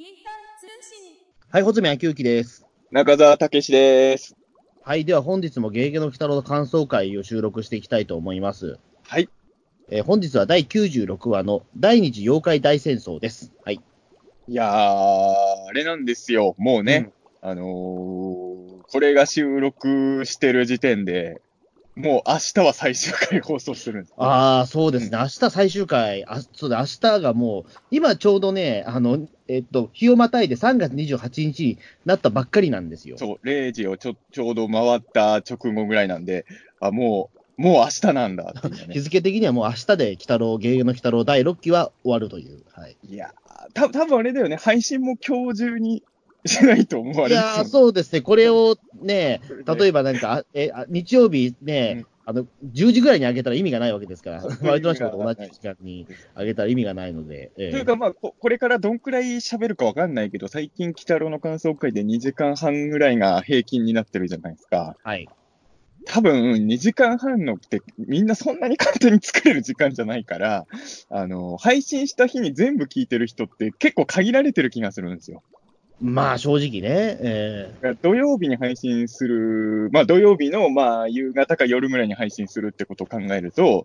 インター通信。はい、穂積昭之です。中澤武史です。はい、では本日もゲゲゲの鬼太郎の感想会を収録していきたいと思います。はい。えー本日は第96話の第二次妖怪大戦争です。はい。いやー、あれなんですよ。もうね、あのー、これが収録してる時点で、もう明日は最終回放送するんです、ああ、そうですね。明日最終回、あそうだ、明日がもう、今ちょうどね、あの、えっと、日をまたいで3月28日になったばっかりなんですよ。そう、0時をちょちょうど回った直後ぐらいなんで、あ、もう、もう明日なんだっていう日ね。付的にはもう明日で鬼太郎、ゲゲゲの鬼太郎第6期は終わるという。はい。いやー、た多分あれだよね、配信も今日中にしないと思われるいやー、そうですね。これをね、例えばなんか、あえあ日曜日ね、うんあの、10時ぐらいに上げたら意味がないわけですから、ワイドナショーと同じ時間に上げたら意味がないので、ええというか、まあこ、これからどんくらい喋るかわかんないけど、最近、鬼太郎の感想会で2時間半ぐらいが平均になってるじゃないですか。はい。多分、2時間半のって、みんなそんなに簡単に作れる時間じゃないから、あの、配信した日に全部聞いてる人って結構限られてる気がするんですよ。まあ正直ね、えだから土曜日に配信する、まあ土曜日の、まあ夕方か夜ぐらいに配信するってことを考えると、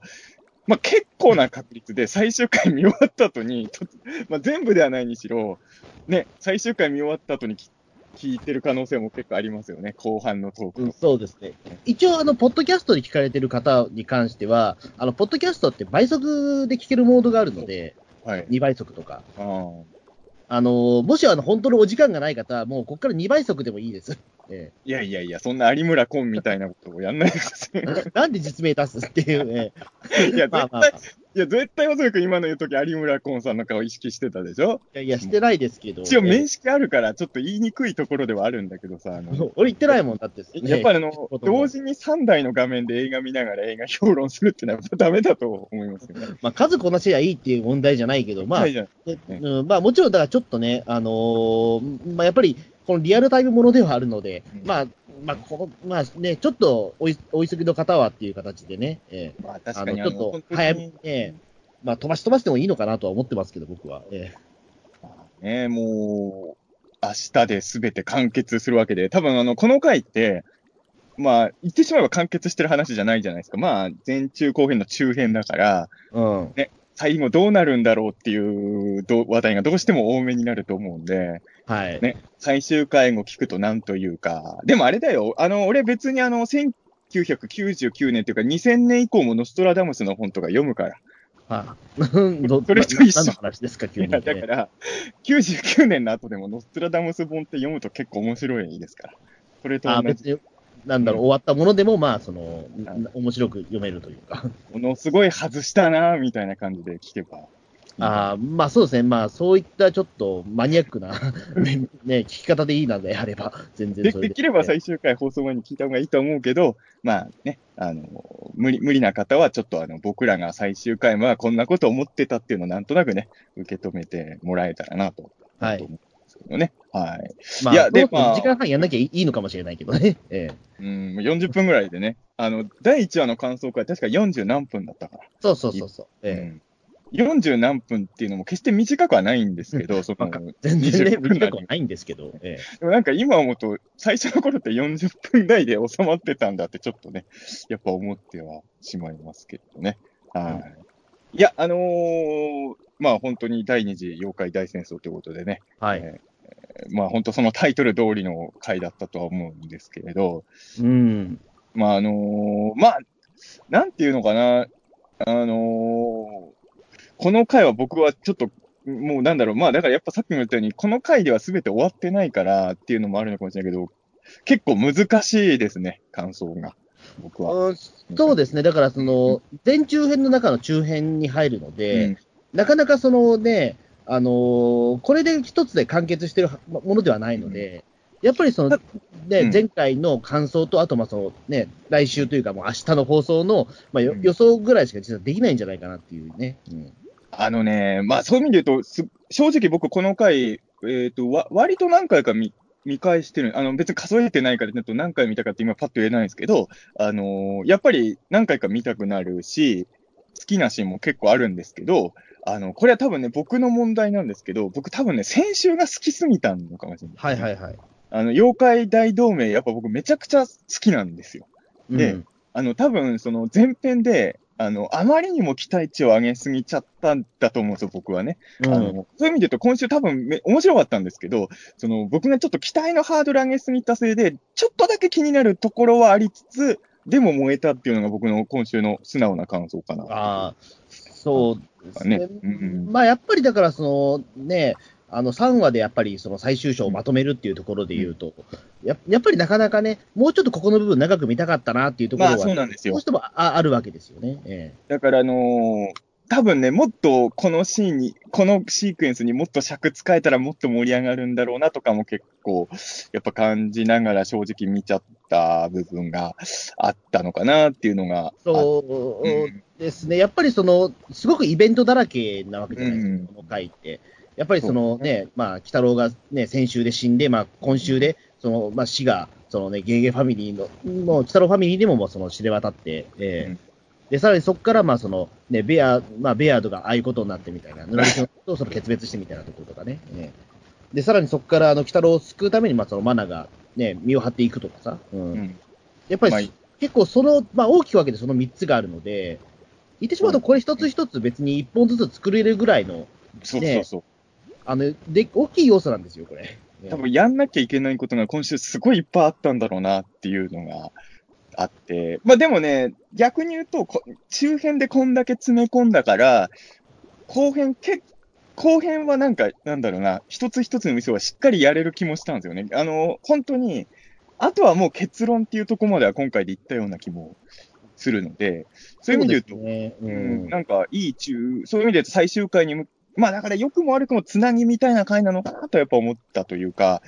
まあ結構な確率で最終回見終わった後に、と まあ全部ではないにしろ、ね、最終回見終わった後にき聞いてる可能性も結構ありますよね、後半のトーえうん。そうですね。一応、あの、ポッドキャストで聞かれてる方に関しては、あの、ポッドキャストって倍速で聞けるモードがあるので、はい。2倍速とか。あーあの、もしあの、本当にお時間がない方は、もうここから2倍速でもいいです。えいやいやいや、そんな有村コンみたいなことをやんないでくださいよ。えなんで実名出すっていう、ええ。いや、まあまあまあ。絶対、いや、絶対、おそらく今の言うとき、有村コンさんの顔意識してたでしょ？いやいや、してないですけど。一応、ええ。面識あるから、ちょっと言いにくいところではあるんだけどさ、俺言ってないもんだって、やっぱりあの、同時に3台の画面で映画見ながら映画評論するってのはダメだと思いますよね。まあ、数こなせりゃいいっていう問題じゃないけど、まあ、まあ、もちろん、だからちょっとね、あのーまあ、やっぱり、このリアルタイムものではあるので、うんまあ、まあ、この、まあね、ちょっとおい、お急ぎの方はっていう形でね、ええまあ確あの、かにちょっと早めにね、まあ、飛ばし飛ばしてもいいのかなとは思ってますけど、僕は。えね、もう、明日で全て完結するわけで、多分あの、この回って、まあ、言ってしまえば完結してる話じゃないじゃないですか。まあ、前中後編の中編だから、えうん。最後どうなるんだろうっていうど話題がどうしても多めになると思うんで、はい。ね最終回後聞くとなんというか、でもあれだよ、あの、俺別にあの、1999年っていうか2000年以降もノストラダムスの本とか読むから。はい。どそれと一緒何の話ですか、急に。だから、99年の後でもノストラダムス本って読むと結構面白いですから。それとあ同じ、なんだろう、終わったものでも、まあ、その、ん面白く読めるというか。ものすごい外したなみたいな感じで聞けば。ああ、まあそうですね。まあそういったちょっとマニアックな、ね、聞き方でいいなであれば、全然でそれできれば最終回放送前に聞いた方がいいと思うけど、まあね、あの、無理、無理な方はちょっとあの、僕らが最終回はこんなこと思ってたっていうのをなんとなくね、受け止めてもらえたらなと。はいですけどね。はい。まあ、いやでまあ時間半やんなきゃいいのかもしれないけどね。ええ。うん、40分ぐらいでね、あの、第1話の感想会確か40何分だったから。そうそうそうそう。ええ。うん40何分っていうのも決して短くはないんですけど、その、全然ね、20分短くはないんですけど。ええ。でもなんか今思うと、最初の頃って40分台で収まってたんだってちょっとね、やっぱ思ってはしまいますけどね。はい。いや、あのーまあ本当に第二次妖怪大戦争ということでね、はい。えまあ本当そのタイトル通りの回だったとは思うんですけれど、うん。まああのーまあ、なんていうのかな、あのーこの回は僕はちょっと、もうなんだろう、まあだからやっぱさっきも言ったように、この回では全て終わってないからっていうのもあるのかもしれないけど、結構難しいですね、感想が。僕は。うんそうですね。だから、その、前中編の中の中編に入るので、なかなかそのね、あのーこれで一つで完結してるものではないので、やっぱりその、ねうん前回の感想と、あとまあその、ね、来週というか、もう明日の放送の、まあ、予想ぐらいしか実はできないんじゃないかなっていうね。うんあのね、まあそういう意味で言うと、す正直僕この回、えっ、と、わ、割と何回か見、見返してる。あの、別に数えてないから、ちょっと何回見たかって今パッと言えないんですけど、あのーやっぱり何回か見たくなるし、好きなシーンも結構あるんですけど、あの、これは多分ね、僕の問題なんですけど、僕多分ね、先週が好きすぎたのかもしれない。はいはいはい。あの、妖怪大同盟、やっぱ僕めちゃくちゃ好きなんですよ。でうんあの、多分、その前編で、あの、あまりにも期待値を上げすぎちゃったんだと思うんですよ、僕はね。うんあの、そういう意味で言うと今週多分め面白かったんですけど、その僕がちょっと期待のハードル上げすぎたせいで、ちょっとだけ気になるところはありつつ、でも燃えたっていうのが僕の今週の素直な感想かな。ああ、そうですね。ねうんまあ、やっぱりだから、そのね、あの3話でやっぱりその最終章をまとめるっていうところで言うと、ややっぱりなかなかね、もうちょっとここの部分長く見たかったなっていうところは、まあそうなんですよどうしてもああるわけですよね。えだからあのー多分ね、もっとこのシーンに、このシークエンスにもっと尺使えたらもっと盛り上がるんだろうなとかも結構、やっぱ感じながら正直見ちゃった部分があったのかなっていうのが。えそううんですね、やっぱりその、すごくイベントだらけなわけじゃないですか、うんこの回って。やっぱりそのね、まあ、鬼太郎がね、先週で死んで、まあ、今週で、その、まあ、死が、そのね、ゲーゲーファミリーの、もう、鬼太郎ファミリーでも、もう、その、知れ渡って、ええうんで、さらにそこから、まあ、その、ね、ベア、まあ、ベアードがああいうことになってみたいな、ヌラリ君とその決別してみたいなところとかね。ええで、さらにそこから、あの、鬼太郎を救うために、まあ、その、マナが、ね、身を張っていくとかさ。うん。うんやっぱり、まあ結構その、まあ、大きく分けてその3つがあるので、言ってしまうと、これ一つ一つ別に1本ずつ作れるぐらいの、そうそうそう。あの、で、大きい要素なんですよ、これ。多分やんなきゃいけないことが今週すごいいっぱいあったんだろうなっていうのがあって。まあでもね、逆に言うと、こ中編でこんだけ詰め込んだから、後編け後編はなんか、なんだろうな、一つ一つの店はしっかりやれる気もしたんですよね。あの、本当に、あとはもう結論っていうところまでは今回で言ったような気もするので、そういう意味で言うと、そうね。ううんん。なんかいい中、そういう意味で言うと最終回にむ、まあだから良くも悪くもつなぎみたいな回なのかなとやっぱ思ったというか、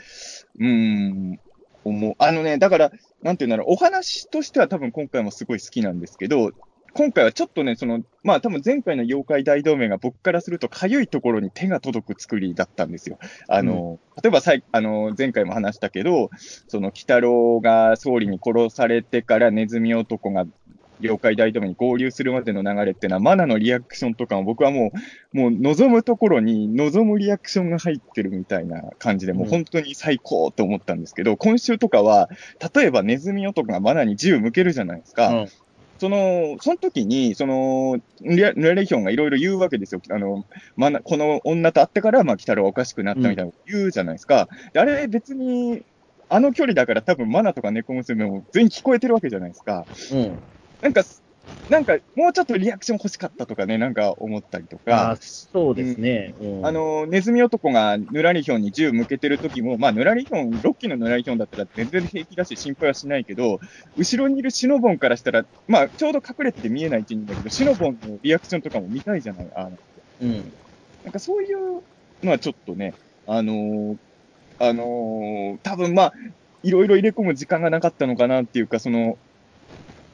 うーん、思う。あのね、だから、なんていうんだろう、お話としては多分今回もすごい好きなんですけど、今回はちょっとね、その、まあ多分前回の妖怪大同盟が僕からするとかゆいところに手が届く作りだったんですよ。あの、例えばさいあの前回も話したけど、その鬼太郎が総理に殺されてからネズミ男が妖怪大同盟に合流するまでの流れっていうのは、マナのリアクションとかも僕はもう、もう望むところに望むリアクションが入ってるみたいな感じで、もう本当に最高と思ったんですけど、今週とかは、例えばネズミ男がマナに銃向けるじゃないですか。うんその、その時に、その、ヌラヌラレヒョンがいろいろ言うわけですよ。あの、まな、この女と会ってから、まあ、鬼太郎はおかしくなったみたいなこと言うじゃないですか。であれ別に、あの距離だから多分マナとか猫娘も全員聞こえてるわけじゃないですか。うん。なんか、なんか、もうちょっとリアクション欲しかったとかね、なんか思ったりとあか。そうですね。うんあ、の、ネズミ男がヌラリヒョンに銃向けてる時も、まあ、ヌラリヒョン、ロッキーのヌラリヒョンだったら全然平気だし心配はしないけど、後ろにいるシノボンからしたら、まあ、ちょうど隠れてて見えない位置にいるんだけど、シノボンのリアクションとかも見たいじゃない？あのうん。なんかそういうのはちょっとね、あのーあのー多分まあ、いろいろ入れ込む時間がなかったのかなっていうか、その、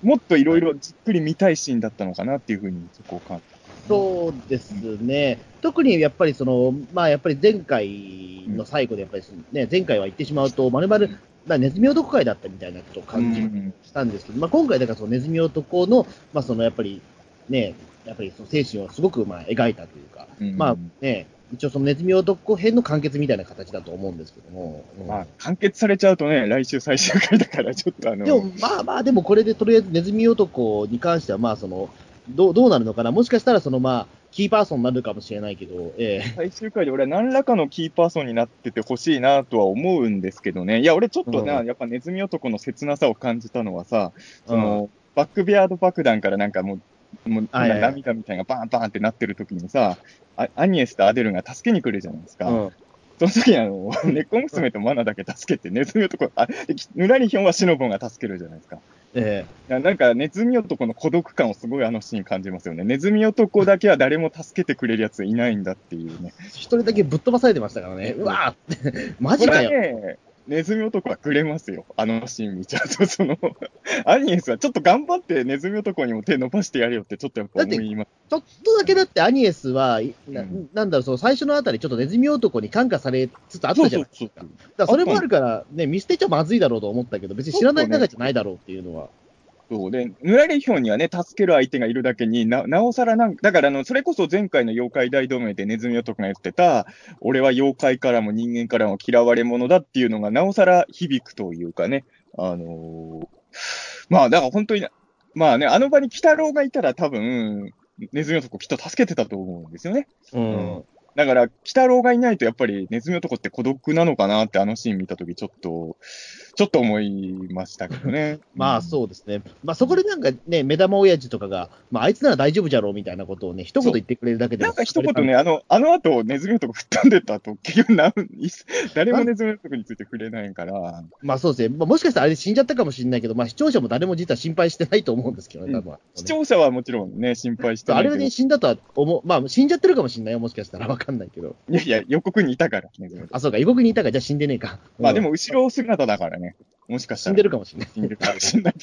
もっといろいろじっくり見たいシーンだったのかなっていうふうにそこを感じそうですね。特にやっぱりその、まあやっぱり前回の最後でやっぱりね、前回は言ってしまうと、まるまる、まあネズミ男会だったみたいなことを感じうんしたんですけど、まあ今回だからそのネズミ男の、まあそのやっぱりね、やっぱりその精神をすごくまあ描いたというか、うんまあね、一応そのネズミ男編の完結みたいな形だと思うんですけども。うん。まあ、完結されちゃうとね、来週最終回だから、ちょっとあの、でも、まあまあ、でもこれでとりあえずネズミ男に関しては、まあその、どうどうなるのかな、もしかしたらそのまあ、キーパーソンになるかもしれないけど、ええ。最終回で俺は何らかのキーパーソンになっててほしいなとは思うんですけどね。いや、俺ちょっとな、うん。やっぱネズミ男の切なさを感じたのはさ、その、バックビアード爆弾からなんかもう、もうはいはい涙みたいなバーンバーンってなってる時にさ、あアニエスとアデルが助けに来るじゃないですか。うんその時にあの、猫娘とマナだけ助けて、ネズミ男、あ、でヌラリヒョンはシノボンが助けるじゃないですか。えななんか、ネズミ男の孤独感をすごいあのシーン感じますよね。ネズミ男だけは誰も助けてくれるやついないんだっていうね。え一人だけぶっ飛ばされてましたからね、うわーって、マジこれはかよ。ね、ネズミ男はくれますよ。あのシーン見ちゃうと、その、アニエスはちょっと頑張ってネズミ男にも手伸ばしてやれよってちょっとやっぱ思います。ちょっとだけだってアニエスは、いなうんなんだろう、その最初のあたり、ちょっとネズミ男に感化されつつあったじゃないですか。そうだからそれもあるから、ね、見捨てちゃまずいだろうと思ったけど、別に知らない中じゃないだろうっていうのは。そうで、ぬらりひょんにはね、助ける相手がいるだけにな、なおさらなんだからあの、それこそ前回の妖怪大同盟でネズミ男が言ってた、俺は妖怪からも人間からも嫌われ者だっていうのが、なおさら響くというかね、あのーまあ、だから本当に、まあね、あの場に鬼太郎がいたら多分、ネズミ男きっと助けてたと思うんですよね。うん。だから、鬼太郎がいないとやっぱりネズミ男って孤独なのかなってあのシーン見たときちょっと、ちょっと思いましたけどね。まあそうですね。まあそこでなんかね、目玉親父とかが、まああいつなら大丈夫じゃろうみたいなことをね、一言言ってくれるだけでもなんか一言ね、あの、あの後、ネズミ男吹っ飛んでった後、結局な 誰もネズミ男について触れないから、まあそうですね。まあもしかしたらあれ死んじゃったかもしれないけど、まあ視聴者も誰も実は心配してないと思うんですけどね、多分。視聴者はもちろんね、心配してないあれはね、死んだとは思う、まあ死んじゃってるかもしれないよ、もしかしたら。わかんないけど。いやいや、予告にいたから、ネズミ男。あ、そうか、異国にいたから、じゃあ死んでねえか。うんまあでも、後ろ姿だからね、もしかしたら。死んでるかもしれない。死んでるかもしれない。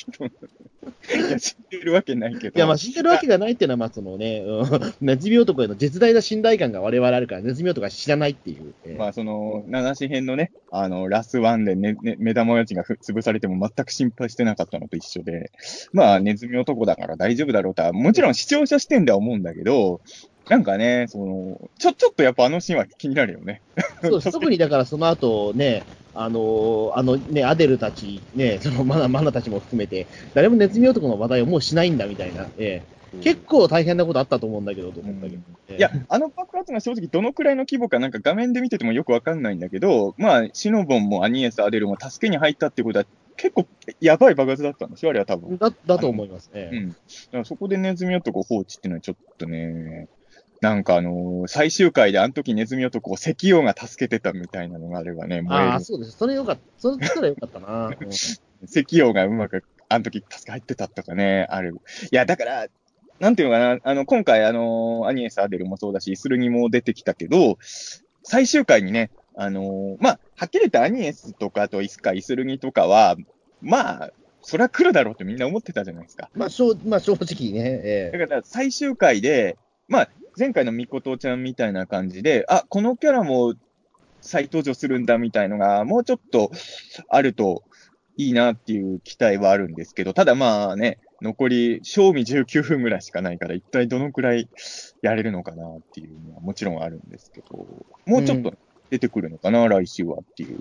いや、死んでるわけないけど。いや、まあ死んでるわけがないっていうのは、まあそのね、うん、ネズミ男への絶大な信頼感が我々あるから、ネズミ男は知らないっていう。えーまあ、その、七子編のね、あの、ラスワンで、ねね、目玉親父がふ潰されても全く心配してなかったのと一緒で、まあ、ネズミ男だから大丈夫だろうとは、もちろん視聴者視点では思うんだけど、なんかね、その、ちょ、ちょっとやっぱあのシーンは気になるよね。そうです特にだからその後ね、あのーあのね、アデルたち、ね、そのマナ、マナたちも含めて、誰もネズミ男の話題をもうしないんだみたいな、ええ結構大変なことあったと思うんだけど、と思ったけど。ええいや、あの爆発が正直どのくらいの規模かなんか画面で見ててもよくわかんないんだけど、まあ、シノボンもアニエス、アデルも助けに入ったってことは結構やばい爆発だったんですよ、あれは多分。だだと思いますね。うん。だからそこでネズミ男放置っていうのはちょっとね、なんかあのー最終回であの時ネズミ男を石王が助けてたみたいなのがあればね、燃えああ、る。そうです。それよかった。それしたらよかったな。うん石王がうまく、あの時助け入ってたとかね、ある。いや、だから、なんていうのかな、あの、今回あのーアニエス・アデルもそうだし、イスルギも出てきたけど、最終回にね、あのーまあ、はっきり言ってアニエスとかとイスカ、イスルギとかは、まあ、そりゃ来るだろうってみんな思ってたじゃないですか。まあ、正まあ、正直ね、えだから最終回で、まあ、前回のみことちゃんみたいな感じで、あ、このキャラも再登場するんだみたいのが、もうちょっとあるといいなっていう期待はあるんですけど、ただまあね、残り、賞味19分ぐらいしかないから、一体どのくらいやれるのかなっていうのはもちろんあるんですけど、もうちょっと出てくるのかな、来週はっていう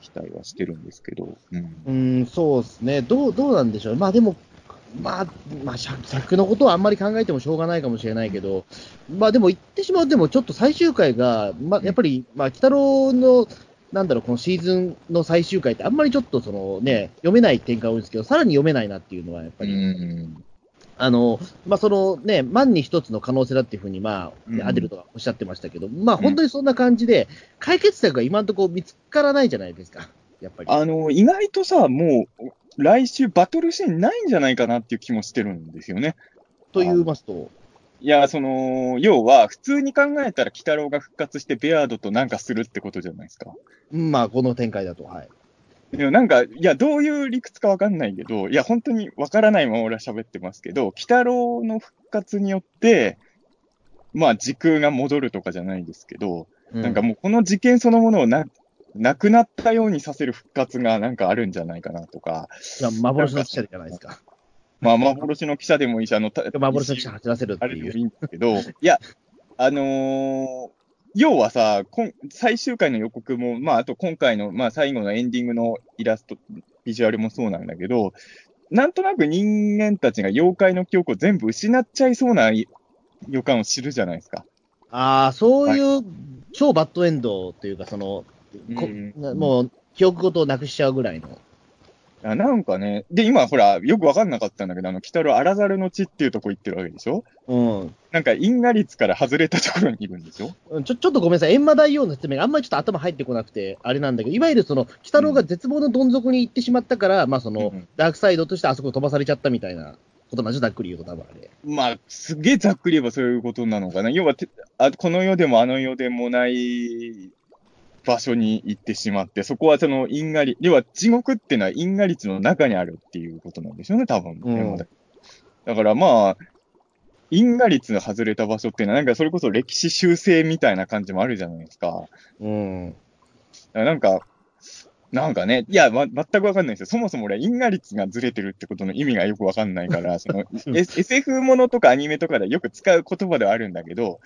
期待はしてるんですけど、うん。うん、そうですね。どう、どうなんでしょう。まあ、でも、まあ、まあ、尺尺のことはあんまり考えてもしょうがないかもしれないけど、まあでも言ってしまう、でもちょっと最終回が、まあやっぱり、まあ、北郎の、なんだろう、このシーズンの最終回って、あんまりちょっとそのね、読めない展開多いんですけど、さらに読めないなっていうのは、やっぱうり、ん。あの、まあそのね、万に一つの可能性だっていうふうに、まあ、アデルとかおっしゃってましたけど、まあ本当にそんな感じで、解決策が今のところ見つからないじゃないですか、やっぱり。あの、意外とさ、もう、来週バトルシーンないんじゃないかなっていう気もしてるんですよね。と言いますと、いや、その、要は、普通に考えたら、鬼太郎が復活してベアードとなんかするってことじゃないですか。うんまあこの展開だと、はい。でもなんか、いや、どういう理屈かわかんないけど、いや、本当にわからないまま俺は喋ってますけど、鬼太郎の復活によって、まあ、時空が戻るとかじゃないですけど、うなんかもうこの事件そのものをな、なくなったようにさせる復活がなんかあるんじゃないかなとか、いや幻の記者じゃないですか。まあ、幻の記者でもいいし、あの、た 幻の記者走らせるっていう。あれいいんけど、いや、あのー要はさ、こん最終回の予告も、まあ、あと今回の、まあ、最後のエンディングのイラスト、ビジュアルもそうなんだけど、なんとなく人間たちが妖怪の記憶を全部失っちゃいそうな予感を知るじゃないですか。ああ、そういう超バッドエンドというか、その、こうんもう記憶ごとなくしちゃうぐらいの。あなんかね、で、今ほら、よくわかんなかったんだけど、あの、北郎荒猿の地っていうとこ行ってるわけでしょ？うん。なんか因果率から外れたところにいるんでしょ？うんちょ、ちょっとごめんなさい。閻魔大王の説明があんまりちょっと頭入ってこなくて、あれなんだけど、いわゆるその、鬼太郎が絶望のどん底に行ってしまったから、まあその、うんダークサイドとしてあそこ飛ばされちゃったみたいなことなんでしょ、ざっくり言うと多分あれ。まあ、すげえざっくり言えばそういうことなのかな。要はてあ、この世でもあの世でもない場所に行ってしまって、そこはその因果率、要は地獄っていうのは因果率の中にあるっていうことなんですよね、多分、うんだからまあ、因果率の外れた場所っていうのは、なんかそれこそ歴史修正みたいな感じもあるじゃないですか。うん。なんか、なんかね、いや、ま、全くわかんないですよ。そもそも俺、因果率がずれてるってことの意味がよくわかんないから、その、S- SF ものとかアニメとかでよく使う言葉ではあるんだけど、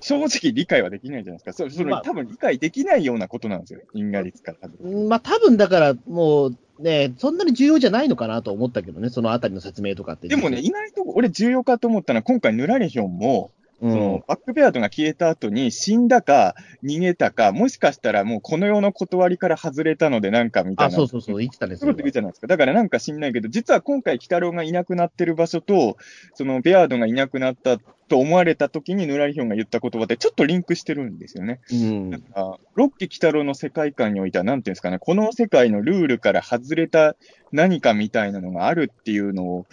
正直理解はできないじゃないですか。そそれ、まあ多分理解できないようなことなんですよ。因果率から多分。まあ、多分だから、もうね、そんなに重要じゃないのかなと思ったけどね、そのあたりの説明とかって。でもね、意外と俺重要かと思ったのは、今回ヌラリヒョンも、うん、そのバックベアードが消えた後に死んだか逃げたか、もしかしたらもうこの世の断りから外れたのでなんかみたいあ、な。そうそうそう、言ってたね、そういうこと言うじゃないですか。だからなんか知んないけど、実は今回、鬼太郎がいなくなってる場所と、そのベアードがいなくなったと思われた時に、ヌラリヒョンが言った言葉ってちょっとリンクしてるんですよね。うんだから、ロッキー鬼太郎の世界観においては、なんていうんですかね、この世界のルールから外れた何かみたいなのがあるっていうのを、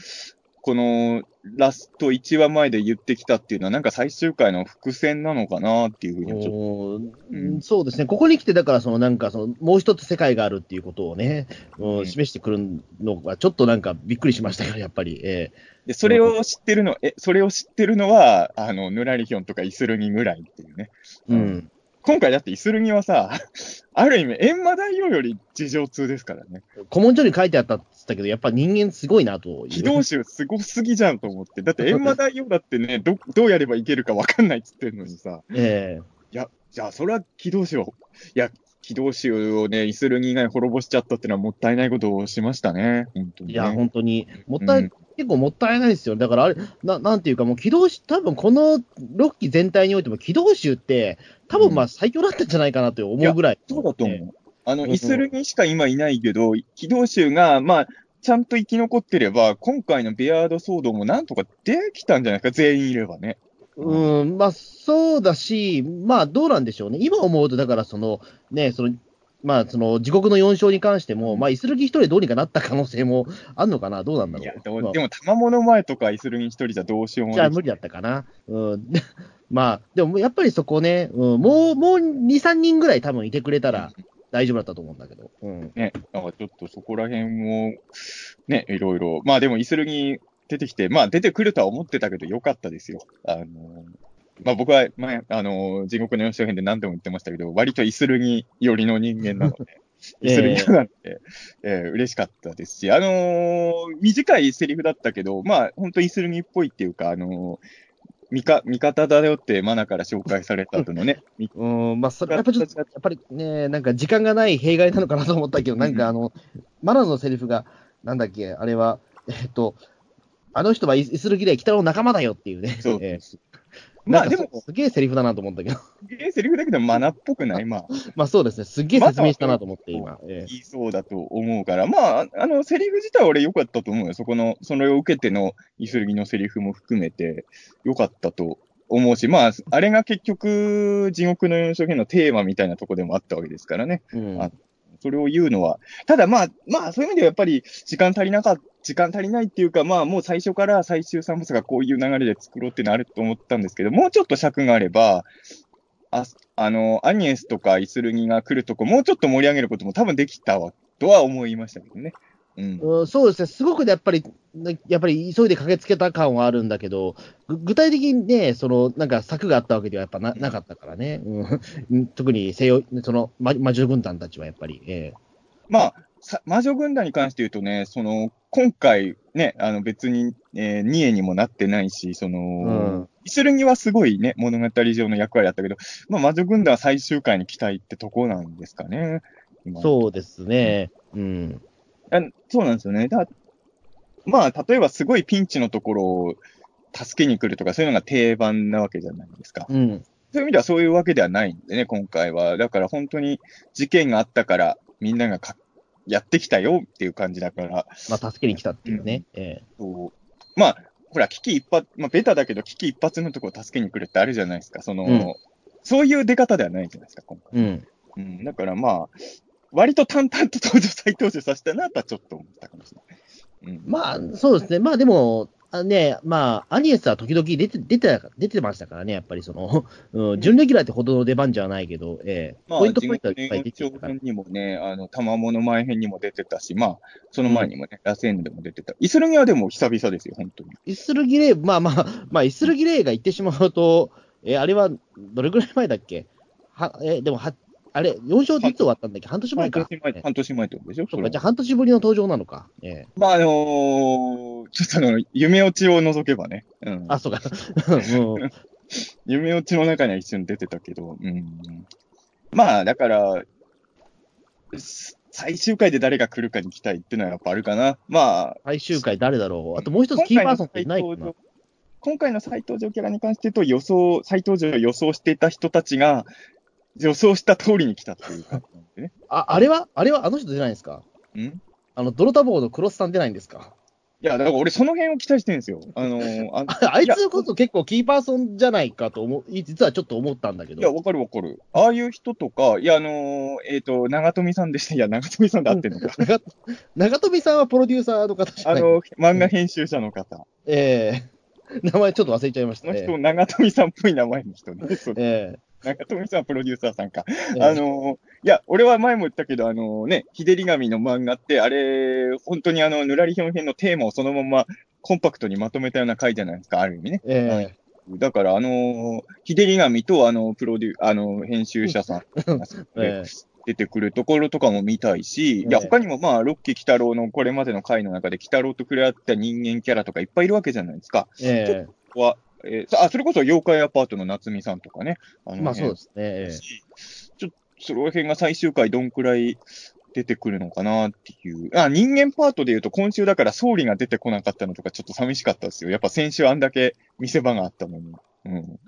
このラスト1話前で言ってきたっていうのは、なんか最終回の伏線なのかなっていうふうにはちょっとうんそうですね、ここに来て、だから、そのなんかその、もう一つ世界があるっていうことをね、うんうん示してくるのが、ちょっとなんかびっくりしましたよ、やっぱり。えで、それを知ってるの、え、それを知ってるのは、あの、ヌラリヒョンとかイスルギぐらいっていうね。えうん。今回だってイスルギはさ、ある意味、閻魔大王より事情通ですからね。古文書に書いてあったったけど、やっぱ人間すごいなという。軌道集すごすぎじゃんと思って。だって閻魔大王だってね、ど、どうやればいけるかわかんないっつってるのにさ、えいや、じゃあそれは軌道集を、いや、軌道集をね、イスルギ以外滅ぼしちゃったってのはもったいないことをしましたね。本当に、ね。えいや、本当に、もったい、うん結構もったいないですよ。だからあれ、ななんていうか、もう軌道集、多分この6期全体においても、軌道集って、多分まあ最強だったんじゃないかなと思うぐらい。そうだと思う。あの、うんイスルギしか今いないけど、軌道集が、まあ、ちゃんと生き残ってれば、今回のベアード騒動もなんとかできたんじゃないですか、全員いればね。うん、まあそうだし、まあどうなんでしょうね。今思うと、だからその、ね、その、まあその、自国の4勝に関しても、まあイスルギ一人でどうにかなった可能性もあんのかな、どうなんだろう？いや、でも、まあでも、玉物前とかイスルギ一人じゃどうしようもない。じゃあ無理だったかな？うん。まあ、でもやっぱりそこね、うん、もう、もう2、3人ぐらい多分いてくれたら大丈夫だったと思うんだけど。うん。ね、なんかちょっとそこら辺も、ね、いろいろ。まあでも、イスルギ出てきて、まあ出てくるとは思ってたけど、よかったですよ。あの、まあ僕は前、あの、地獄の四章編で何度も言ってましたけど、割とイスルギ寄りの人間なので、イスルギなんて、えー嬉しかったですし、あのー短いセリフだったけど、まあ本当イスルギっぽいっていうか、あのー味か味方だよってマナから紹介された後のね、味 うん、まあ、それやっぱちょっと、やっぱりね、なんか時間がない弊害なのかなと思ったけど、なんかあの、マナのセリフが、なんだっけ、あれは、えっと、あの人はイイスルギで北の仲間だよっていうね。そう。えーまあでも、すげえセリフだなと思ったけど。すげえセリフだけどマナっぽくないまあ。まあそうですね、すっげえ説明したなと思って、今。え言いそうだと思うから、まあ、あの、セリフ自体は俺良かったと思うよ。そこの、それを受けてのイスルギのセリフも含めて良かったと思うし、まあ、あれが結局、地獄の四章編のテーマみたいなとこでもあったわけですからね。えうんあそれを言うのは。ただまあ、まあ、そういう意味ではやっぱり、時間足りなかった、時間足りないっていうか、まあ、もう最初から最終産物がこういう流れで作ろうっていうのあると思ったんですけど、もうちょっと尺があれば、ああの、アニエスとかイスルギが来るとこ、もうちょっと盛り上げることも多分できたわ、とは思いましたけどね。うん。うん、そうですね、すごくやっぱり、ねやっぱり急いで駆けつけた感はあるんだけど、ぐ具体的にね、そのなんか策があったわけではやっぱななかったからね、うん、特に西洋、その魔魔女軍団たちはやっぱり、えまあ、さ魔女軍団に関して言うとね、その、今回ね、あの別に、えー、二重にもなってないし、その、うん。イスルギはすごいね、物語上の役割だったけど、まあ魔女軍団は最終回に期待ってとこなんですかね。そうですね、うん、あそうなんですよね。だまあ、例えばすごいピンチのところを助けに来るとか、そういうのが定番なわけじゃないですか。うん、そういう意味ではそういうわけではないんでね、今回は。だから本当に事件があったから、みんながかやってきたよっていう感じだから、まあ、助けに来たっていうね、えそうまあ、ほら、危機一髪、まあ、ベタだけど、危機一髪のところを助けに来るってあるじゃないですか。その、うんそういう出方ではないじゃないですか、今回。えうん、うん、だからまあ、割と淡々と登場、再登場させたなとはちょっと思ったかもしれない。うん、まあ、そうですね、まあでも、あね、まあ、アニエスは時々出て出て出てましたからね、やっぱりその、うん、準レギュラーってほどの出番じゃないけど、ええまあ、ポイント地ポイントはいっぱい出てたから。にもね、あの、玉物前編にも出てたし、まあ、その前にもね、ラセーヌでも出てた。イスルギはでも久々ですよ、本当に。イスルギレイ、まあまあ、まあ、イスルギレイが言ってしまうと、え、あれは、どれぐらい前だっけ？は、え、でもは、あれ、4勝っていつ終わったんだっけ？半年前か。半年前、半年前ってことでしょ？そうか、じゃあ半年ぶりの登場なのか。ええまあ、あのーちょっとあの、夢落ちを除けばね。うん。あ、そうか。うん 夢落ちの中には一瞬出てたけど、うん。まあ、だから、す最終回で誰が来るかに期待っていうのはやっぱあるかな。まあ、最終回誰だろう？あともう一つキーパーソンっていないかな今回の再登場今回の再登場キャラに関して言うと、予想、再登場を予想していた人たちが、予想した通りに来たっていう感じなんでね。あ、あれは？あれは？あの人出ないんですか？ん？あの、ドロタボーのクロスさん出ないんですか？いや、だから俺その辺を期待してるんですよ。あのー あああいつこそ結構キーパーソンじゃないかと思う、実はちょっと思ったんだけいや、ど。わかるわかる。ああいう人とか、いや、あのーえっ、と、長富さんでした。いや、長富さんで合ってんのか。長長富さんはプロデューサーの方じゃないあの、漫画編集者の方。ええ名前ちょっと忘れちゃいましたこの人、ね。長富さんっぽい名前の人ね。そうえ長富さんはプロデューサーさんか。えあのーいや、俺は前も言ったけど、あのーね、日照り紙の漫画って、あれ、本当にあの、ぬらりひょん編のテーマをそのままコンパクトにまとめたような回じゃないですか、ある意味ね。ええ。だから、あのー日照り紙と、あの、プロデュあの、編集者さん。ええ。出てくるところとかも見たいし、いや、ええ他にもまあ、ロッキー北郎のこれまでの回の中で、北郎と触れ合った人間キャラとかいっぱいいるわけじゃないですか。えここは、えーさあ、それこそ妖怪アパートの夏美さんとかね。あえの辺まあそうですね。ええちょっと、その辺が最終回どんくらい出てくるのかなっていう。あ、人間パートで言うと今週だから総理が出てこなかったのとかちょっと寂しかったですよ。やっぱ先週あんだけ見せ場があったのに。うん。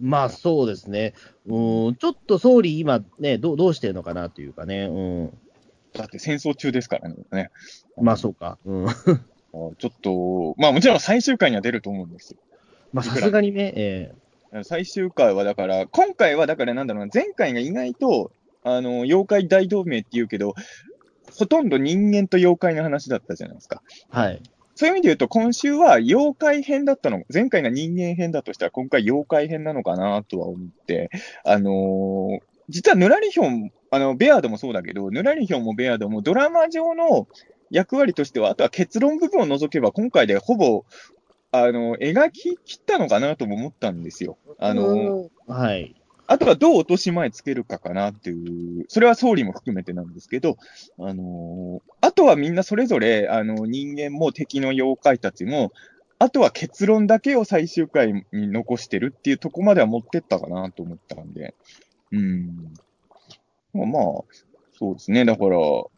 まあそうですね。うん、ちょっと総理今ね、どうどうしてるのかなというかね。うん。だって戦争中ですからね。まあそうか。うん。あちょっと、まあもちろん最終回には出ると思うんですよ。まあさすがにね、え最終回はだから、今回はだからなんだろうな、前回が意外と、あの、妖怪大同盟って言うけど、ほとんど人間と妖怪の話だったじゃないですか。えはい。そういう意味で言うと、今週は妖怪編だったの、前回が人間編だとしたら、今回妖怪編なのかなとは思って、あのー実はヌラリヒョン、あの、ベアードもそうだけど、ヌラリヒョンもベアードもドラマ上の役割としては、あとは結論部分を除けば、今回でほぼ、あの、描き切ったのかなとも思ったんですよ。あのはい。あとはどう落とし前つけるかかなっていう、それは総理も含めてなんですけど、あのーあとはみんなそれぞれ、あの、人間も敵の妖怪たちも、あとは結論だけを最終回に残してるっていうとこまでは持ってったかなと思ったんで、うん。まあまあ、そうですね。だから、お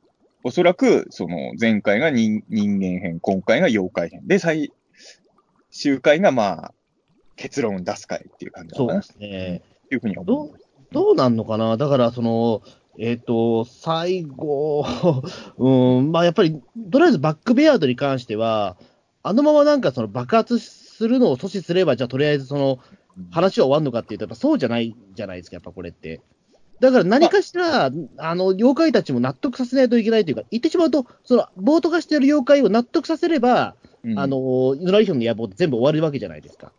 そらく、その、前回が人人間編、今回が妖怪編。で、最終回がまあ、結論を出す回っていう感じなのかなそうですね。いうふうには思う。どうなんのかなだから、その、えっ、と、最後、うん、まあやっぱり、とりあえずバックベアードに関しては、あのままなんかその爆発するのを阻止すれば、じゃあとりあえずその話は終わるのかっていうと、やっぱそうじゃないじゃないですか、やっぱこれって。だから何かしら、あの、妖怪たちも納得させないといけないというか、言ってしまうと、その、暴徒化している妖怪を納得させれば、うんあの、ヌラリヒョンの野望って全部終わるわけじゃないですか。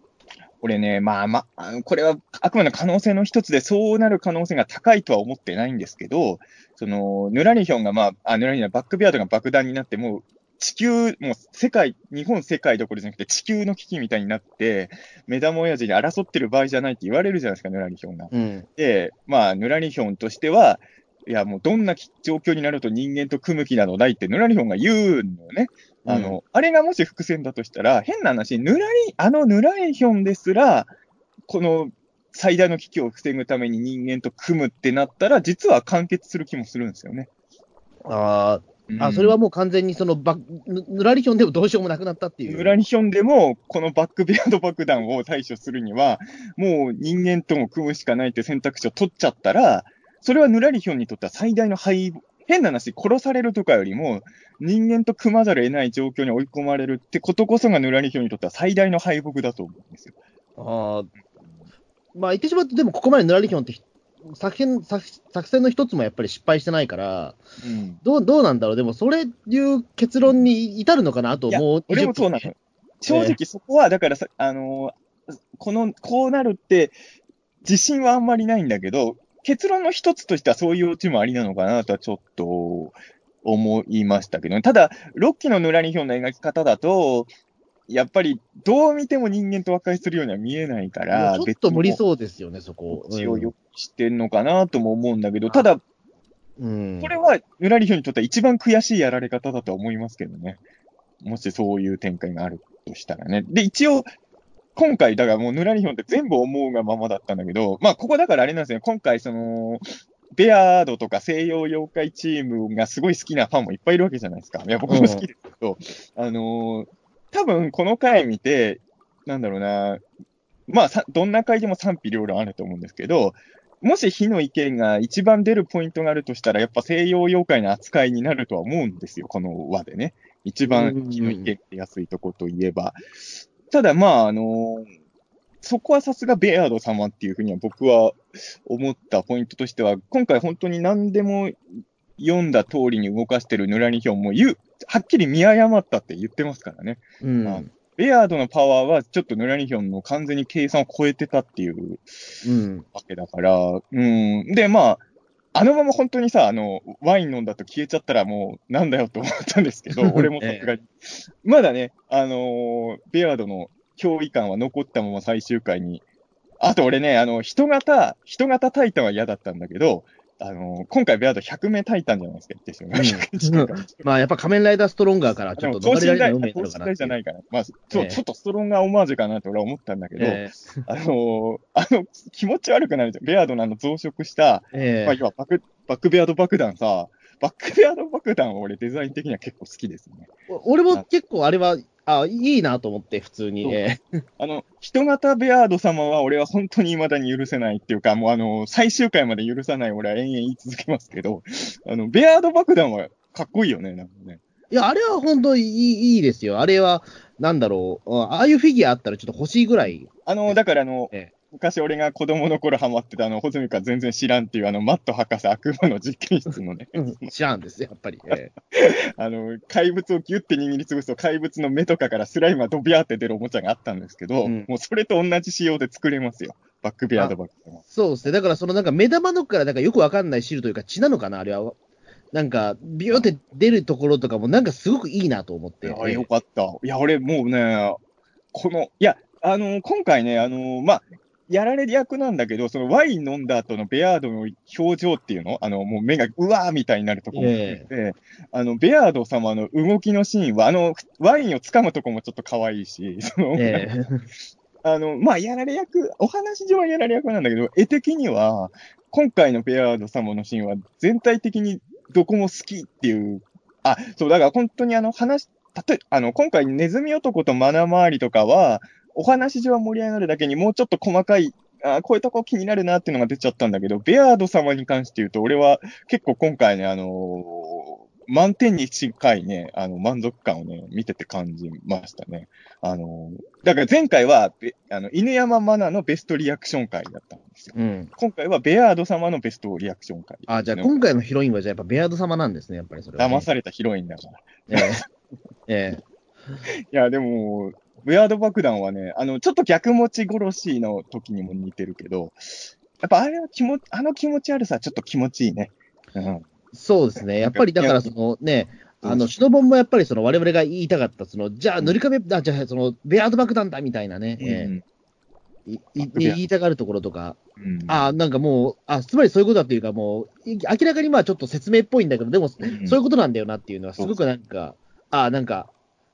これね、まあまあ、これはあくまで可能性の一つで、そうなる可能性が高いとは思ってないんですけど、その、ヌラリヒョンが、まあ、あヌラリヒョンバックビアードが爆弾になって、もう、地球、もう世界、日本世界どころじゃなくて地球の危機みたいになって、目玉親父に争ってる場合じゃないって言われるじゃないですか、ヌラリヒョンが。うん。で、まあ、ヌラリヒョンとしては、いや、もうどんな状況になると人間と組む気などないってヌラリヒョンが言うのよね。あの、あれがもし伏線だとしたら、変な話、ヌラリ、あのヌラリヒョンですら、この最大の危機を防ぐために人間と組むってなったら、実は完結する気もするんですよね。あうんーあ、それはもう完全にそのバヌヌラリヒョンでもどうしようもなくなったっていう。ヌラリヒョンでも、このバックベアード爆弾を対処するには、もう人間とも組むしかないって選択肢を取っちゃったら、それはヌラリヒョンにとっては最大の敗北、変な話、殺されるとかよりも、人間と組まざるを得ない状況に追い込まれるってことこそがヌラリヒョンにとっては最大の敗北だと思うんですよ。あーまあ、言ってしまうと、でもここまでヌラリヒョンって作戦作作戦の一つもやっぱり失敗してないから、うん。どうどうなんだろう、でもそれいう結論に至るのかな、あといやもう俺もそうなの。正直そこは、だからさ、あのーこの、こうなるって、自信はあんまりないんだけど、結論の一つとしてはそういうオチもありなのかなとはちょっと思いましたけどね。ただ、ロッキーのヌラリヒョンの描き方だと、やっぱりどう見ても人間と和解するようには見えないから、ちょっと無理う。そうですよね、そこ。一応よくしてんのかなとも思うんだけど、ただ、うん。これは、ぬらりひょんにとっては一番悔しいやられ方だとは思いますけどね。もしそういう展開があるとしたらね。で、一応、今回、だからもうぬらりひょんって全部思うがままだったんだけど、まあ、ここだからあれなんですよ。今回、その、ベアードとか西洋妖怪チームがすごい好きなファンもいっぱいいるわけじゃないですか。いや、僕も好きですけど、あのー多分この回見て、なんだろうな、まあさ、どんな回でも賛否両論あると思うんですけど、もし火の意見が一番出るポイントがあるとしたら、やっぱ西洋妖怪の扱いになるとは思うんですよ、この輪でね。一番火の意見出やすいとこといえば。ただ、まあ、あのそこはさすがベアード様っていうふうには僕は思ったポイントとしては、今回本当に何でも読んだ通りに動かしてるヌラニヒョンも言う、はっきり見誤ったって言ってますからね。うん。あベアードのパワーはちょっとヌラニヒョンの完全に計算を超えてたっていううん。わけだから、うん。で、まあ、あのまま本当にさ、あの、ワイン飲んだと消えちゃったらもうなんだよと思ったんですけど、俺もさすがに。まだね、あのーベアードの脅威感は残ったまま最終回に。あと俺ね、あの、人型、人型タイタンは嫌だったんだけど、あのー今回ベアード100名タイタンじゃないですか、言ってしまう。100近くまあ、やっぱ仮面ライダーストロンガーからちょっと逃れられない運命。じゃないから。まあ、ちょええちょっとストロンガーオマージュかなって俺は思ったんだけど、えあのーあの、気持ち悪くなるじゃん。ベアードのあの増殖した、まあ、ええ要はバック、バックベアード爆弾さ、バックベアード爆弾は俺デザイン的には結構好きですね。お俺も結構あれは、あ、いいなと思って、普通に。あの、人型ベアード様は俺は本当に未だに許せないっていうか、もうあの、最終回まで許さない俺は延々言い続けますけど、あの、ベアード爆弾はかっこいいよね、なんかね。いや、あれは本当にいいいいですよ。あれは、なんだろう。ああいうフィギュアあったらちょっと欲しいぐらい。あの、だからあの、ええ昔俺が子供の頃ハマってたあの、ホズミカ全然知らんっていうあの、マット博士悪魔の実験室のね、うん知らんです、やっぱり。え あの、怪物をギュッて握りつぶすと怪物の目とかからスライムがドビャーって出るおもちゃがあったんですけど、うんもうそれと同じ仕様で作れますよ。バックベアードバックでも。そうですね。だから、そのなんか目玉のからなんかよくわかんない汁というか血なのかな、あれは。なんか、ビューって出るところとかもなんかすごくいいなと思って。いや、よかった。いや、俺もうね、この、いや、あの、今回ね、あの、まあ、やられる役なんだけど、そのワイン飲んだ後のベアードの表情っていうの？あの、もう目がうわーみたいになるとこも含めて、あの、ベアード様の動きのシーンは、あの、ワインを掴むとこもちょっと可愛いし、その、ええ。あの、まあ、やられ役、お話上はやられ役なんだけど、絵的には、今回のベアード様のシーンは全体的にどこも好きっていう、あ、そう、だから本当にあの話、たとえ、あの、今回ネズミ男とマナ回りとかは、お話上は盛り上がるだけにもうちょっと細かい、あこういうとこ気になるなっていうのが出ちゃったんだけど、ベアード様に関して言うと、俺は結構今回ね、あのー満点に近いね、あの、満足感をね、見てて感じましたね。あのーだから前回は、べあの、犬山マナのベストリアクション会だったんですよ。うん。今回はベアード様のベストリアクション会。あ、じゃあ今回のヒロインはじゃあやっぱベアード様なんですね、やっぱりそれは、ね。騙されたヒロインだから。えええいや、でも、ベアード爆弾はね、あの、ちょっと逆持ち殺しの時にも似てるけど、やっぱあれは気持ち、あの気持ち悪さ、ちょっと気持ちいいね。うん。えそうですね。やっぱりだからそのね、あの、シノボンもやっぱりその我々が言いたかった、その、じゃあ塗り壁、あ、じゃあその、ベアード爆弾だみたいなね、えうん。えいい言いたがるところとか、うん。あなんかもう、あ、つまりそういうことだっていうか、もう、い明らかにまあちょっと説明っぽいんだけど、でも、うん。そういうことなんだよなっていうのは、すごくなんか、あなんか、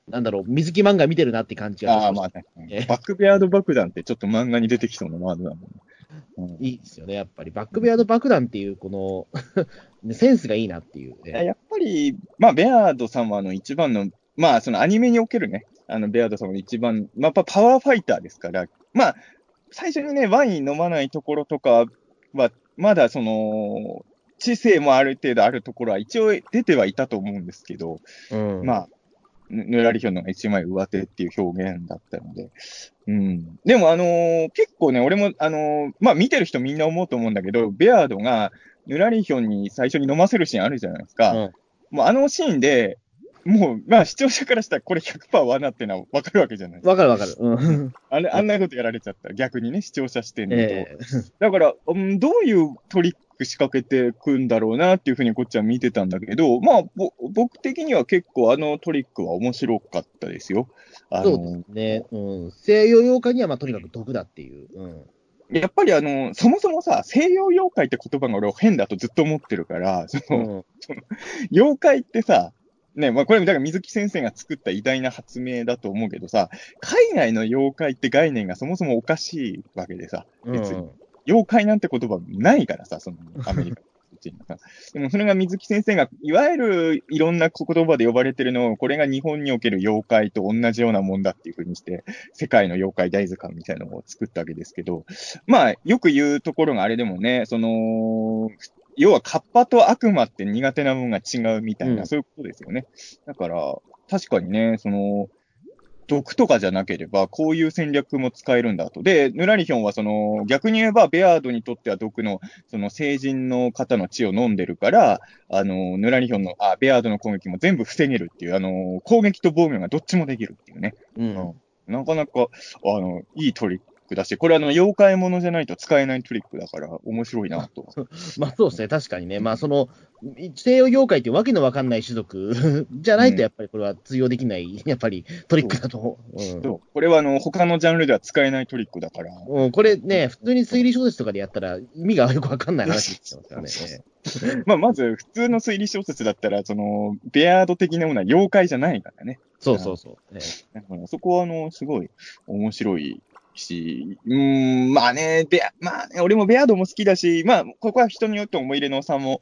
なんだろう、水木漫画見てるなって感じがああ、しまあねえ。バックベアード爆弾ってちょっと漫画に出てきそうなワードだもんね。うんいいですよね、やっぱり。バックベアード爆弾っていう、このね、センスがいいなっていう、ね。いややっぱり、まあ、ベアード様の一番の、まあ、そのアニメにおけるね、あの、ベアード様の一番、まあ、やっぱパワーファイターですから、まあ、最初にね、ワイン飲まないところとかは、まだその、知性もある程度あるところは一応出てはいたと思うんですけど、うん、まあ、ぬぬらりひょんのが一枚上手っていう表現だったので。うん。でも、あのー結構ね、俺も、あのーまあ、見てる人みんな思うと思うんだけど、ベアードがぬらりひょんに最初に飲ませるシーンあるじゃないですか。うんもうあのシーンで、もう、まあ、視聴者からしたらこれ100%罠ってのは分かるわけじゃないですか。わかるわかる。うん。あれあんなことやられちゃったら逆にね、視聴者視点だと。ええだから、うん、どういうトリック仕掛けてくんだろうなっていうふうにこっちは見てたんだけど、まあ、ぼ僕的には結構あのトリックは面白かったですよ。あのそうですね。うん。西洋妖怪には、まあ、とにかく毒だっていう。うん。やっぱりあの、そもそもさ、西洋妖怪って言葉が俺は変だとずっと思ってるから、その、うん妖怪ってさ、ね、まあこれ、だから水木先生が作った偉大な発明だと思うけどさ、海外の妖怪って概念がそもそもおかしいわけでさ、別に。妖怪なんて言葉ないからさ、そのアメリカ。でもそれが水木先生が、いわゆるいろんな言葉で呼ばれてるのを、これが日本における妖怪と同じようなもんだっていうふうにして、世界の妖怪大図鑑みたいなのを作ったわけですけど、まあ、よく言うところがあれでもね、その、要はカッパと悪魔って苦手なものが違うみたいな、うんそういうことですよね。だから、確かにね、その、毒とかじゃなければ、こういう戦略も使えるんだと。で、ヌラリヒョンはその、逆に言えば、ベアードにとっては毒の、その成人の方の血を飲んでるから、あの、ヌラリヒョンの、あ、ベアードの攻撃も全部防げるっていう、あの、攻撃と防御がどっちもできるっていうね。うん。なかなか、あの、いいトリックだし、これあの、妖怪ものじゃないと使えないトリックだから、面白いなと。まあそうですね、確かにね。まあその、西洋妖怪ってわけのわかんない種族 じゃないと、やっぱりこれは通用できない、やっぱりトリックだと思う。うんそうこれはあの、他のジャンルでは使えないトリックだから。うん、これね、普通に推理小説とかでやったら意味がよくわかんない話ですからね。まあ、まず、普通の推理小説だったら、その、ベアード的なものは妖怪じゃないからね。そうそうそう。ねだからそこは、あの、すごい面白いし、うーん、まあね、ベア、まあね、俺もベアードも好きだし、まあ、ここは人によって思い入れの差も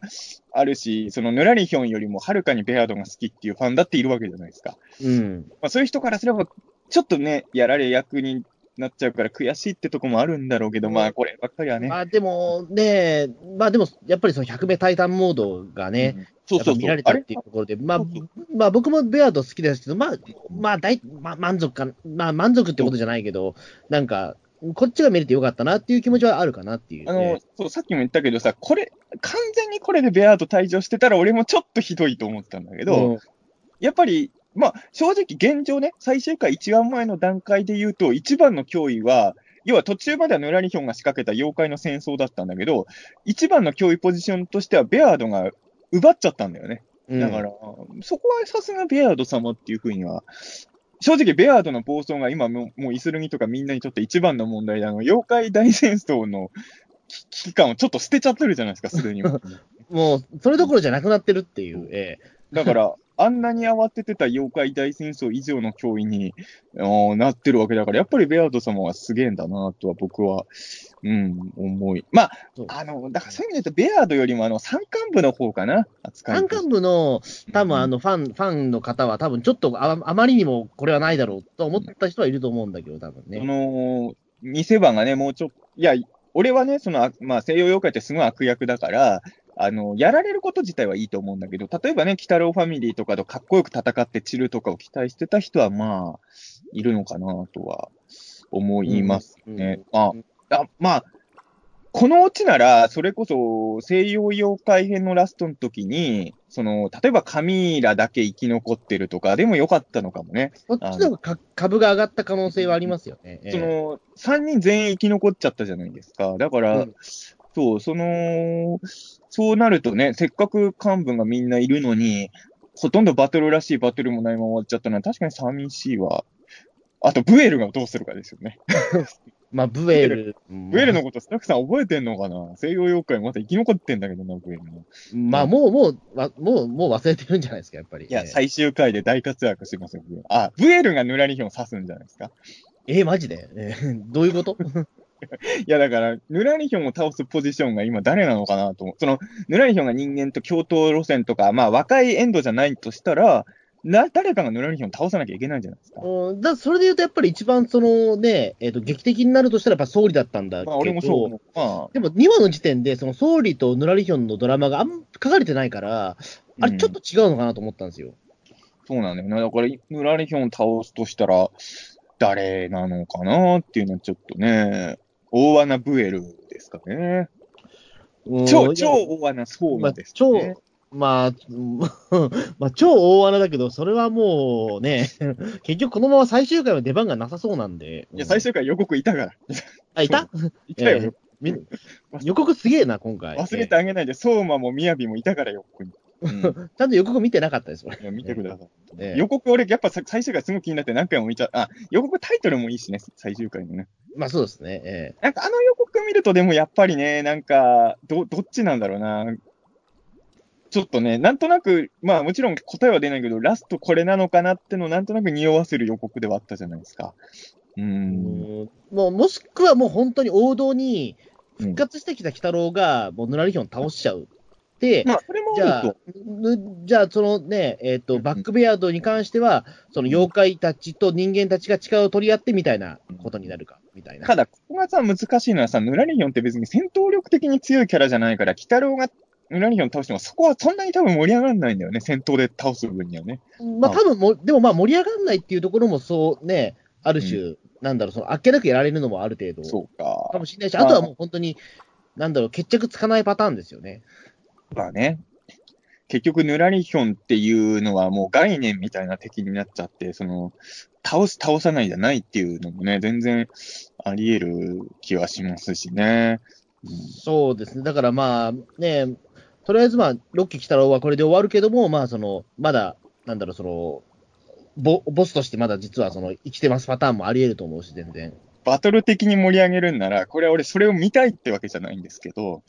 あるし、そのヌラリヒョンよりもはるかにベアードが好きっていうファンだっているわけじゃないですか。うん。まあ、そういう人からすれば、ちょっとね、やられ役になっちゃうから悔しいってとこもあるんだろうけど、まあ、こればっかりはね。まあでもね、まあでも、やっぱりその100名タイタンモードがね、うんそうそう見られたっていうところで、まあまあ僕もベアード好きですけど、まあ、まあ大、まあ満足か、まあ満足ってことじゃないけど、なんか、こっちが見れてよかったなっていう気持ちはあるかなっていう、あのね。、そう、さっきも言ったけどさ、これ、完全にこれでベアード退場してたら、俺もちょっとひどいと思ったんだけど、うん。やっぱり、まあ、正直現状ね、最終回1話前の段階で言うと、一番の脅威は、要は途中まではヌラリヒョンが仕掛けた妖怪の戦争だったんだけど、一番の脅威ポジションとしてはベアードが奪っちゃったんだよね。だから、そこはさすがベアード様っていうふうには、正直ベアードの暴走が今ももうイスルギとかみんなにとって一番の問題で、あの、妖怪大戦争の危危機感をちょっと捨てちゃってるじゃないですか、すでに。もう、それどころじゃなくなってるっていう、ええだから、あんなに慌ててた妖怪大戦争以上の脅威になってるわけだから、やっぱりベアード様はすげえんだなとは僕は、うん、思い。まあそう、あの、だからそういう意味で言うと、ベアードよりもあの、山間部の方かな、扱い山。間部の、多分あの、の、ファン、ファンの方は多分ちょっとああまりにもこれはないだろうと思った人はいると思うんだけど、多分そね。の、見せ場がね、もうちょっと、いや、俺はね、その、あまあ、西洋妖怪ってすごい悪役だから、あの、やられること自体はいいと思うんだけど、例えばね、鬼太郎ファミリーとかとかっこよく戦って散るとかを期待してた人は、まあ、いるのかなとは思いますね。まあ、あまあ、このオチなら、それこそ西洋妖怪編のラストの時に、その、例えばカミーラだけ生き残ってるとかでもよかったのかもね。こっちのか株が上がった可能性はありますよね。ええその、3人全員生き残っちゃったじゃないですか。だから、うんそう、その、そうなるとね、せっかく幹部がみんないるのに、ほとんどバトルらしいバトルもないまま終わっちゃったのは確かに寂しいわ。あと、ブエルがどうするかですよね。まあ、ブエル。ブエルのことスタッフさん覚えてんのかな？西洋妖怪まだ生き残ってんだけどな、ブエルの。まあ、もう、もう、わもう、もう忘れてるんじゃないですか、やっぱり。いや、ええ最終回で大活躍しますよ、ブエル。あ、ブエルがヌラリヒョンを刺すんじゃないですか？えーマジで、えーどういうこと？いや、だから、ヌラリヒョンを倒すポジションが今誰なのかなと思う。その、ヌラリヒョンが人間と共闘路線とか、まあ、若いエンドじゃないとしたら、な、誰かがヌラリヒョンを倒さなきゃいけないんじゃないですか。うんだそれで言うと、やっぱり一番そのね、えっ、と、劇的になるとしたらやっぱ総理だったんだけど、まあ、俺もそう。まあ、でも2話の時点で、その総理とヌラリヒョンのドラマがあん書かれてないから、あれちょっと違うのかなと思ったんですよ。そうなんだよね。だから、ヌラリヒョンを倒すとしたら、誰なのかなっていうのはちょっとね、大穴ブエルですかね。うん超、超大穴そうまあです、ね。超、まあ、うん まあ、超大穴だけど、それはもうね、結局このまま最終回は出番がなさそうなんで。いや、最終回予告いたから。あ、いた？いたよ。えみ予告すげえな、今回。忘れてあげないで、相馬も雅もいたからよ、ここに。うんちゃんと予告見てなかったです、俺。いや見てください。ええ予告、俺、やっぱさ最終回すごく気になって何回も見ちゃう。あ、予告タイトルもいいしね、最終回のね。まあそうですね。えなんかあの予告見ると、でもやっぱりね、なんか、ど、どっちなんだろうな。ちょっとね、なんとなく、まあもちろん答えは出ないけど、ラストこれなのかなってのをなんとなく匂わせる予告ではあったじゃないですか。うえん。うんもう、もしくはもう本当に王道に、復活してきた鬼太郎が、もうぬらりひょん倒しちゃう。で、まあ、それもじゃあじゃあ、そのね、えっ、と、バックベアードに関しては、その妖怪たちと人間たちが力を取り合ってみたいなことになるか、みたいな。ただ、ここがさ、難しいのはさ、ヌラリヒョンって別に戦闘力的に強いキャラじゃないから、鬼太郎がヌラリヒョン倒しても、そこはそんなに多分盛り上がらないんだよね、戦闘で倒す分にはね。まあ、多分も、でもまあ盛り上がんないっていうところもそうね、ある種、なんだろう、そのあっけなくやられるのもある程度そうか。かもしれないし、まああとはもう本当に、なんだろう、決着つかないパターンですよね。まあね。結局、ヌラリヒョンっていうのはもう概念みたいな敵になっちゃって、その、倒す、倒さないじゃないっていうのもね、全然あり得る気はしますしね。そうですね。だからまあ、ね、とりあえずまあ、ロッキー・キタロウはこれで終わるけども、まあ、その、まだ、なんだろう、その、ボボスとしてまだ実はその生きてますパターンもあり得ると思うし、全然。バトル的に盛り上げるんなら、これは俺それを見たいってわけじゃないんですけど、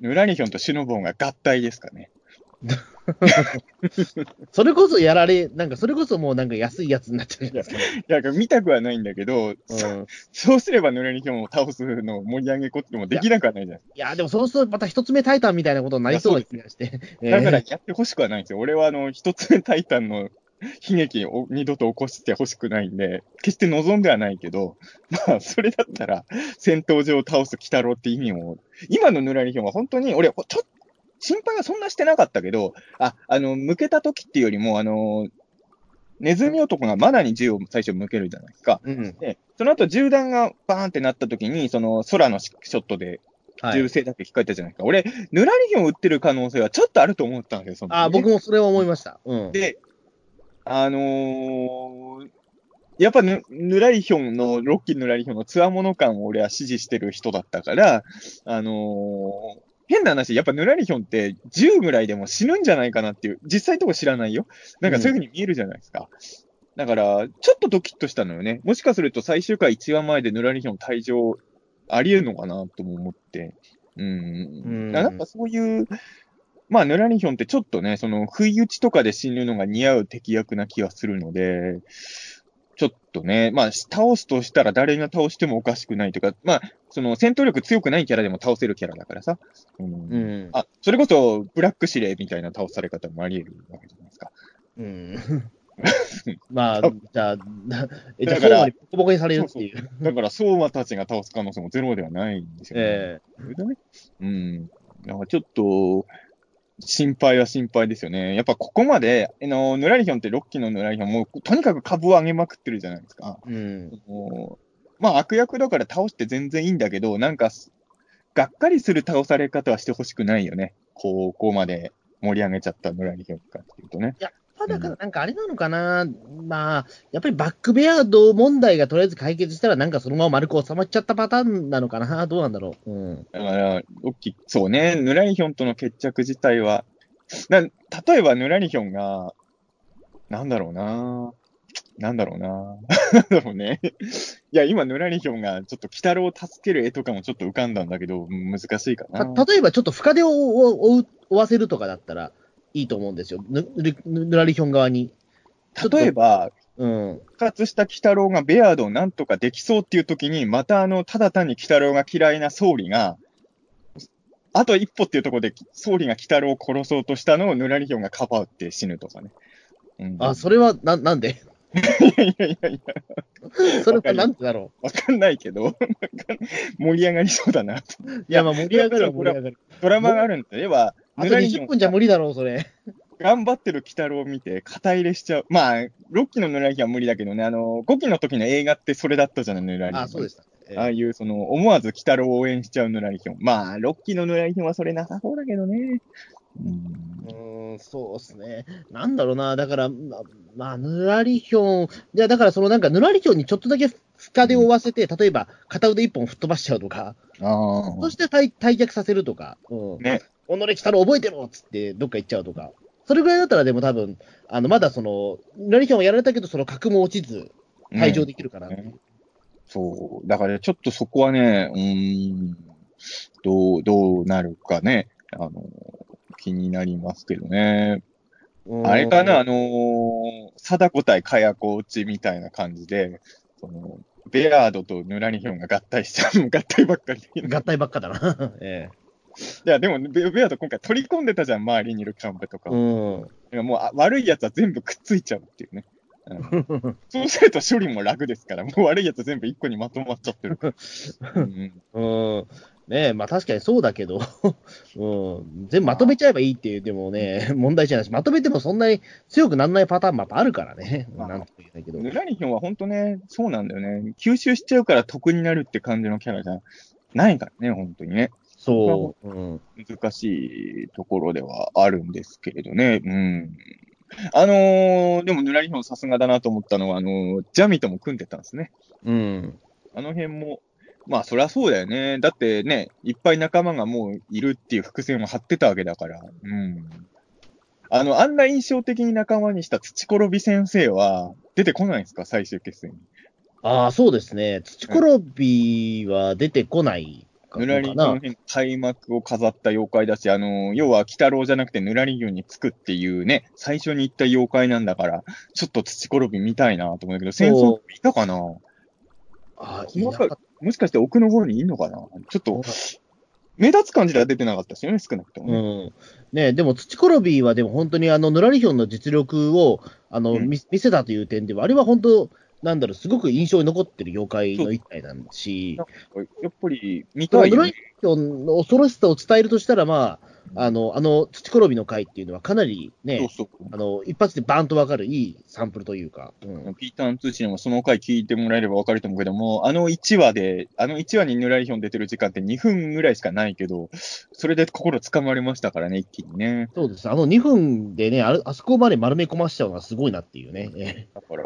ヌラニヒョンとシュノボンが合体ですかね。それこそやられ、なんかそれこそもうなんか安いやつになっちゃうじゃないですか。いや、見たくはないんだけど、そうん、そうすればヌラリヒョンを倒すのを盛り上げることもできなくはないじゃないいや、でもそうするとまた一つ目タイタンみたいなことになりそうな気がして。だからえやってほしくはないんですよ。俺はあの、一つ目タイタンの悲劇を二度と起こしてほしくないんで、決して望んではないけど、まあ、それだったら、戦闘場を倒す鬼太郎って意味も、今のヌラリヒョンは本当に、俺、ちょっと、心配はそんなしてなかったけど、あ、あの、向けた時っていうよりも、あの、ネズミ男がマナに銃を最初向けるじゃないですか。ーうん。で、その後銃弾がバーンってなった時に、その空のショットではい銃声だけ控えたじゃないですか。俺、ヌラリヒョン撃ってる可能性はちょっとあると思ったんですよ、その時ねあ、僕もそれは思いました。うん。で、あのーやっぱヌヌラリヒョンの、ロッキーヌラリヒョンのツアモノ感を俺は支持してる人だったから、あのー変な話、やっぱヌラリヒョンって10ぐらいでも死ぬんじゃないかなっていう、実際のとこ知らないよ。なんかそういう風に見えるじゃないですか。だから、ちょっとドキッとしたのよね。もしかすると最終回1話前でヌラリヒョン退場ありえるのかなとも思って。うん。うんなんかそういう、まあ、ヌラリヒョンってちょっとね、その、不意打ちとかで死ぬのが似合う敵役な気はするので、ちょっとね、まあ、倒すとしたら誰が倒してもおかしくないというか、まあ、その、戦闘力強くないキャラでも倒せるキャラだからさ。うんうん。あ、それこそ、ブラック指令みたいな倒され方もあり得るわけじゃないですか。うん。まあ、じゃあ、なえだからボコボコにされるっていう。だから、相馬たちが倒す可能性もゼロではないんですよね。えそれでね。うん。だからちょっと、心配は心配ですよね。やっぱここまで、あの、ヌラリヒョンってロッキーのヌラリヒョンもうとにかく株を上げまくってるじゃないですか。えうん。まあ悪役だから倒して全然いいんだけど、なんかす、がっかりする倒され方はしてほしくないよね。ここまで盛り上げちゃったヌラリヒョンかっていうとね。まあ、だから、なんかあれなのかな、まあ、やっぱりバックベアード問題がとりあえず解決したら、なんかそのまま丸く収まっちゃったパターンなのかな、どうなんだろう？うん。だから、ロッキー、そうね、ヌラリヒョンとの決着自体は、な例えばヌラリヒョンが、なんだろうな？なんだろうな？なんだろうね。いや、今、ヌラリヒョンがちょっと鬼太郎を助ける絵とかもちょっと浮かんだんだけど、うん難しいかな。た例えばちょっと深手を負う負わせるとかだったらいいと思うんですよ。ぬぬぬぬらりひょん側に。例えば、うん。復活した鬼太郎がベアードをなんとかできそうっていう時に、またあの、ただ単に鬼太郎が嫌いな総理が、あと一歩っていうところで、総理が鬼太郎を殺そうとしたのをヌラリヒョンがかばって死ぬとかね。うん、あ、それはな、なんで？いやいやいやいや、それはなんでだろわかんないけど、盛り上がりそうだなと。う。いや、まあ盛り上がるは盛り上がる。ドラマがあるんで、は、あと20分じゃ無理だろう、それ。頑張ってる鬼太郎を見て、肩入れしちゃう。まあ、6期のヌラリヒョンは無理だけどね、あの、5期の時の映画ってそれだったじゃない、ヌラリヒョン。あ、そうでした。えああいう、その、思わず鬼太郎を応援しちゃうヌラリヒョン。まあ、6期のヌラリヒョンはそれなさそうだけどね。うんうーん、そうですね。なんだろうな、だから、ままあ、ぬらりひょん、じゃあだからそのなんか、ぬらりひょんにちょっとだけ深手を負わせて、例えば片腕一本吹っ飛ばしちゃうとか、あそして退退却させるとか、うん。ね。己来たの覚えてろっつって、どっか行っちゃうとか。それぐらいだったら、でも多分、あの、まだその、ラリヒョンはやられたけど、その格も落ちず、退場できるかなっていう。そう。だからちょっとそこはね、うーん、どう、どうなるかね、あの、気になりますけどね。うんあれかな、あのー、貞子対火薬落ちみたいな感じで、その、ベアードとヌラリヒョンが合体しちゃう、合体ばっかりで。合体ばっかだな。えいや、でもベ、ベアード今回取り込んでたじゃん、周りにいるキャンプとかえ。うを。ん。もうあ悪いやつは全部くっついちゃうっていうね。うん そうすると処理も楽ですから、もう悪いやつ全部一個にまとまっちゃってるから。うんうん。ねえ、まあ確かにそうだけど、うん。全部まとめちゃえばいいっていう、でもね、問題じゃないし、まとめてもそんなに強くならないパターンもやっぱあるからね。まあなんとも言えないけど。ヌラリヒョンは本当ね、そうなんだよね。吸収しちゃうから得になるって感じのキャラじゃないからね、本当にね。そう。うん。難しいところではあるんですけれどね。うん。あのーでもヌラリヒョンさすがだなと思ったのは、あのージャミとも組んでたんですね。うん。あの辺も、まあそりゃそうだよね。だってね、いっぱい仲間がもういるっていう伏線を張ってたわけだから。うん。あの、あんな印象的に仲間にした土転び先生は出てこないんですか？最終決戦に。ああ、そうですね。土転びは出てこないかヌラリヒなョン。編開幕を飾った妖怪だし、あの、要は、鬼太郎じゃなくてヌラリヒョンにつくっていうね、最初に言った妖怪なんだから、ちょっと土転び見たいなと思うんだけど、戦争いたかな？もああ、細かいしかして奥の方にいんのかな？ちょっと、目立つ感じでは出てなかったですよね、少なくともね。うん。ねでも土転びはでも本当にあの、ヌラリヒョンの実力を、あの、うん見見せたという点では、あれは本当、なんだろう、すごく印象に残ってる妖怪の一体なんし、やっぱり、見たいよね。リヒョンの恐ろしさを伝えるとしたら、まあ、あの、あの、土転びの回っていうのはかなりね、そうそう。あの、一発でバーンとわかるいいサンプルというか、うん。ピーターン通信もその回聞いてもらえればわかると思うけども、あの1話で、あの1話にヌラリヒョン出てる時間って2分ぐらいしかないけど、それで心つかまれましたからね、一気にね。そうです。あの2分でね、あれあそこまで丸め込ましちゃうのはすごいなっていうね。えだから、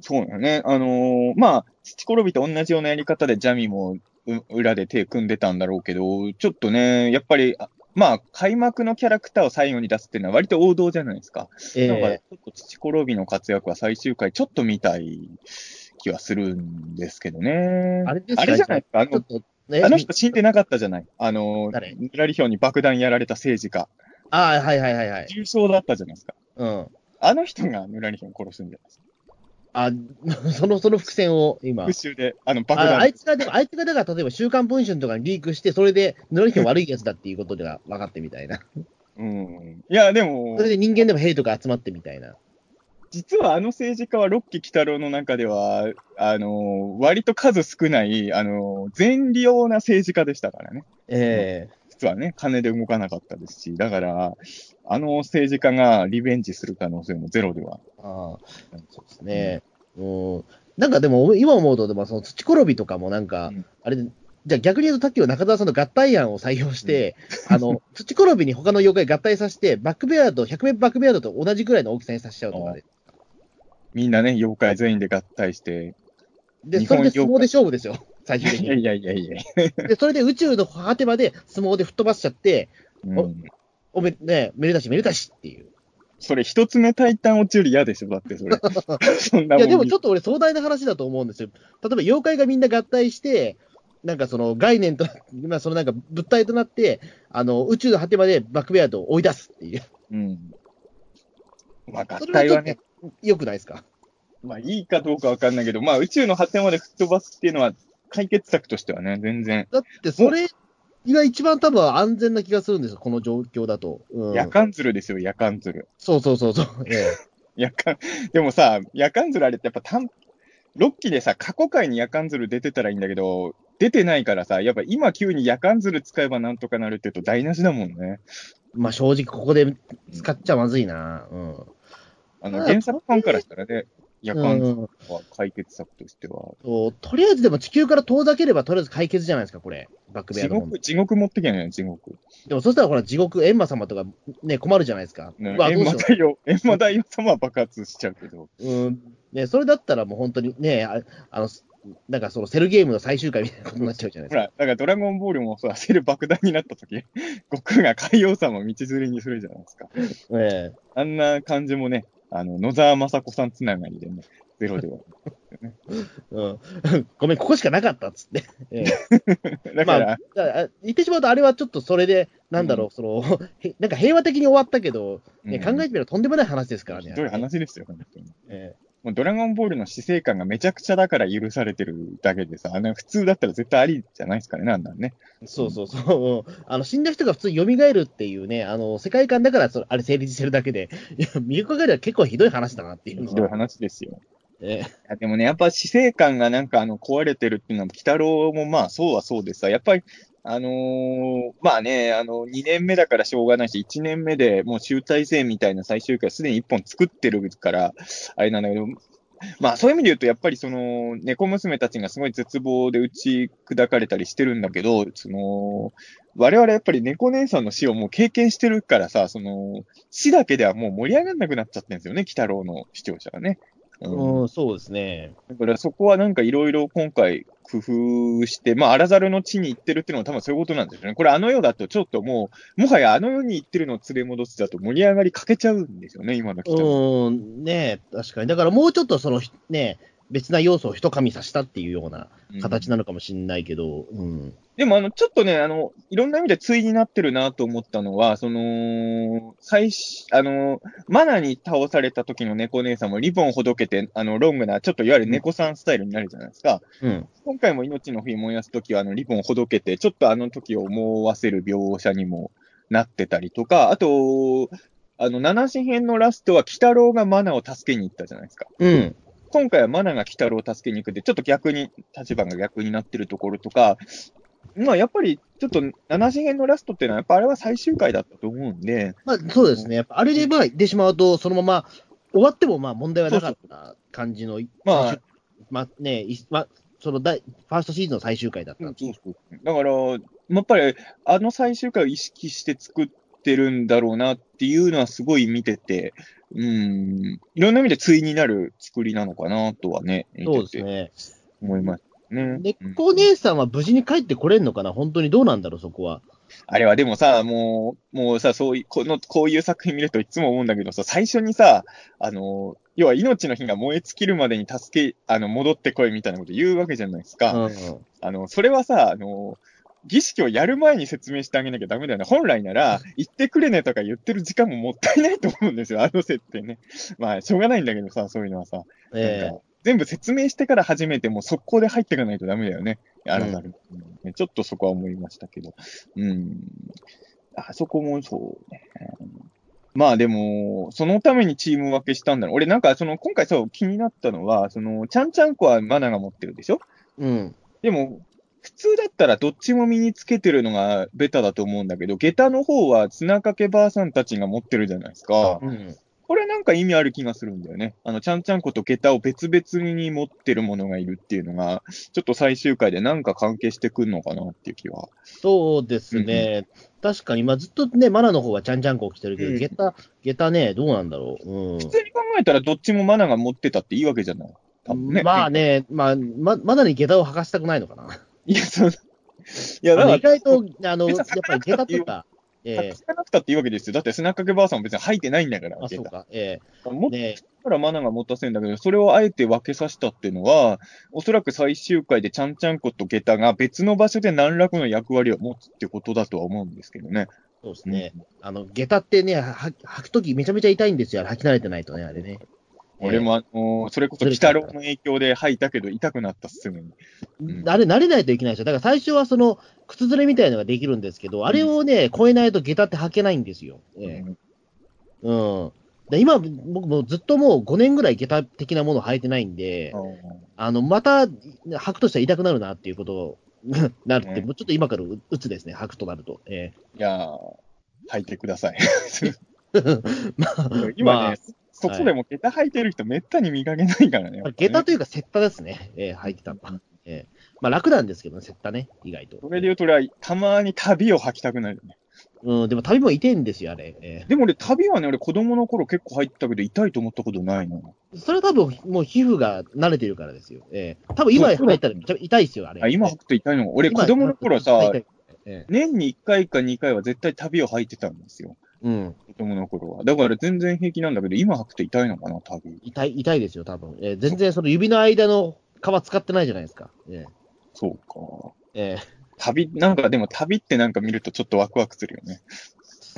そうだよね。あのーまあ、土転びと同じようなやり方でジャミもう裏で手組んでたんだろうけど、ちょっとね、やっぱり、あまあ、開幕のキャラクターを最後に出すっていうのは割と王道じゃないですか。えだから、えちょっと土転びの活躍は最終回ちょっと見たい気はするんですけどね。あれですか？あれじゃないですか？あのね、あの人死んでなかったじゃない。あの、誰？ヌラリヒョンに爆弾やられた政治家。ああ、はいはいはいはい。重傷だったじゃないですか。うん。あの人がヌラリヒョン殺すんじゃないですか。あ、その、その伏線を今。復讐で、あの爆弾。ああいつが、でも、あいつがだから、例えば、週刊文春とかにリークして、それで、ヌラリヒョン悪いやつだっていうことが 分かってみたいな。うん。いや、でもそれ、で人間でもヘイトが集まってみたいな。実はあの政治家はロッキー鬼太郎の中では、あの、割と数少ない、あの、善良な政治家でしたからね。え実はね、金で動かなかったですし、だから、あの政治家がリベンジする可能性もゼロでは。えああ、そうですね。うん。なんかでも、今思うと、でも、その土転びとかもなんか、うんあれ、じゃあ逆に言うと、さっきの中澤さんの合体案を採用して、あの、土転びに他の妖怪合体させて、バックベアード、100名バックベアードと同じぐらいの大きさにさせちゃうとかで。みんなね、妖怪全員で合体して。で、日本それで相撲で勝負ですよ、最終的に。いやいやいやいや。で、それで宇宙の果てまで相撲で吹っ飛ばしちゃって、うん、おめ、ね、めでたしめでたしっていう。それ一つ目タイタン落ちより嫌でしょ、だってそれ。そんないもや、んでもちょっと俺壮大な話だと思うんですよ。例えば妖怪がみんな合体して、なんかその概念と、まあそのなんか物体となって、あの、宇宙の果てまでバックベアードを追い出すっていう。うん。まあ合体はね良くないですか？まあいいかどうかわかんないけど、まあ宇宙の果てまで吹っ飛ばすっていうのは解決策としてはね、全然。だってそれが一番多分安全な気がするんですよ、この状況だと。うん、夜間鶴ですよ、夜間鶴。そうそうそうそう。ええ夜間、でもさ、夜間鶴あれってやっぱ単、6期でさ、過去回に夜間鶴出てたらいいんだけど、出てないからさ、やっぱ今急に夜間鶴使えばなんとかなるって言うと台無しだもんね。まあ正直ここで使っちゃまずいな。うん。あの、あ原作ファンからしたらね、夜間は解決策としては。そうとりあえずでも地球から遠ざければとりあえず解決じゃないですか、これ。バックベア地獄、地獄持ってけないよ、地獄。でもそしたらほら地獄、閻魔様とかね、困るじゃないですか。ね、うわど閻うしよう魔大王、閻魔大王様は爆発しちゃうけど。うん。ね、それだったらもう本当にね、ああの、なんかそのセルゲームの最終回みたいなことになっちゃうじゃないですか。ほら、だからドラゴンボールもさ、セル爆弾になった時、悟空が海洋様を道連れにするじゃないですか。ええあんな感じもね、あの、野沢雅子さんつながりでね、ゼロでは。うん、ごめん、ここしかなかったっつって。ええ だから、まあ、言ってしまうと、あれはちょっとそれで、なんだろう、その、へなんか平和的に終わったけど、ねうん考えてみればとんでもない話ですからね。ひどい話ですよ、本当に。えもうドラゴンボールの死生観がめちゃくちゃだから許されてるだけでさ、あの普通だったら絶対ありじゃないですかね、なんだね。えそうそうそ う。あの、死んだ人が普通に蘇るっていうね、あの、世界観だからそれ、あれ成立してるだけで、いや、見る限りは結構ひどい話だなっていうのひどいは。話ですよ。ええでもね、やっぱ死生観がなんかあの壊れてるっていうのは、鬼太郎もまあそうはそうでさ、やっぱり、あのーまあね、あの、2年目だからしょうがないし、1年目でもう集大成みたいな最終回すでに1本作ってるから、あれなんだけど、まあそういう意味で言うと、やっぱりその、猫娘たちがすごい絶望で打ち砕かれたりしてるんだけど、その、我々やっぱり猫姉さんの死をもう経験してるからさ、その、死だけではもう盛り上がんなくなっちゃってるんですよね、鬼太郎の視聴者がね。うんうん、そうですね。だからそこはなんかいろいろ今回工夫して、まあ、荒猿の地に行ってるっていうのは多分そういうことなんですよね。これあの世だとちょっともう、もはやあの世に行ってるのを連れ戻すだと盛り上がりかけちゃうんですよね、今の人も。うん、ねえ確かに。だからもうちょっとその、ね別な要素を一噛みさせたっていうような形なのかもしれないけど、うん。でもあの、ちょっとね、あの、いろんな意味で対になってるなと思ったのは、その、最初、あの、マナに倒された時の猫姉さんもリボンほどけて、あの、ロングな、ちょっといわゆる猫さんスタイルになるじゃないですか。うん。今回も命の日燃やすときは、あの、リボンほどけて、ちょっとあの時を思わせる描写にもなってたりとか、あと、あの、七子編のラストは、鬼太郎がマナを助けに行ったじゃないですか。うん。今回はマナが鬼太郎を助けに行くって、ちょっと逆に、立場が逆になってるところとか、まあ、やっぱり、ちょっと、七子編のラストっていうのは、やっぱあれは最終回だったと思うんで、まあ、そうですね。やっぱあれでまあ、言ってしまうと、そのまま終わってもまあ問題はなかった感じの、まあまあね、いまあ、その大ファーストシーズンの最終回だった。だから、やっぱり、あの最終回を意識して作ってるんだろうなっていうのはすごい見てて、うん、いろんな意味で対になる作りなのかなとはね、見そうてですてね。思いますね。で、うんこお姉さんは無事に帰ってこれんのかな？本当にどうなんだろう、そこは。あれはでもさ、もう、もうさ、そういう、この、こういう作品見るといつも思うんだけどさ、最初にさ、あの、要は命の火が燃え尽きるまでに助け、あの、戻ってこいみたいなこと言うわけじゃないですか。うん。あの、それはさ、あの、儀式をやる前に説明してあげなきゃダメだよね。本来なら、言ってくれねとか言ってる時間ももったいないと思うんですよ、あの設定ね。まあ、しょうがないんだけどさ、そういうのはさ。えなんか全部説明してから初めてもう速攻で入っていかないとダメだよね。うんちょっとそこは思いましたけど。うん。あそこもそうね。まあでも、そのためにチーム分けしたんだろう。俺なんかその、今回そう気になったのは、その、ちゃんちゃんこはマナが持ってるでしょ？えうん。でも、普通だったらどっちも身につけてるのがベタだと思うんだけど、下駄の方は綱掛けばあさんたちが持ってるじゃないですか。うん。これなんか意味ある気がするんだよね。あの、ちゃんちゃんこと下駄を別々に持ってるものがいるっていうのが、ちょっと最終回でなんか関係してくるのかなっていう気は。そうですね。確かに、まあずっとね、マナの方はちゃんちゃんこ着てるけど、うん下駄、下駄ね、どうなんだろう。うん。普通に考えたらどっちもマナが持ってたっていいわけじゃない。多分ね。まあね、まあ、ま、まだに下駄を履かしたくないのかな。いや、そう。いや、だから、意外と、あの、やっぱり下駄とか、ええ聞かなくたっていいわけですよ。だって砂掛けばあさんも別に入ってないんだから。あ、そうか、え持っえねからマナが持たせるんだけど、それをあえて分けさせたっていうのは、おそらく最終回でちゃんちゃんこと下駄が別の場所で何らかの役割を持つってことだとは思うんですけどね。そうですね。あの、下駄ってね、は履くときめちゃめちゃ痛いんですよ。履き慣れてないとね、あれね。俺もあのーそれこそ、鬼太郎の影響で吐いたけど痛くなったっすぐに。うんあれ慣れないといけないでしょ。だから最初はその、靴ずれみたいのができるんですけど、あれをね、超えないと下駄って履けないんですよ。ええうん。で今、僕もずっともう5年ぐらい下駄的なもの履いてないんで、あの、また履くとしたら痛くなるなっていうことを なるって、うんもうちょっと今から打つですね、履くとなると。えいやー、吐いてください。え まあ、今ね、まあそこでも下駄履いてる人めったに見かけないからね。下駄というか、セッタですね。ええ履いてたのは。ええまあ楽なんですけどね、セッタね、意外と。それで言うとたまに旅を履きたくなるね。うん、でも旅も痛いんですよ、あれ。えでも俺、旅はね、俺子供の頃結構入ったけど、痛いと思ったことないな。えそれは多分、もう皮膚が慣れてるからですよ。ええ多分今入ったら痛いですよ、あれ。あ、今え履くと痛いの俺、今子供の頃さ年に1回か2回は絶対旅を履いてたんですよ。うん。子供の頃は。だから全然平気なんだけど、今履くと痛いのかな、旅。痛い、痛いですよ、多分。ええ全然その指の間の皮使ってないじゃないですか。えそうか。ええ旅、なんかでも旅ってなんか見るとちょっとワクワクするよね。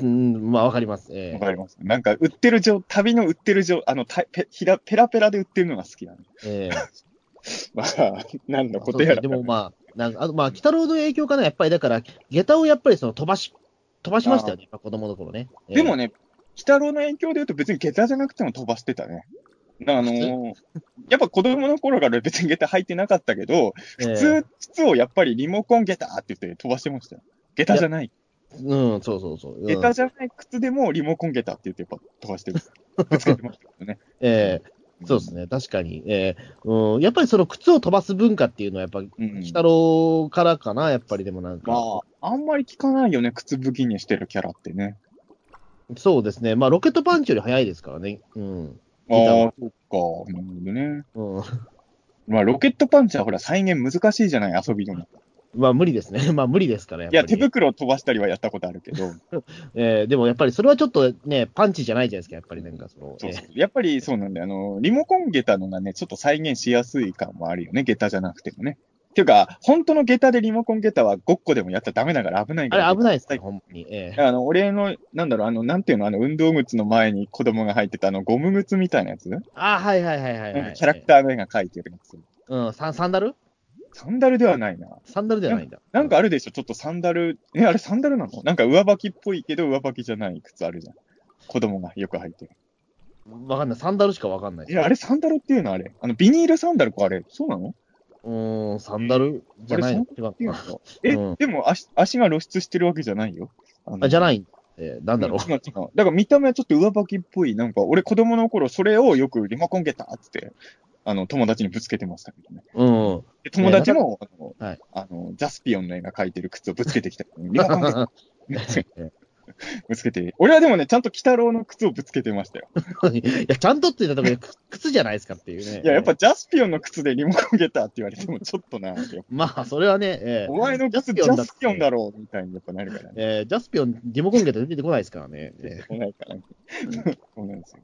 えうん、まあわかります。ええわかります。なんか売ってる状、旅の売ってる状、あの、たペひらペラペラで売ってるのが好きなの。ええ まあ、何のことやら。でもまあ、なんか、あとまあ、北郎の影響かな、やっぱりだから、下駄をやっぱりその飛ばし、飛ばしましたよね、子供の頃ね。ええでもね、北郎の影響で言うと別に下駄じゃなくても飛ばしてたね。あのー やっぱ子供の頃から別に下駄履いてなかったけど、ええ普通、靴をやっぱりリモコン下駄って言って飛ばしてましたよ。下駄じゃない。うん、そうそうそう。うん下駄じゃない靴でもリモコン下駄って言ってやっぱ飛ばしてる。ぶつけてましたけどね。ええそうですね、確かに。ええうん、やっぱりその靴を飛ばす文化っていうのは、やっぱ、うん。鬼太郎からかな、やっぱりでもなんか。まあ、あんまり聞かないよね、靴武器にしてるキャラってね。そうですね。まあ、ロケットパンチより早いですからね。うん。ああ、そっか。なるほどね。うん。まあ、ロケットパンチはほら、再現難しいじゃない、遊びの。まあ、無理ですね。まあ、無理ですから、やっいや。手袋を飛ばしたりはやったことあるけど、ええでもやっぱりそれはちょっとね、パンチじゃないじゃないですか、やっぱりなんかその。そうそうやっぱりそうなんだよ。あの、リモコン下駄のがね、ちょっと再現しやすい感もあるよね、下駄じゃなくてもね。っていうか、本当の下駄でリモコン下駄はごっこでもやったらダメだから危ないから。あれ危ないですね、はいほんまに。ええあの、俺の、なんだろう、あの、なんていうの、あの、運動靴の前に子供が入ってたあの、ゴム靴みたいなやつ、あはいはいはいはい、はい。キャラクターの絵が描いてるやつ。うん、サンサンダル？サンダルではないな。サンダルではないんだ。なんかあるでしょ、ちょっとサンダル。え、あれサンダルなの？なんか上履きっぽいけど上履きじゃない靴あるじゃん。子供がよく履いてる。わかんない。サンダルしかわかんないいや、あれサンダルっていうの？あれ。あの、ビニールサンダルかあれ。そうなの？うーん、サンダルじゃないの？違うのえ、うんでも足足が露出してるわけじゃないよ。あ、じゃない。えー、なんだろう。違う違う。だから見た目はちょっと上履きっぽい。なんか、俺子供の頃それをよくリモコンゲタっつって、あの、友達にぶつけてましたけどね。うん。で友達も、あの、はいあの、ジャスピオンの絵が描いてる靴をぶつけてきた。リモコンゲタぶつけて。俺はでもね、ちゃんと鬼太郎の靴をぶつけてましたよ。いや、ちゃんとって言ったところで、く 靴じゃないですかっていうね。いや、やっぱジャスピオンの靴でリモコンゲタって言われてもちょっとな、まあ、それはね、えーお前の靴ジジャスピオンだャスピオンだろうみたいにやっぱなるからね。えージャスピオン、リモコンゲート出てこないですからね。え来ないから。そうなんですよ。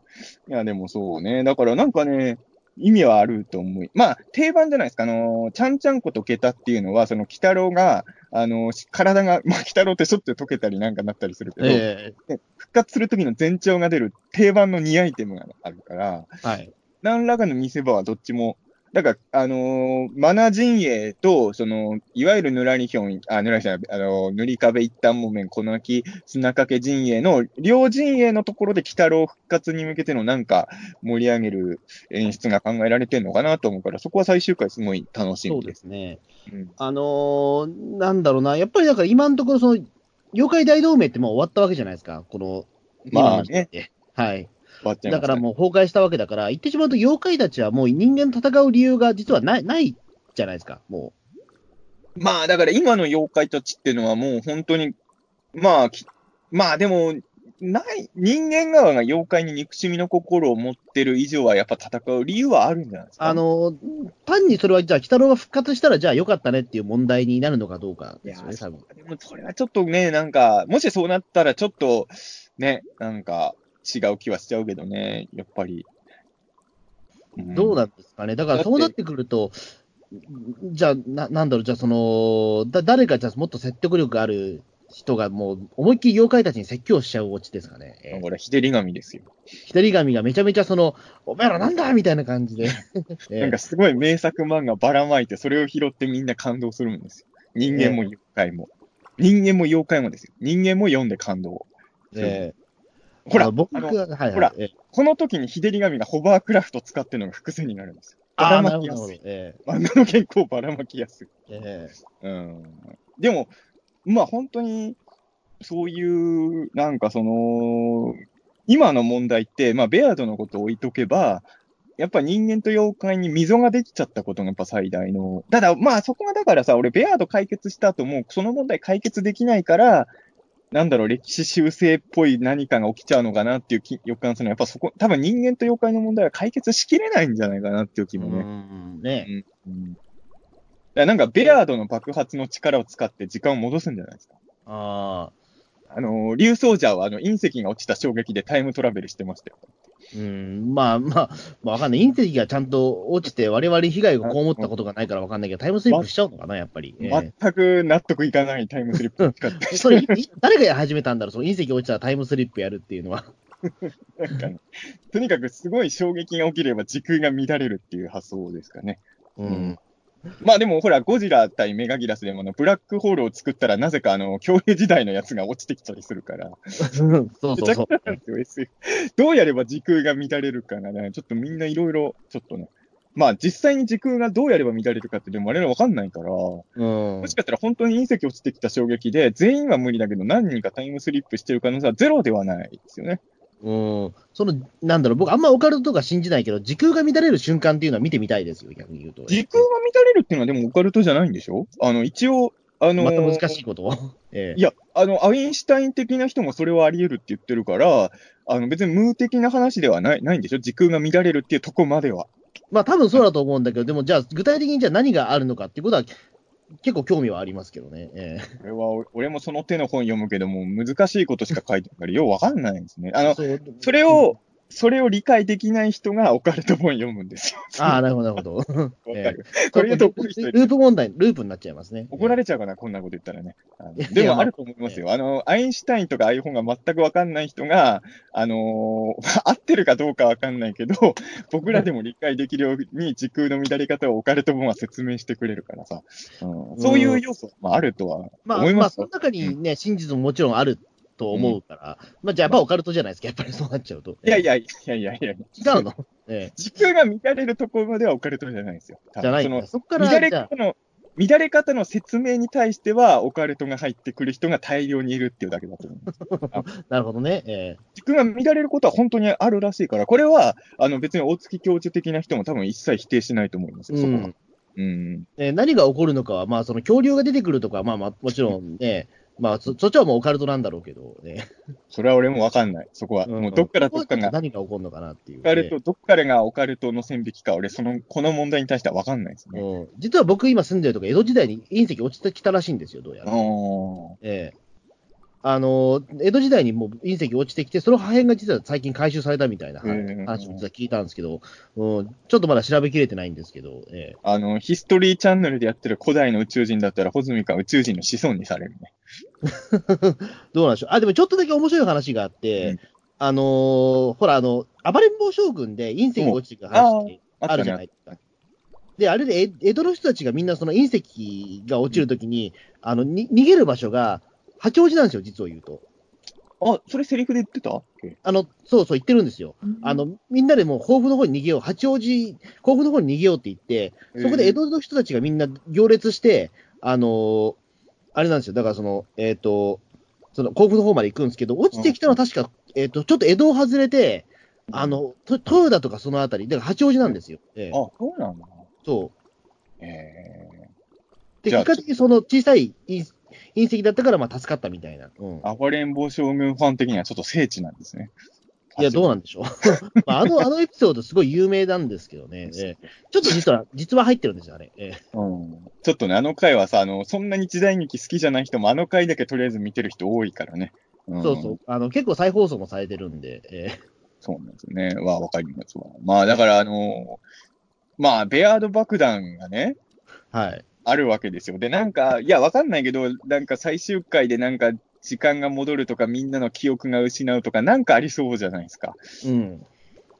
いや、でもそうね。だからなんかね、意味はあると思い。まあ、定番じゃないですか。あのー、ちゃんちゃんことけたっていうのは、その、鬼太郎が、あの体が、まあ、鬼太郎ってしょっちゅう溶けたりなんかなったりするけど、ーえ復活するときの前兆が出る定番の2アイテムがあるから、ーはい。何らかの見せ場はどっちも、だから、あのーマナ陣営と、その、いわゆるぬらりひょん、あ、ぬらりひょん、あのー塗り壁一旦木綿、この秋、砂かけ陣営の、両陣営のところで鬼太郎復活に向けてのなんか盛り上げる演出が考えられてるのかなと思うから、そこは最終回すごい楽しそうみです。ですね。うんあのーなんだろうな、やっぱりだから今のところ、その、妖怪大同盟ってもう終わったわけじゃないですか、この、まあねはい。だからもう崩壊したわけだから、言ってしまうと妖怪たちはもう人間と戦う理由が実はない、ないじゃないですか、もまあ、だから今の妖怪たちっていうのはもう本当に、まあ、きまあでも、ない、人間側が妖怪に憎しみの心を持ってる以上はやっぱ戦う理由はあるんじゃないですう。か？あのー単にそれは、じゃあ、鬼太郎が復活したら、じゃあよかったねっていう問題になるのかどうかですよね、多分。でもそれはちょっとね、なんか、もしそうなったらちょっと、ね、なんか違う気はしちゃうけどね、やっぱり。んどうなんですかね。だからそうなってくると、じゃあ、ななんだろう、じゃあその、だ誰かじゃあもっと説得力ある人がもう思いっきり妖怪たちに説教しちゃうオチですかね。えーこれ、日照り神ですよ。左神がめちゃめちゃその、お前らなんだみたいな感じで。えーなんかすごい名作漫画ばらまいて、それを拾ってみんな感動するんですよ。人間も妖怪も。人間も妖怪もですよ。人間も読んで感動。えーほら僕あが、のはいはい。ほらえーこの時に日照り神がホバークラフト使ってるのが伏線になるんですよ。ばあら。まきやすい。え漫画の原稿をばらまきやすい。ーえうん。でも、まあ本当に、そういう、なんかその、今の問題って、まあベアードのことを置いとけば、やっぱ人間と妖怪に溝ができちゃったことがやっぱ最大の。ただ、まあそこがだからさ、俺ベアード解決した後も、その問題解決できないから、なんだろう、歴史修正っぽい何かが起きちゃうのかなっていう気予感するのは、やっぱそこ、多分人間と妖怪の問題は解決しきれないんじゃないかなっていう気もね。うんね。うん。だなんか、ベアードの爆発の力を使って時間を戻すんじゃないですか。ああ。あの、竜奏者はあの隕石が落ちた衝撃でタイムトラベルしてましたよ。うん、まあまあ、まあ、わかんない。隕石がちゃんと落ちて、我々被害が被ったことがないからわかんないけど、タイムスリップしちゃうのかな、やっぱり。ええ全く納得いかないタイムスリップそれ、い 誰が始めたんだろう、その隕石落ちたらタイムスリップやるっていうのは。なんかね、とにかくすごい衝撃が起きれば時空が乱れるっていう発想ですかね。うん。まあでもほら、ゴジラ対メガギラスでもあのブラックホールを作ったらなぜかあの、恐竜時代のやつが落ちてきたりするから。そうそうそう。どうやれば時空が乱れるかがね、ちょっとみんないろいろ、ちょっとね。まあ実際に時空がどうやれば乱れるかってでも我々わかんないから、もうんしかしたら本当に隕石落ちてきた衝撃で、全員は無理だけど何人かタイムスリップしてる可能性はゼロではないですよね。うん。その、なんだろう、僕あんまオカルトとか信じないけど、時空が乱れる瞬間っていうのは見てみたいですよ、逆に言うと。時空が乱れるっていうのはでもオカルトじゃないんでしょ？あの、一応、あのまーた難しいことを？ええいや、あの、アインシュタイン的な人もそれはあり得るって言ってるから、あの、別に無的な話ではない、ないんでしょ？時空が乱れるっていうとこまでは。まあ多分そうだと思うんだけど、でもじゃあ具体的にじゃあ何があるのかっていうことは結構興味はありますけどね。えこれは、お俺もその手の本読むけども、難しいことしか書いてないから、ようわかんないんですね。あの、それを、それを理解できない人がオカルト本読むんですよ。ああ、なるほど、なるほど。わかえる。これループ問題、ループになっちゃいますね。怒られちゃうかな、こんなこと言ったらね。でもあると思いますよ。あの、アインシュタインとかああいう本が全くわかんない人が、あのー 合ってるかどうかわかんないけど、僕らでも理解できるように時空の乱れ方をオカルト本は説明してくれるからさ。うん、そういう要素もあるとはまあ、思いますよまあその。中にね、真実ももちろんあると思うから、まあじゃあやっぱオカルトじゃないですか、やっぱりそうなっちゃうと。いやいやいやいやいや違うの？ええ 時空が乱れるところまではオカルトじゃないですよ。じゃないその。そこから、乱れ方の、乱れ方の説明に対しては、オカルトが入ってくる人が大量にいるっていうだけだと思う。なるほどね。え時空が乱れることは本当にあるらしいから、これは、あの別に大月教授的な人も多分一切否定しないと思いますえよ、そこは。うんうん。えー何が起こるのかは、まあ、その恐竜が出てくるとか、まあまあ、もちろんね、まあそ、そっちはもうオカルトなんだろうけど、ね。それは俺もわかんない。そこは。もうどっからどっかが、何が起こるのかなっていう、オカルト、どっからがオカルトの線引きか、俺、その、この問題に対してはわかんないですね。うん実は僕今住んでるとこ、江戸時代に隕石落ちてきたらしいんですよ、どうやら。おええあの江戸時代にもう隕石落ちてきて、その破片が実は最近回収されたみたいな話を実は聞いたんですけど、うん、ちょっとまだ調べきれてないんですけど、ええあの、ヒストリーチャンネルでやってる古代の宇宙人だったら、穂積か宇宙人の子孫にされるね。どうなんでしょう？あ、でもちょっとだけ面白い話があって、うんあのーほら、あの、暴れん坊将軍で隕石が落ちてくる話ってあるじゃないですか。で、あれで、え江戸の人たちがみんなその隕石が落ちるときに、あの、に逃げる場所が八王子なんですよ、実を言うと。あ、それセリフで言ってた？あの、そうそう言ってるんですよ。あの、みんなでもう甲府の方に逃げよう、八王子、甲府の方に逃げようって言って、そこで江戸の人たちがみんな行列して、あのーあれなんですよ、だからその、えっ、と、その甲府の方まで行くんですけど、落ちてきたのは確か、えっ、と、ちょっと江戸を外れて、あの、と豊田とかそのあたり、だから八王子なんですよ。ええあ、そうなんだ。そう。えで、じゃあ結果的にその小さい隕隕石だったから、まあ助かったみたいな。うん。ー、暴れん坊将軍ファン的にはちょっと聖地なんですね。いや、どうなんでしょう。まあ、あの、あのエピソードすごい有名なんですけどね。ええちょっと実は、実は入ってるんですよ、あれ。ええうんちょっとね、あの回はさ、あの、そんなに時代劇好きじゃない人も、あの回だけとりあえず見てる人多いからね。んそうそう。あの、結構再放送もされてるんで。ええそうなんですよね。わ、わかりますわ。まあ、だから、あの、まあ、ベアード爆弾がね、はい。あるわけですよ。で、なんか、いや、わかんないけど、なんか最終回でなんか、時間が戻るとか、みんなの記憶が失うとか、なんかありそうじゃないですか。うん。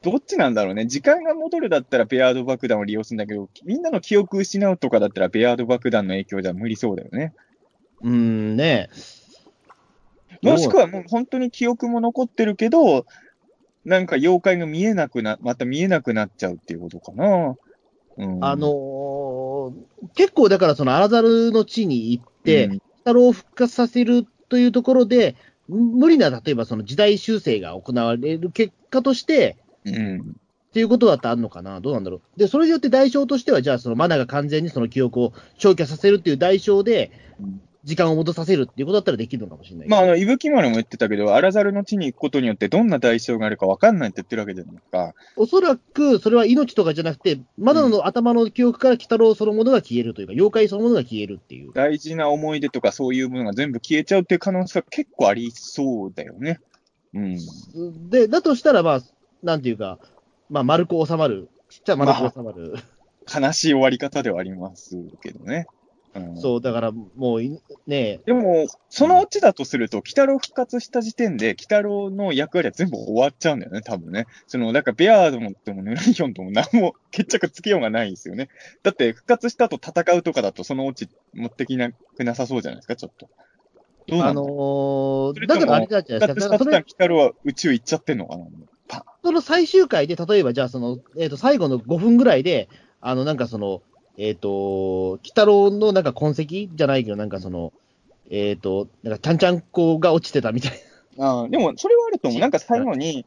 どっちなんだろうね。時間が戻るだったらベアード爆弾を利用するんだけど、みんなの記憶失うとかだったらベアード爆弾の影響じゃ無理そうだよね。うん、ねもしくはもう本当に記憶も残ってるけど、なんか妖怪が見えなくな、また見えなくなっちゃうっていうことかな。うん、あのー結構だからそのアラザルの地に行って、うん。太郎を復活させるというところで、無理な、例えばその時代修正が行われる結果として、うん。っていうことだってあるのかな。どうなんだろう。で、それによって代償としては、じゃあそのマナが完全にその記憶を消去させるっていう代償で、時間を戻させるっていうことだったらできるのかもしれない。まあ、あの、伊吹丸も言ってたけど、アラザルの地に行くことによってどんな代償があるか分かんないって言ってるわけじゃないですか。おそらく、それは命とかじゃなくて、まだの頭の記憶から鬼太郎そのものが消えるというか、妖怪そのものが消えるっていう。大事な思い出とかそういうものが全部消えちゃうっていう可能性は結構ありそうだよね。うん。で、だとしたら、まあ、なんていうか、まあ、丸く収まる。ちっちゃい丸く収まる。悲しい終わり方ではありますけどね。うん、そう、だからもうい、ねでも、そのオチだとすると、鬼太郎復活した時点で、鬼太郎の役割は全部終わっちゃうんだよね、多分ね。その、だから、ベアードもともヌライオンとも何も決着つけようがないですよね。だって、復活した後戦うとかだと、そのオチ持ってきなくなさそうじゃないですか、ちょっと。どうなあののーだからあれじゃない復ですか。だから鬼太郎は宇宙行っちゃってんのかなその最終回で、例えばじゃあその、えっ、と、最後の5分ぐらいで、あの、なんかその、えっ、と、鬼太郎のなんか痕跡じゃないけど、なんかその、えっ、と、なんかちゃんちゃんこが落ちてたみたいああ、でも、それはあると思う。なんか最後に、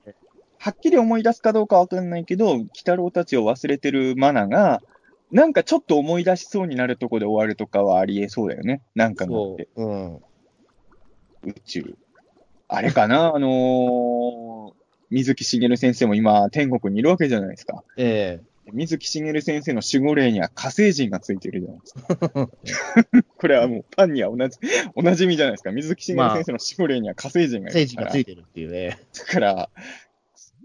はっきり思い出すかどうかわかんないけど、鬼太郎たちを忘れてるマナが、なんかちょっと思い出しそうになるとこで終わるとかはありえそうだよね。なんかな。があって、そう。うん。宇宙。あれかな？あのー、水木しげる先生も今、天国にいるわけじゃないですか。え水木しげる先生の守護霊には火星人がついてるじゃないですか。これはもうファンには同じ、おなじみじゃないですか。水木しげる先生の守護霊には火星人えがいるから。聖地がついてるっていうね。だから、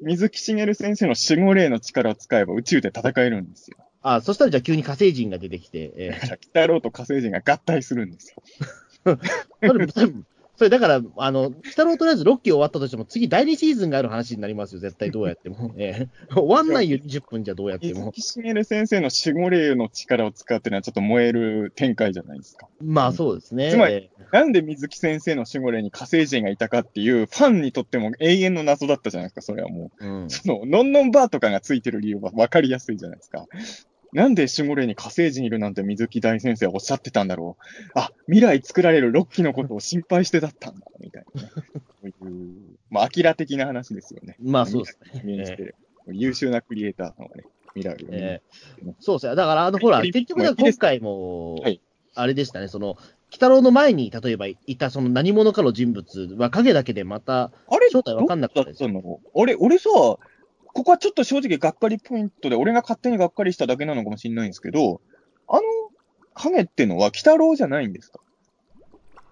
水木しげる先生の守護霊の力を使えば宇宙で戦えるんですよ。あ、そしたらじゃあ急に火星人が出てきて、えだから、北郎と火星人が合体するんですよ。それ、それだから、あの、鬼太郎とりあえず6期終わったとしても、次第2シーズンがある話になりますよ、絶対どうやっても。ええ終わんないよ、20分じゃどうやっても。水木先生の守護霊の力を使うっていうのはちょっと燃える展開じゃないですか。まあそうですね。つまりええなんで水木先生の守護霊に火星人がいたかっていう、ファンにとっても永遠の謎だったじゃないですか、それはもう。うん。その、ノンノンバーとかがついてる理由は分かりやすいじゃないですか。なんで守護霊に火星人いるなんて水木大先生はおっしゃってたんだろう。あ、未来作られる6期のことを心配してだったんだ、みたいなね。そういう、まあ、アキラ的な話ですよね。まあそうですね。見にしてる。優秀なクリエイターさんがね、未来を見にええそうですね。だから、あの、ほら、はい結局は今回もはい、あれでしたね、その、鬼太郎の前に、例えばいたその何者かの人物は影だけでまた、あれ正体わかんなかったですどうだったの俺、俺さ、ここはちょっと正直がっかりポイントで、俺が勝手にがっかりしただけなのかもしれないんですけど、あの影ってのは鬼太郎じゃないんですか？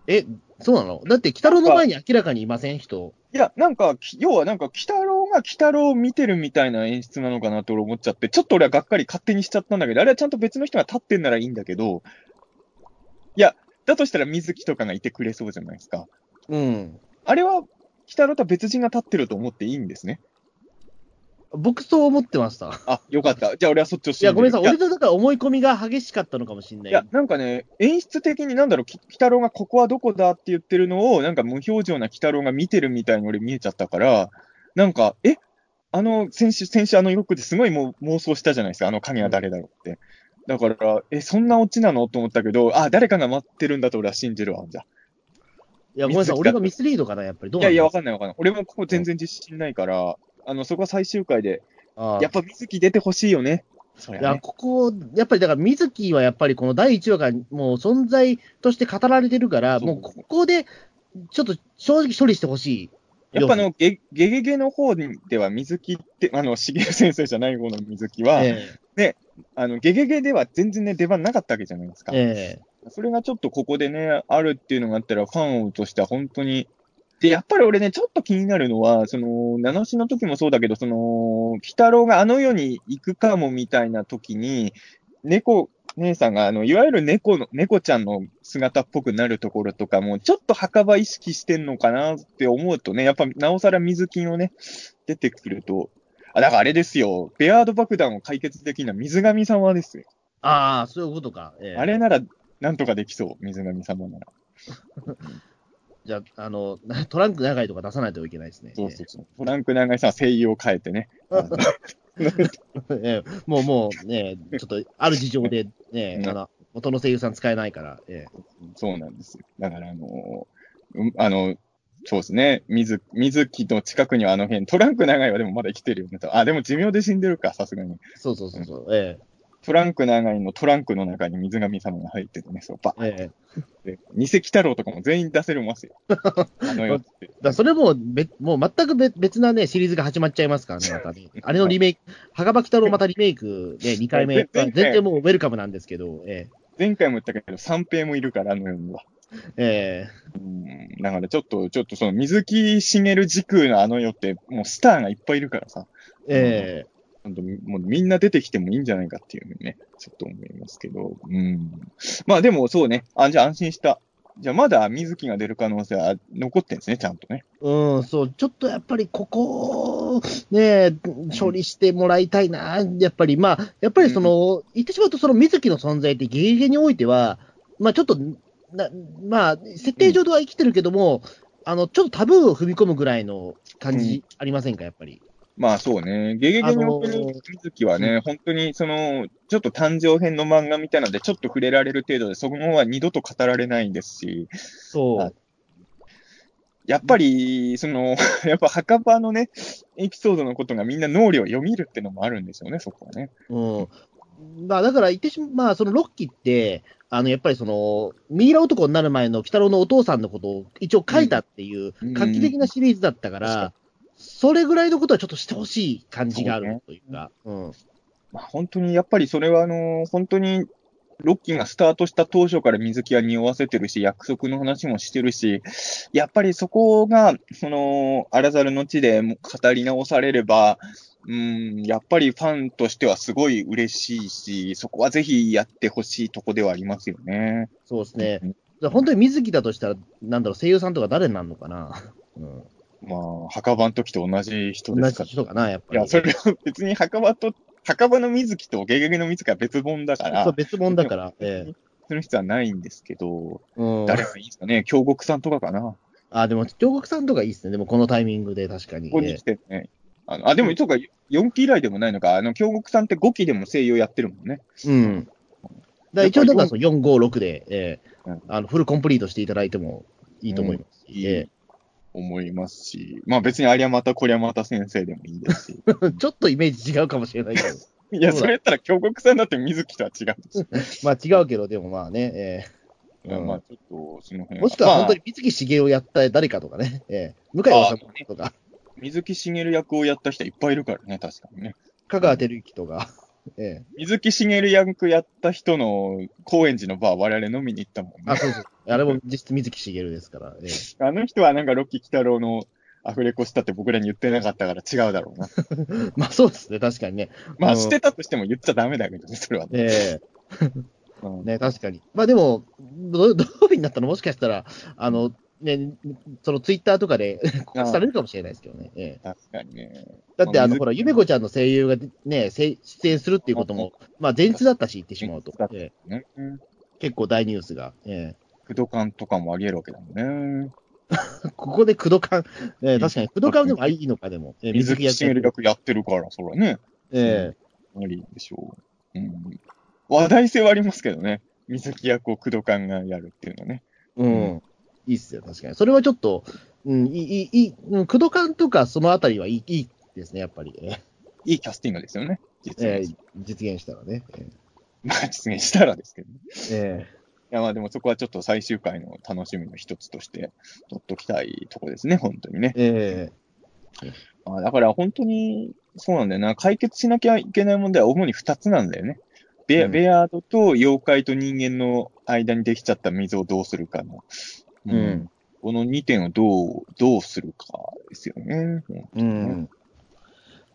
え、そうなの？だって、鬼太郎の前に明らかにいません人。いや、なんか、き要はなんか、鬼太郎が鬼太郎を見てるみたいな演出なのかなと俺思っちゃって、ちょっと俺はがっかり勝手にしちゃったんだけど、あれはちゃんと別の人が立ってんならいいんだけど、いや、だとしたら水木とかがいてくれそうじゃないですか。うん。あれは、鬼太郎とは別人が立ってると思っていいんですね。僕そう思ってました。あ、よかった。じゃあ俺はそっちを信じる。いや、ごめんなさい。俺のだから思い込みが激しかったのかもしれない。いや、なんかね、演出的になんだろう、き鬼太郎がここはどこだって言ってるのを、なんか無表情な鬼太郎が見てるみたいに俺見えちゃったから、なんか、え？あの、先週、先週あのよくですごいもう妄想したじゃないですか、あの影は誰だろうって。だから、え、そんなオチなの？と思ったけど、あ、誰かが待ってるんだと俺は信じるわ、じゃあ。いや、ごめんなさい。俺がミスリードかな、やっぱり。どういやいや、わかかんないわかんない。俺もここ全然自信ないから、あの、そこは最終回で、あやっぱ水木出てほしいよね。そりいや、ゃね。ここ、やっぱりだから、水木はやっぱりこの第1話がもう存在として語られてるから、そうもうここで、ちょっと正直処理してほしい。やっぱあの、ゲゲゲゲの方では水木って、あの、しげる先生じゃない方の水木は、えあの、ゲゲゲでは全然ね、出番なかったわけじゃないですか。ええそれがちょっとここでね、あるっていうのがあったら、ファンとしては本当に。で、やっぱり俺ね、ちょっと気になるのは、その、七しの時もそうだけど、その、鬼太郎があの世に行くかもみたいな時に、猫、姉さんが、あの、いわゆる猫の、猫ちゃんの姿っぽくなるところとかも、ちょっと墓場意識してんのかなって思うとね、やっぱ、なおさら水金をね、出てくると、あ、だからあれですよ、ベアード爆弾を解決できるのは水神様ですよ。ああ、そういうことか。ええあれなら、なんとかできそう、水神様なら。じゃあ、あの、トランク長いとか出さないといけないですね。そうそうそう。トランク長井さんは声優を変えてね。ええもう、もうね、ちょっと、ある事情でね、うんあの、元の声優さん使えないから、ええそうなんですよ。だから、あのうんあの、そうですね。水、水木の近くにはあの辺、トランク長井はでもまだ生きてるよねと。あ、でも寿命で死んでるか、さすがに。そうそうそうそう、ええトランク長いのトランクの中に水神様が入っててね、そう、ばええで、二石太郎とかも全員出せるますよ。あの世って。だそれも別、もう全く別別なね、シリーズが始まっちゃいますからね、またね。あれのリメイク、墓場鬼太郎またリメイクで2回目、全然もうウェルカムなんですけど、え前回も言ったけど、三平もいるから、あの世には。ええうん。だからちょっと、ちょっとその水木しげる時空のあの世って、もうスターがいっぱいいるからさ。ええ本当もうみんな出てきてもいいんじゃないかっていうね、ちょっと思いますけど。うん。まあでもそうね。あ、じゃあ安心した。じゃあまだ水木が出る可能性は残ってんですね、ちゃんとね。うん、そう、ちょっとやっぱりここをね、処理してもらいたいな、やっぱり、まあ、やっぱりその、言ってしまうと、その水木の存在って、ゲゲゲにおいては、まあちょっと、なまあ、設定上では生きてるけども、あの、ちょっとタブーを踏み込むぐらいの感じありませんか、やっぱり？まあそうね。ゲゲゲのー水木はね、本当にその、ちょっと誕生編の漫画みたいなので、ちょっと触れられる程度で、その後は二度と語られないんですし、そう。はいやっぱり、その、やっぱ墓場のね、エピソードのことがみんな脳裏を読みるってのもあるんですよね、そこはね。うん。まあ、だから言ってしま、まあ、そのロッキーって、あの、やっぱりその、ミイラ男になる前の鬼太郎のお父さんのことを一応書いたっていううん画期的なシリーズだったから、それぐらいのことはちょっとしてほしい感じがあるというか、うん。まあ、本当に、やっぱりそれは、あの、本当に、ロッキーがスタートした当初から水木は匂わせてるし、約束の話もしてるし、やっぱりそこが、その、アラザルの地でも語り直されれば、うん、やっぱりファンとしてはすごい嬉しいし、そこはぜひやってほしいとこではありますよね。そうですね。うん本当に水木だとしたら、なんだろう、声優さんとか誰になるのかな。うん。まあ、墓場の時と同じ人で同すから。じ人かな、やっぱり。いや、それは別に墓場と、墓場の水木とゲゲゲの水木は別物だから、そう別物だから、ええする必要はないんですけど、うん。誰がいいですかね、京極さんとかかな。あ、でも、京極さんとかいいっすね。でも、このタイミングで確かに。ここに来てね。あのあ、でも、そうか、4期以来でもないのか、あの、京極さんって5期でも声優やってるもんね。うん。だから一応、だからその4、5、6で、えーうんあのフルコンプリートしていただいてもいいと思いますし、いいえ思いますし、まあ別にありゃまたこりゃまた先生でもいいですし。ー ちょっとイメージ違うかもしれないけど、いや、それやったら京極さんだって水木とは違うし。まあ違うけど、でもまあね、えいやうん。まあちょっと、その辺ーもしくは本当まあに水木しげるをやった誰かとかね、えー向井あ治とか、水木しげる役をやった人いっぱいいるからね、確かにね。香川照之とか、え水木しげる役やった人の高円寺のバー、我々飲みに行ったもんね。ーあ、そうそう。あれも実質水木しげるですから、えーあの人はなんかロッキー北郎のアフレコしたって僕らに言ってなかったから違うだろうな。まあそうですね、確かにね。まあうんしてたとしても言っちゃダメだけどね、それはね。えうんーね、確かに。まあでも、どどうになったの？もしかしたら、あの、ね、そのツイッターとかで告知されるかもしれないですけどね。ええ確かにね。だって、あの、水ほら、ゆめこちゃんの声優がね、せ出演するっていうことも、まあ、前日だったし、言ってしまうとええ結構大ニュースが。え不動感とかもあり得るわけだもんね。え ここで駆動感、ええ確かに、駆動感でもいいのか、でも。ええ水木しげる役やってるから、そらね。えありでしょう。うん。話題性はありますけどね。水木役を工藤官がやるっていうのね。えうん。いいっすよ、確かに。それはちょっと、うん、いい、いい、うん駆動感とか、そのあたりはいいいいですね、やっぱり。えいいキャスティングですよね。実え現。実現したらね。えまあ実現したらですけどね。ええいやまあでもそこはちょっと最終回の楽しみの一つとして取っときたいとこですね、本当にね。ええまあ、だから本当にそうなんだよな。解決しなきゃいけない問題は主に二つなんだよね。ベア,、うんベアードと妖怪と人間の間にできちゃった溝をどうするかの。うんこの2点をどう、どうするかですよね。うん。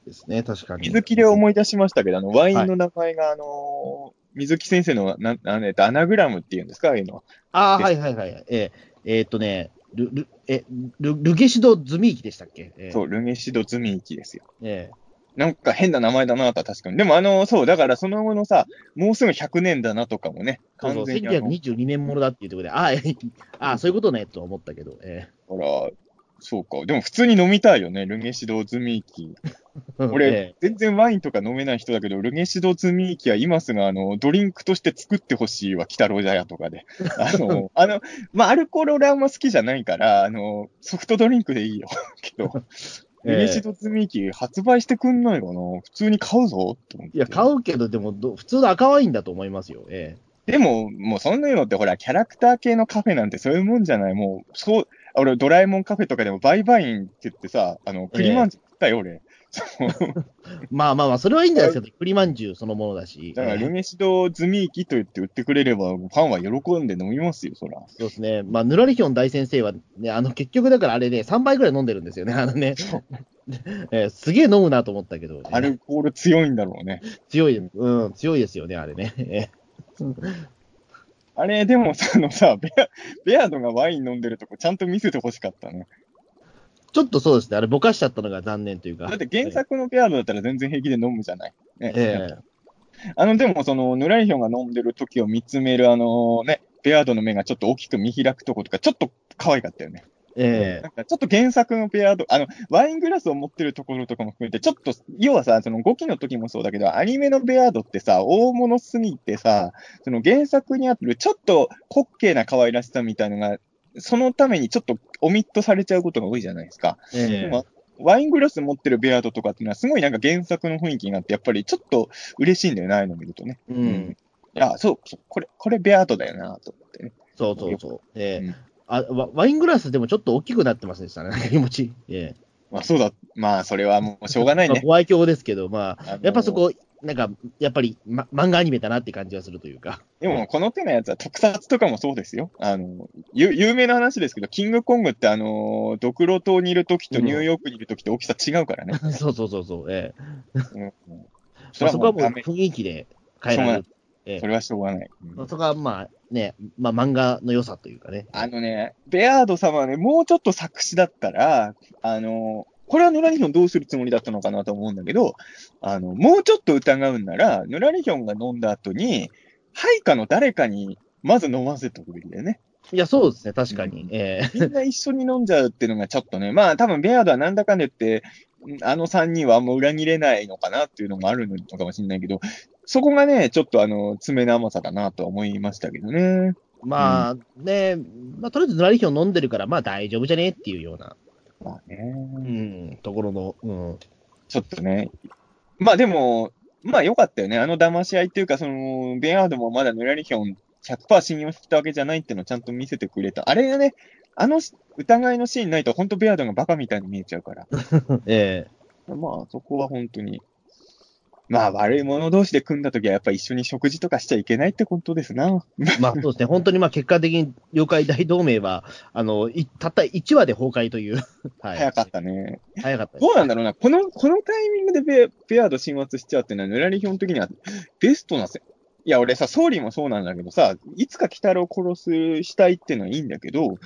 ですね、確かに。水木で思い出しましたけど、あの、ワインの名前が、あのー水木先生の、な、なえっと、アナグラムっていうんですか？ああいうのは。ああ、はいはいはい。えーえーっとね、ル、ル、え、ル、ルゲシドズミーキでしたっけ、えーそう、ルゲシドズミイキですよ。えなんか変な名前だなとは確かに。でもあの、そう、だからその後のさ、もうすぐ100年だなとかもね、そうそう、完全にあの、だ1922年ものだっていうところで、ああ、え ああ、そういうことね、と思ったけど、えから、そうか。でも普通に飲みたいよね、ルゲシドズミイキ。ー 俺、え全然ワインとか飲めない人だけど、ルゲシドズミイキは今すぐあの、ドリンクとして作ってほしいわ、鬼太郎茶屋とかで。あの、あの、まあ、アルコール俺あんま好きじゃないから、あの、ソフトドリンクでいいよ。けど、エリシド積み木発売してくんないかな？普通に買うぞって思って。いや、買うけど、でもど、普通の赤ワインだと思いますよ。えでも、もうそんなのってほら、キャラクター系のカフェなんてそういうもんじゃないもう、そう、俺、ドラえもんカフェとかでもバイバインって言ってさ、あの、栗まんじゅう食ったよ、俺。まあまあまあ、それはいいんじゃないですか。栗まんじゅうそのものだし。だから、ええルメシド積み木と言って売ってくれれば、ファンは喜んで飲みますよ、そら。そうですね。まあ、ヌラリヒョン大先生はね、あの、結局だからあれね、3杯ぐらい飲んでるんですよね。あのね。えー すげえ飲むなと思ったけど、ね、アルコール強いんだろうね。強い、うん、強いですよね、あれね。えあれ、でもそのさ、ベア、ベアードがワイン飲んでるとこちゃんと見せてほしかったね。ちょっとそうですね、あれ、ぼかしちゃったのが残念というか。だって原作のベアードだったら全然平気で飲むじゃない。ねええあの、でもその、ヌライヒョンが飲んでる時を見つめるあのね、ベアードの目がちょっと大きく見開くとことか、ちょっと可愛かったよね。えなんかちょっと原作のペアード、あの、ワイングラスを持ってるところとかも含めて、ちょっと、要はさ、その5期の時もそうだけど、アニメのベアードってさ、大物すぎてさ、その原作にあるちょっと滑稽な可愛らしさみたいのが、そのためにちょっとオミットされちゃうことが多いじゃないですか。ええでもワイングラス持ってるベアードとかっていうのは、すごいなんか原作の雰囲気があって、やっぱりちょっと嬉しいんだよな、ああいうの見るとね。うん。いや、そう、そうこれ、これベアードだよな、と思ってね。そうそうそう。ええうんあワワイングラスでもちょっと大きくなってますでしたね、気持ち。ええまあそうだ、まあそれはもうしょうがないまあ、ね。ご愛嬌ですけど、まあ、あのやっぱそこ、なんか、やっぱり、ま、漫画アニメだなって感じはするというか。でも、この手のやつは特撮とかもそうですよ。あの、ゆ有名な話ですけど、キングコングってあの、ドクロ島にいるときとニューヨークにいるときと大きさ違うからね。そうそうそうそう。ええうん まあ、そこはもう雰囲気で変えられる。ええそれはしょうがない。うんまあそこはまあね、まあ漫画の良さというかね。あのね、ベアード様はね、もうちょっと作詞だったら、あの、これはヌラリヒョンどうするつもりだったのかなと思うんだけど、あの、もうちょっと疑うんなら、ヌラリヒョンが飲んだ後に、配下の誰かにまず飲ませておくべきだよね。いや、そうですね、確かに。うんええみんな一緒に飲んじゃうっていうのがちょっとね、まあ多分ベアードはなんだかんだ言って、んあの3人はもう裏切れないのかなっていうのもあるのかもしれないけど、そこがね、ちょっとあの、爪の甘さだなとは思いましたけどね。まあね、まあとりあえずヌラリヒョン飲んでるから、まあ大丈夫じゃねっていうような、まあね。うん、ところの、うん。ちょっとね。まあでも、まあ良かったよね。あの騙し合いっていうか、その、ベアードもまだヌラリヒョン100%信用してたわけじゃないっていうのをちゃんと見せてくれた。あれがね、あの疑いのシーンないと本当ベアードがバカみたいに見えちゃうから。えまあそこは本当に。まあ悪い者同士で組んだときはやっぱ一緒に食事とかしちゃいけないってことですな。え まあそうですね、本当にまあ結果的に妖怪大同盟は、あの、いたった1話で崩壊という。はい。早かったね。早かったどうなんだろうな。この、このタイミングでベベアード進圧しちゃうっていうのは、ヌラリヒョン的にはベストなせ。いや、俺さ、総理もそうなんだけどさ、いつか鬼太郎を殺すしたいっていうのはいいんだけど、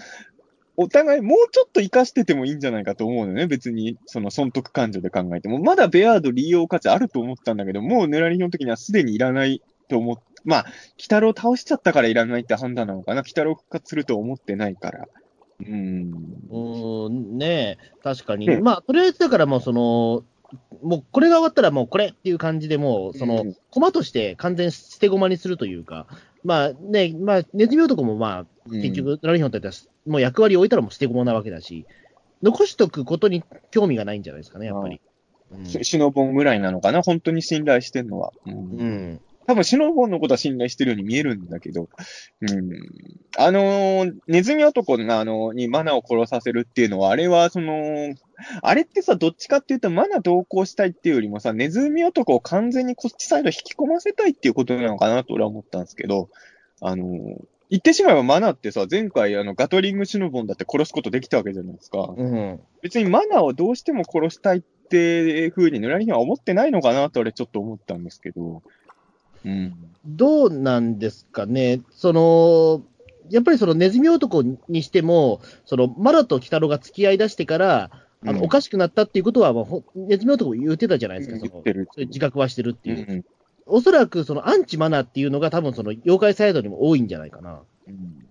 お互いもうちょっと活かしててもいいんじゃないかと思うのね。別に、その損得感情で考えても。まだベアード利用価値あると思ったんだけど、もうヌラリヒョン的にはすでにいらないと思っまあ、鬼太郎倒しちゃったからいらないって判断なのかな。鬼太郎復活すると思ってないから。うーん。うーん、ねえ、確かに。うんまあ、とりあえずだからもうその、もうこれが終わったらもうこれっていう感じでもう、そのうん、駒として完全捨て駒にするというか、まあね、まあ、ネズミ男もまあ、結局、ラリヒョンったら、もう役割を置いたらもう捨て駒なわけだし、残しとくことに興味がないんじゃないですかね、やっぱり。うんシシノボンぐらいなのかな本当に信頼してんのは。うんうん。多分シノボンのことは信頼してるように見えるんだけど、うん。あのーネズミ男が、あのにマナを殺させるっていうのは、あれは、その、あれってさ、どっちかっていうと、マナ同行したいっていうよりもさ、ネズミ男を完全にこっちサイド引き込ませたいっていうことなのかなと俺は思ったんですけど、あのー言ってしまえばマナってさ、前回あのガトリングシノボンだって殺すことできたわけじゃないですか。うん。別にマナをどうしても殺したいっていう風にヌラリヒョンは思ってないのかなと俺ちょっと思ったんですけど。うん。どうなんですかね、その、やっぱりそのネズミ男にしても、そのマラと鬼太郎が付き合い出してから、あのうんおかしくなったっていうことは、まあほネズミ男も言ってたじゃないですか、その言ってる。そういう自覚はしてるってういう。ん。おそらくそのアンチマナーっていうのが、多分その妖怪サイドにも多いんじゃないかな。うん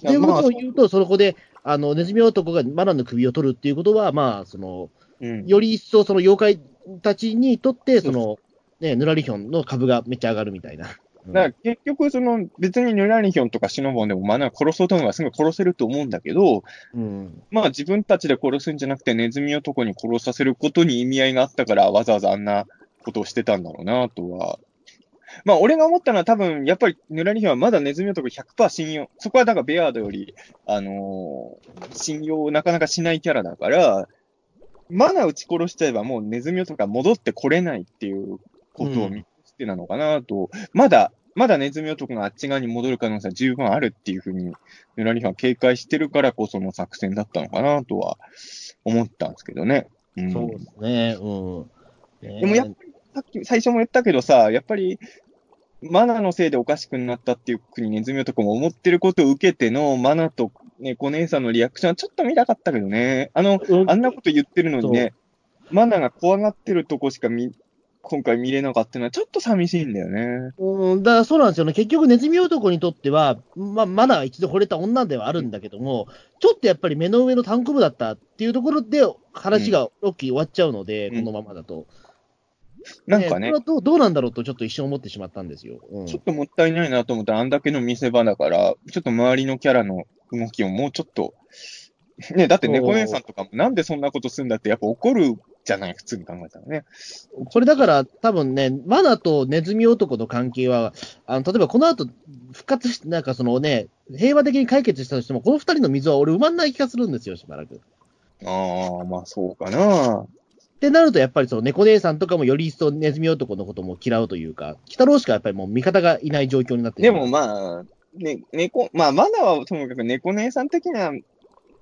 というこまあとを言うと、そこであのネズミ男がマナーの首を取るっていうことは、まあ、そのうんより一層その妖怪たちにとって、そのね、ヌラリヒョンの株がめっちゃ上がるみたいな。うんだから結局、その別にヌラリヒョンとかシノボンでもマナー殺そうと思えばすぐ殺せると思うんだけど、うん。まあ自分たちで殺すんじゃなくてネズミ男に殺させることに意味合いがあったからわざわざあんなことをしてたんだろうなとは。まあ俺が思ったのは多分やっぱりヌラリヒはまだネズミ男100%信用、そこはだからベアードより、あのー信用をなかなかしないキャラだから、マナー撃ち殺しちゃえばもうネズミ男が戻ってこれないっていうことを見越してなのかなと、まだ、まだネズミ男があっち側に戻る可能性は十分あるっていうふうに、ヌラリヒは警戒してるからこその作戦だったのかなとは思ったんですけどね。うん、そうですね。うん。ねでもやっぱり、さっき、最初も言ったけどさ、やっぱり、マナのせいでおかしくなったっていうふうにネズミ男も思ってることを受けての、マナと猫姉さんのリアクションはちょっと見たかったけどね。あの、うんあんなこと言ってるのにね、マナが怖がってるとこしか見、今回見れなかったのはちょっと寂しいんだよね。うん、だからそうなんですよね。結局、ネズミ男にとっては、まあ、まだ一度惚れた女ではあるんだけども、ちょっとやっぱり目の上の単行部だったっていうところで、話がロッキー終わっちゃうので、うんこのままだと。なんかねどうどうなんだろうと、ちょっと一瞬思ってしまったんですよ。うんちょっともったいないなと思ったら、あんだけの見せ場だから、ちょっと周りのキャラの動きをもうちょっと、ね、だって猫姉さんとかもなんでそんなことするんだってやっぱ怒るじゃない、普通に考えたらね。これだから、多分ね、マナとネズミ男の関係は、あの例えばこの後復活して、なんかそのね、平和的に解決したとしても、この二人の溝は俺、埋まんない気がするんですよ、しばらく。ああ、まあそうかな。ってなると、やっぱりその猫姉さんとかもより一層ネズミ男のことも嫌うというか、鬼太郎しかやっぱりもう味方がいない状況になってでもまあ、ね、猫、まあまだはともかく猫姉さん的な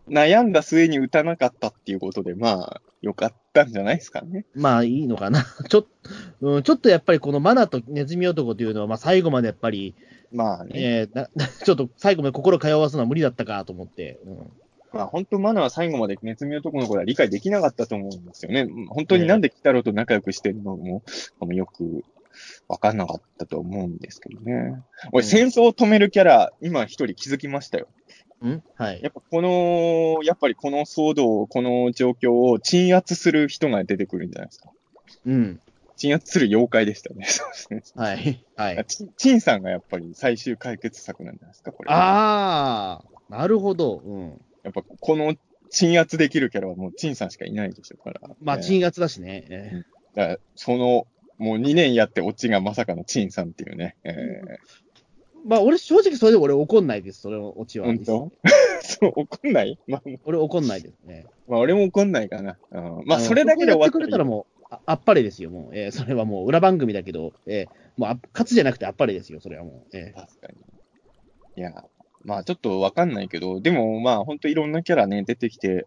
悩んだ末に打たなかったっていうことで、まあ、よかったんじゃないですかね。まあいいのかな。ちょ,、うん、ちょっとやっぱりこのマナとネズミ男というのは、まあ最後までやっぱり、まあね。えーな ちょっと最後まで心通わすのは無理だったかと思って。うんまあ本当マナは最後までネズミ男のことは理解できなかったと思うんですよね。本当になんで鬼太郎と仲良くしてるのも、もよくわかんなかったと思うんですけどね。俺、うん戦争を止めるキャラ、今一人気づきましたよ。うん？はい。やっぱこの、やっぱりこの騒動、この状況を鎮圧する人が出てくるんじゃないですか。うん。鎮圧する妖怪でしたね。そうですね。はい。はい。チンチンさんがやっぱり最終解決策なんじゃないですか、これ。ああ、なるほど。うん。やっぱこの鎮圧できるキャラはもうチンさんしかいないでしょうから。まあ、ね鎮圧だしね。えだからその、もう2年やってオチがまさかのチンさんっていうね。えーまあ、俺、正直それで俺怒んないです。それのオチー、は。本当？そう、怒んない？まあ、俺怒んないですね。まあ、俺も怒んないかな。うん、まあ、のそれだけで終わってくれたらももう、ああっぱれですよ、もう。えーそれはもう裏番組だけど、えーもうあ勝つじゃなくてあっぱれですよ、それはもう。えー確かに。いや、まあちょっとわかんないけど、でもまあ本当いろんなキャラね、出てきて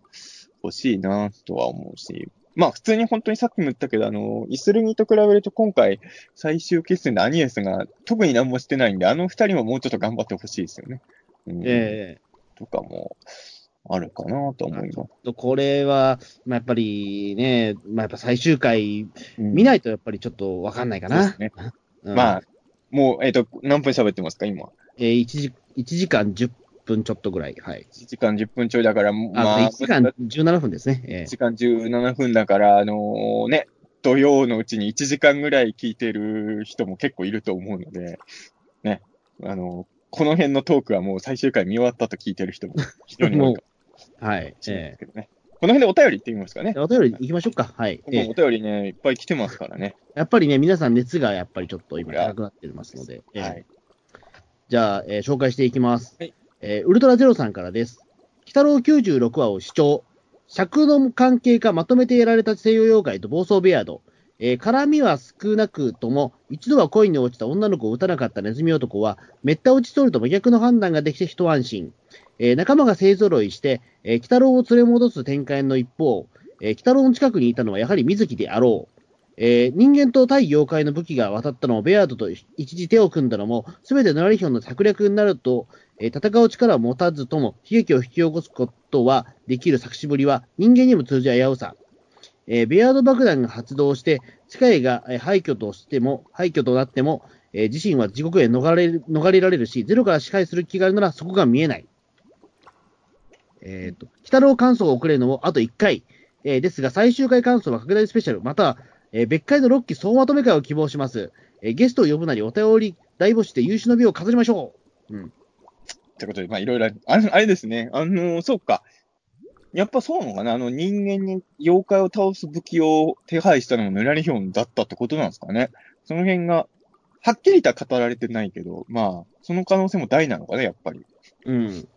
ほしいなとは思うし、まあ普通に本当にさっきも言ったけど、あの、イスルギと比べると今回最終決戦でアニエスが特に何もしてないんで、あの二人ももうちょっと頑張ってほしいですよね。うん、えとかもあるかなと思います。これは、まあ、やっぱりね、まあ、やっぱ最終回うん見ないとやっぱりちょっとわかんないかな。そうですね。うんまあ、もう、えっ、と、何分喋ってますか、今。えー、1, 時1時間10分ちょっとぐらい。はい。1時間10分ちょいだから、あ、まあ、1時間17分ですね。え1時間17分だから、あのね、土曜のうちに1時間ぐらい聞いてる人も結構いると思うので、ね、あのこの辺のトークはもう最終回見終わったと聞いてる人も非常に多いかーはい。えすけどね。この辺でお便り行ってみますかね？ー。お便り行きましょうか。はい。えーお便りね、いっぱい来てますからね。やっぱりね、皆さん熱がやっぱりちょっと今高くなってますので。えーはい。じゃあ、えー紹介していきます。はいえーウルトラゼロさんからです。鬼太郎96話を視聴。尺の関係かまとめてやられた西洋妖怪と暴走ベアード。えー絡みは少なくとも、一度は恋に落ちた女の子を撃たなかったネズミ男は、めった打ち取ると真逆の判断ができて一安心。えー仲間が勢揃いして、えー鬼太郎を連れ戻す展開の一方、えー鬼太郎の近くにいたのはやはり水木であろう。えー人間と対妖怪の武器が渡ったのも、ベアードと一時手を組んだのも、すべてノラリヒョンの策略になると、えー戦う力を持たずとも、悲劇を引き起こすことはできる作詞ぶりは、人間にも通じ危うさ。えーベアード爆弾が発動して、世界が廃墟としても、廃墟となっても、えー自身は地獄へ逃れ逃れられるし、ゼロから支配する気があるならそこが見えない。えっ、と、北郎感想が遅れるのもあと1回、えーですが最終回感想は拡大スペシャル、または、えー別回の6期総まとめ会を希望します。えーゲストを呼ぶなりお便り大募して優秀の美を飾りましょう。うん。ってことで、まあいろいろある、あれですね、あのそうか。やっぱそうなのかなあの人間に妖怪を倒す武器を手配したのもヌラリヒョンだったってことなんですかね。その辺が、はっきりとは語られてないけど、まあ、その可能性も大なのかね、やっぱり。うん。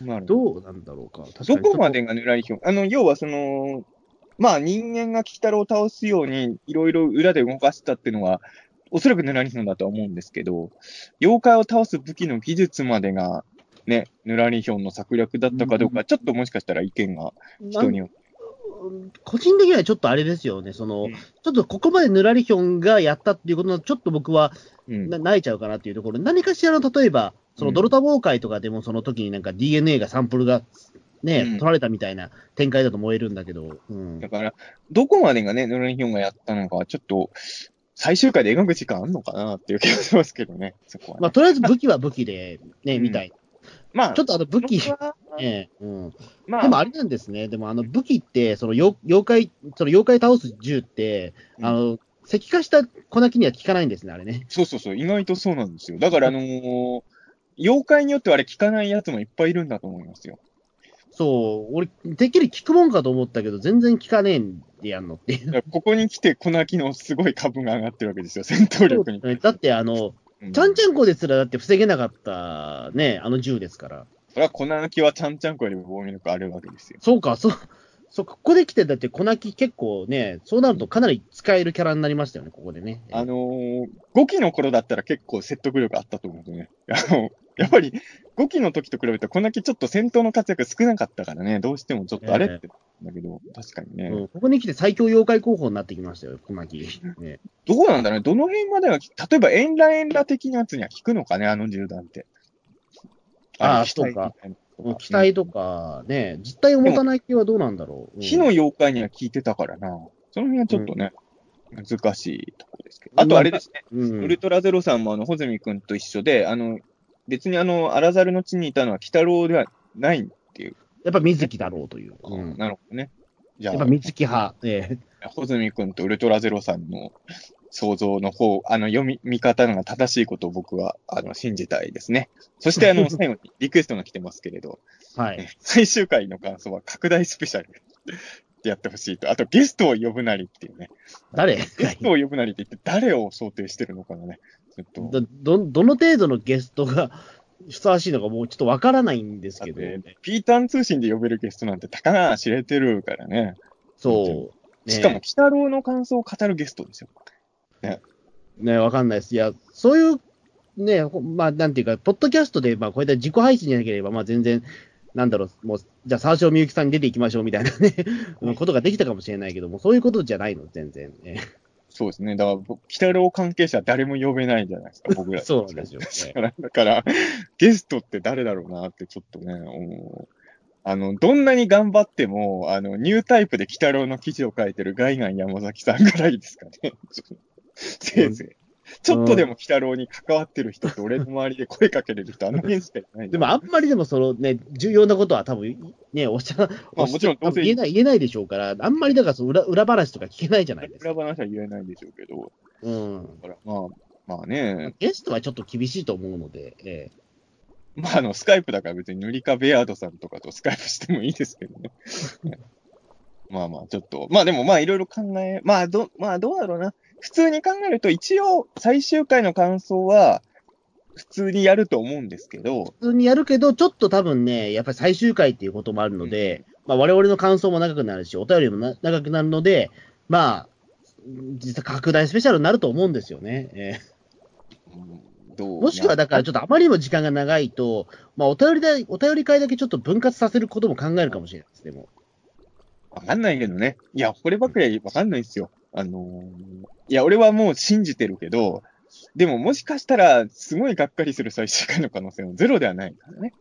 なるほど。どうなんだろうか。どにこまでがヌラリヒョンあの、要はその、まあ人間が鬼太郎を倒すようにいろいろ裏で動かしたっていうのは、おそらくヌラリヒョンだとは思うんですけど、妖怪を倒す武器の技術までが、ね、ヌラリヒョンの策略だったかどうか、ちょっともしかしたら意見が人によって。個人的にはちょっとあれですよね、その、うん。ちょっとここまでヌラリヒョンがやったっていうことの、ちょっと僕はうん。な泣いちゃうかなっていうところ、何かしらの例えば、そのドルタ崩壊とかでも、その時になんか DNA がサンプルがね、うん取られたみたいな展開だと思えるんだけど、うんだから、どこまでがね、ヌラリヒョンがやったのかは、ちょっと、最終回で描く時間あんのかなっていう気がしますけどね、そこはね、まあ、とりあえず武器は武器で、ね、うんみたい。まあ、ちょっとあの武器、僕はねうん、まあ、でもあれなんですね、でもあの武器って、その妖妖怪、その妖怪倒す銃って、あの、石化した粉木には効かないんですね、あれね。そうそうそう、意外とそうなんですよ。だから、あのー妖怪によってはあれ効かないやつもいっぱいいるんだと思いますよ。そう、俺、てっきり効くもんかと思ったけど、全然効かねえんでやんのっていう。ここに来て粉木のすごい株が上がってるわけですよ、戦闘力に。だって、あの、うんちゃんちゃんこですらだって防げなかったね、あの銃ですから。それは粉木はちゃんちゃんこよりも防御力あるわけですよ。そうか、そう、そう、ここで来て、だって粉木結構ね、そうなるとかなり使えるキャラになりましたよね、ここでね。あのー、5期の頃だったら結構説得力あったと思うんですよね。あの、やっぱり5期の時と比べて粉木ちょっと戦闘の活躍少なかったからね、どうしてもちょっとあれって、だけど、確かにね。うんここに来て最強妖怪候補になってきましたよ、粉木。ね、どうなんだろうね、どの辺までが、例えばエンラエンラ的なやつには効くのかね、あの銃弾って。あーれそうか。機もう体機体とかね、実体を持たない系はどうなんだろう。うん火の妖怪には効いてたからな。その辺はちょっとね、難しいとこですけど。あとあれですね、うんウルトラゼロさんもあの、穂積君と一緒で、あの、別にあの、アラザルの地にいたのは鬼太郎ではないっていう。やっぱ水木だろうという。うんなるほどね。じゃやっぱあ、水木派。え 穂積君とウルトラゼロさんの想像の方、あの、読み、見方が正しいことを僕は、あの、信じたいですね。そしてあの、最後にリクエストが来てますけれど、えはい。最終回の感想は拡大スペシャル ってやってほしいと。あとゲストを呼ぶなりっていうね。誰？ゲストを呼ぶなりって言って誰を想定してるのかがね。ちょっと。ど、どどの程度のゲストが ふさわしいのかもうちょっとわからないんですけど、だってピーターン通信で呼べるゲストなんて高が知れてるからね。そう。ねしかも、鬼太郎の感想を語るゲストですよ。ね、わかんないです。いや、そういう、ね、ほまあ、なんていうか、ポッドキャストで、まあ、こういった自己配信じゃなければ、まあ、全然、なんだろう、もう、じゃあ、沢城みゆきさんに出ていきましょうみたいなね、うん ことができたかもしれないけども、そういうことじゃないの、全然。ね、そうですね。だから、僕鬼太郎関係者誰も呼べないじゃないですか、僕ら。そうなんですよね だから、だからゲストって誰だろうなってちょっとね、思うあの、どんなに頑張っても、あの、ニュータイプで鬼太郎の記事を書いてるガイガン山崎さんぐらいですかね。せいぜい。ちょっとでも鬼太郎に関わってる人って俺の周りで声かけれる人あの辺しかいないでも、あんまりでも、そのね、重要なことは多分、ね、おっしゃ、まあもちろんおっしゃ言えない、言えないでしょうから、あんまりだからその裏、裏話とか聞けないじゃないですか。裏話は言えないんでしょうけど、うん。だからまあ、まあね、ゲストはちょっと厳しいと思うので、ええまああの、スカイプだから別に塗り壁アードさんとかとスカイプしてもいいですけどね。まあまあ、ちょっと、まあでもまあいろいろ考え、まあど、まあどうだろうな。普通に考えると一応最終回の感想は普通にやると思うんですけど、普通にやるけど、ちょっと多分ね、やっぱり最終回っていうこともあるので、まあ我々の感想も長くなるし、お便りもな長くなるので、まあ、実は拡大スペシャルになると思うんですよね。えうんどう？えもしくはだから、ちょっとあまりにも時間が長いと、まあお便りだ、お便り会だけちょっと分割させることも考えるかもしれないです、でも。わかんないけどね。いや、こればっかりはわかんないですよ。あのーいや、俺はもう信じてるけど、でももしかしたら、すごいがっかりする最終回の可能性もゼロではないからね。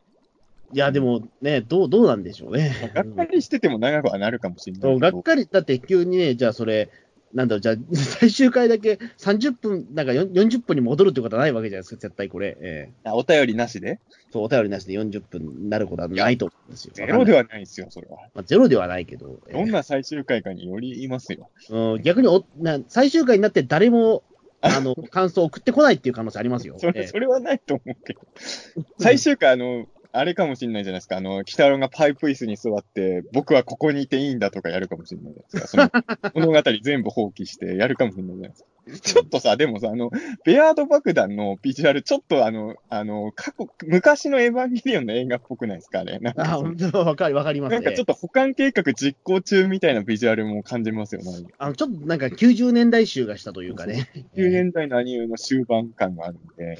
いや、でもね、どう、どうなんでしょうね。がっかりしてても長くはなるかもしれないがっかり、だって急にね、じゃあそれ、なんだろう、じゃあ 最終回だけ30分、なんかよ40分に戻るってことはないわけじゃないですか、絶対これ。ええあお便りなしで？そう、お便りなしで40分になることはないと思うんですよ。ゼロでは、はないですよ、それは。まあ、ゼロではないけど、えどんな最終回かによりますよ。えうん、逆におな最終回になって誰も あの、感想を送ってこないっていう可能性ありますよ。それ、それはないと思うけど。最終回、あの、あれかもしれないじゃないですか。あの、北郎がパイプ椅子に座って、僕はここにいていいんだとかやるかもしれないじゃないですか。その 物語全部放棄してやるかもしれないじゃないですか。ちょっとさ、でもさ、あの、ベアード爆弾のビジュアル、ちょっとあの、あの、過去、昔のエヴァンゲリオンの映画っぽくないですかね。あ、本当わかり、わかりますね。なんかちょっと保管計画実行中みたいなビジュアルも感じますよね。あの、ちょっとなんか90年代集がしたというかね。90年代のアニメの終盤感があるんで。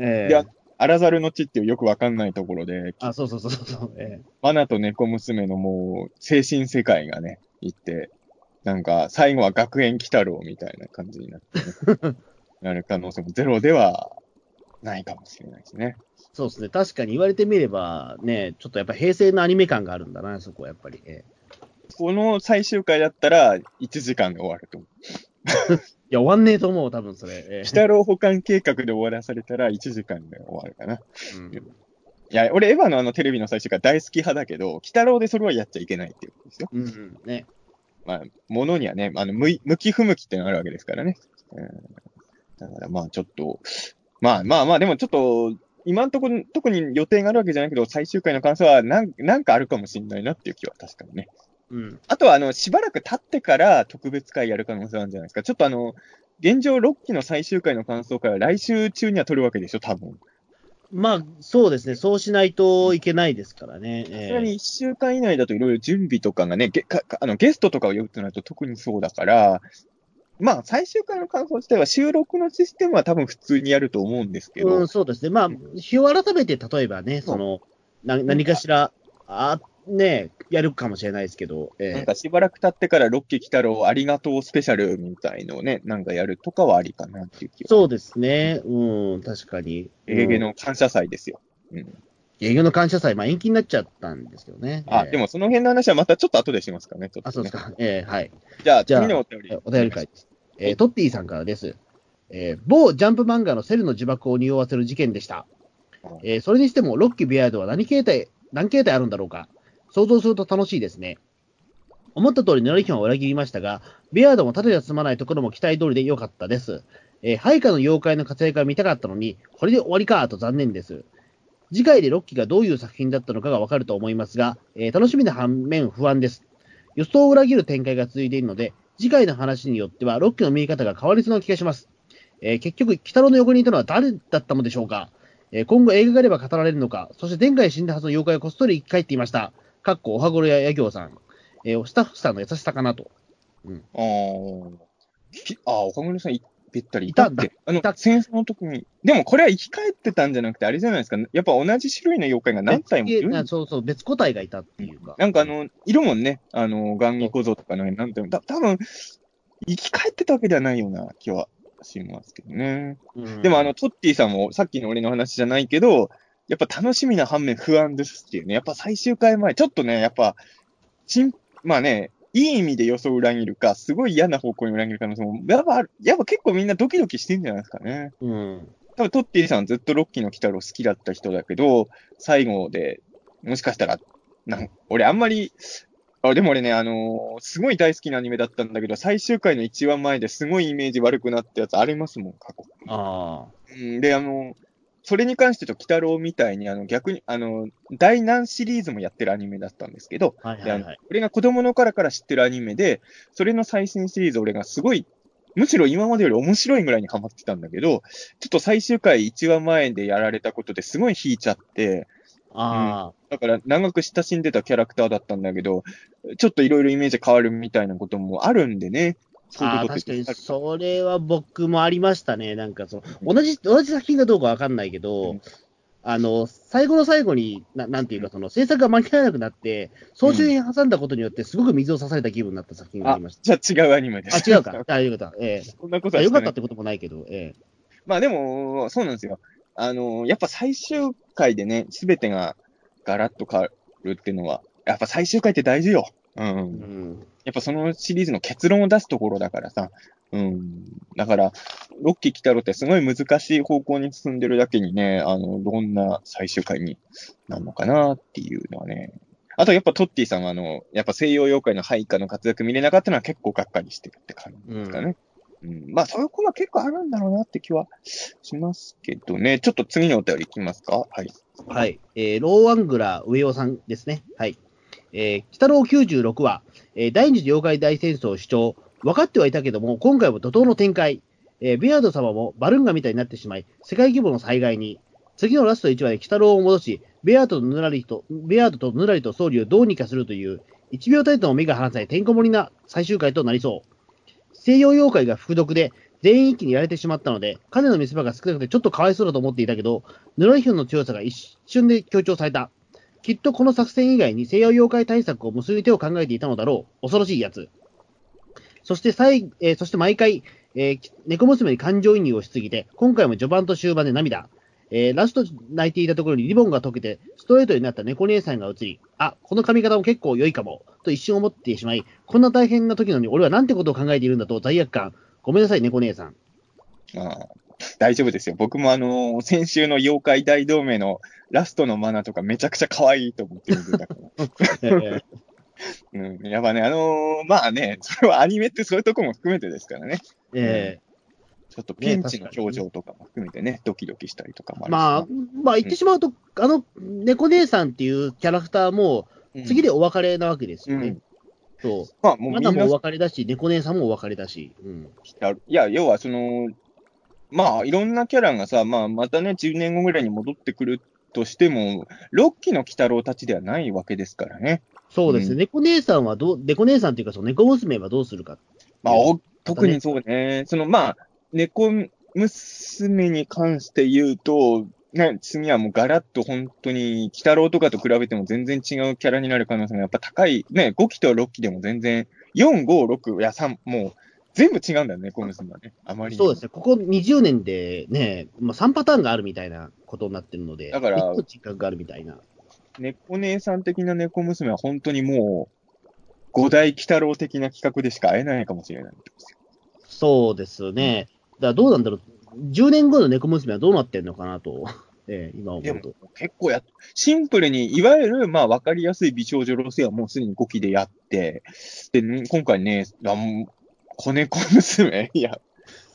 えー、アラザルの地っていうよくわかんないところで、あ、そうそうそうそう。ええ、マナと猫娘のもう、精神世界がね、行って、なんか、最後は学園鬼太郎みたいな感じになって、ね、なる可能性もゼロではないかもしれないですね。そうですね。確かに言われてみれば、ね、ちょっとやっぱ平成のアニメ感があるんだな、そこはやっぱり。ええ、この最終回だったら、1時間で終わると思う。いや、終わんねえと思う、多分それ。えー、北郎保管計画で終わらされたら1時間で終わるかな。うん、いや、俺、エヴァのあのテレビの最終回大好き派だけど、北郎でそれはやっちゃいけないっていうことですよ。うん、ね。まあ、ものにはね、あの向向き不向きってのがあるわけですからね。うん、だからまあちょっと、まあまあまあ、でもちょっと、今んところ、特に予定があるわけじゃないけど、最終回の感想はなんなんかあるかもしれないなっていう気は確かにね。うん。あとは、あの、しばらく経ってから特別会やる可能性あるんじゃないですか。ちょっとあの、現状6期の最終回の感想会は来週中には取るわけでしょ、多分。まあ、そうですね。そうしないといけないですからね。さすがに1週間以内だといろいろ準備とかがね、ゲかあのゲストとかを呼ぶとなると特にそうだから、まあ、最終回の感想自体は収録のシステムは多分普通にやると思うんですけど。うん、そうですね。まあ、日を改めて例えばね、その、な何かしら、あね、やるかもしれないですけど、えー、なんかしばらく経ってからロッキー来たろありがとうスペシャルみたいのをね、なんかやるとかはありかなっていう気は。そうですね。うん、確かに。営業の感謝祭ですよ。うん。営業の感謝祭、まあ延期になっちゃったんですけどね。あ、えー、でもその辺の話はまたちょっと後でしますかね、ちょっと、ね、あ、そうですか。えー、はい。じゃあ、次のお便り。お便り会です。えー、トッティさんからです。えー、某ジャンプ漫画のセルの呪縛を匂わせる事件でした。えー、それにしても、ロッキー・ビアードは何形態、何形態あるんだろうか。想像すると楽しいですね。思った通り、ヌラリヒョンは裏切りましたが、ビアードも盾で済まないところも期待通りで良かったです。えー、配下の妖怪の活躍が見たかったのに、これで終わりかと残念です。次回でロッキがどういう作品だったのかがわかると思いますが、えー、楽しみな反面不安です。予想を裏切る展開が続いているので、次回の話によってはロッキの見え方が変わりそうな気がします。えー、結局、北郎の横にいたのは誰だったのでしょうか、えー、今後映画があれば語られるのか、そして前回死んだはずの妖怪がこっそり生き返っていました。かっこおはごろやや行さん、えー、スタッフさんの優しさかなと。うん、ああ、おはごろさんぴったりいたって。あの、戦争の時に。でもこれは生き返ってたんじゃなくて、あれじゃないですか。やっぱ同じ種類の妖怪が何体もいるそうそう、別個体がいたっていうか。なんかあの、いるもんね。あの、ガンギ小僧とかの、なんていうの。た多分生き返ってたわけではないような気はしますけどね。うん、でもあの、トッティさんもさっきの俺の話じゃないけど、やっぱ楽しみな反面不安ですっていうね。やっぱ最終回前、ちょっとね、やっぱ、しん、まあね、いい意味で予想を裏切るか、すごい嫌な方向に裏切る可能性も、やっぱ、やっぱ結構みんなドキドキしてんじゃないですかね。うん。多分トッティさんずっとロッキーの鬼太郎好きだった人だけど、最後で、もしかしたら、なん俺あんまり、あでも俺ね、あのー、すごい大好きなアニメだったんだけど、最終回の1話前ですごいイメージ悪くなったやつありますもん、過去。ああ。うん、で、あのー、それに関してと、鬼太郎みたいに、あの、逆に、あの、第何シリーズもやってるアニメだったんですけど、はいはいはい、俺が子供の頃から知ってるアニメで、それの最新シリーズ俺がすごい、むしろ今までより面白いぐらいにハマってたんだけど、ちょっと最終回1話前でやられたことですごい引いちゃって、ああ、うん、だから長く親しんでたキャラクターだったんだけど、ちょっといろいろイメージ変わるみたいなこともあるんでね。そういうこと確かに、それは僕もありましたね。なんかその、同じ、同じ作品かどうかわかんないけど、うん、あの、最後の最後に、ななんていうか、その、制作が間に合わなくなって、総集編挟んだことによって、すごく水を刺された気分になった作品がありました。じゃあ違うアニメです。あ、違うか。あ、いうこと。ええー。そんなことはよかったってこともないけど、ええー。まあでも、そうなんですよ。あの、やっぱ最終回でね、すべてがガラッと変わるっていうのは、やっぱ最終回って大事よ。うん。うん、やっぱそのシリーズの結論を出すところだからさ。うん。だから、ロッキー来たろってすごい難しい方向に進んでるだけにね、あの、どんな最終回になるのかなっていうのはね。あとやっぱトッティさんはあの、やっぱ西洋妖怪の配下の活躍見れなかったのは結構がっかりしてるって感じですかね。うん、まあ、そういうコーナー結構あるんだろうなって気はしますけどね。ちょっと次のお便りいきますか？はい。はい。えー、ローアングラー上尾さんですね。はい。えー、北郎96話、えー、第二次妖怪大戦争主張。分かってはいたけども、今回も怒涛の展開。えー、ビアード様もバルンガみたいになってしまい、世界規模の災害に。次のラスト1話で鬼太郎を戻し、ベアードとヌラリと、ベアードとヌラリと総理をどうにかするという、1秒たりとも目が離さないてんこ盛りな最終回となりそう。西洋妖怪が複読で、全員一気にやられてしまったので、彼の見せ場が少なくてちょっとかわいそうだと思っていたけど、ヌラリヒョンの強さが一瞬で強調された。きっとこの作戦以外に西洋妖怪対策を結び手を考えていたのだろう。恐ろしいやつ。そして最、えーそして毎回、えー猫娘に感情移入をしすぎて、今回も序盤と終盤で涙。えーラスト泣いていたところにリボンが溶けて、ストレートになった猫姉さんが映り、あ、この髪型も結構良いかも、と一瞬思ってしまい、こんな大変な時なのに俺はなんてことを考えているんだと罪悪感。ごめんなさい、猫姉さん。ああ大丈夫ですよ。僕もあのー先週の妖怪大同盟のラストのマナとかめちゃくちゃ可愛いと思ってるんだから。え ーうん。やっぱね、あのーまあね、それはアニメってそういうとこも含めてですからね。えちょっとピンチの表情とかも含めてね、ドキドキしたりとかもあまあ、まあ言ってしまうと、あの、猫姉さんっていうキャラクターも、うん次でお別れなわけですよね。うんそう。まあもうみんなマナもお別れだし、猫姉さんもお別れだし。うん。いや、要はその、まあ、いろんなキャラがさ、まあ、またね、10年後ぐらいに戻ってくるとしても、6期の鬼太郎たちではないわけですからね。そうですね。うん猫姉さんはどう、猫姉さんっていうか、その猫娘はどうするか。まあ、特にそうね。その、まあ、猫娘に関して言うと、ね、次はもうガラッと本当に、鬼太郎とかと比べても全然違うキャラになる可能性がやっぱ高い。ね、5期と6期でも全然、4、5、6、いや、3、もう、全部違うんだよね、猫娘はね。あまりそうですね。ここ20年でね、まあ、3パターンがあるみたいなことになってるので、だから1個時間があるみたいな。猫姉さん的な猫娘は本当にもう、五大鬼太郎的な企画でしか会えないかもしれない。そうですね。だからどうなんだろう。10年後の猫娘はどうなってんのかなと、ええ今思うと。結構やっ、シンプルに、いわゆる、まあ、わかりやすい美少女路線はもうすでに5期でやって、で、ん今回ね、子猫娘？いや、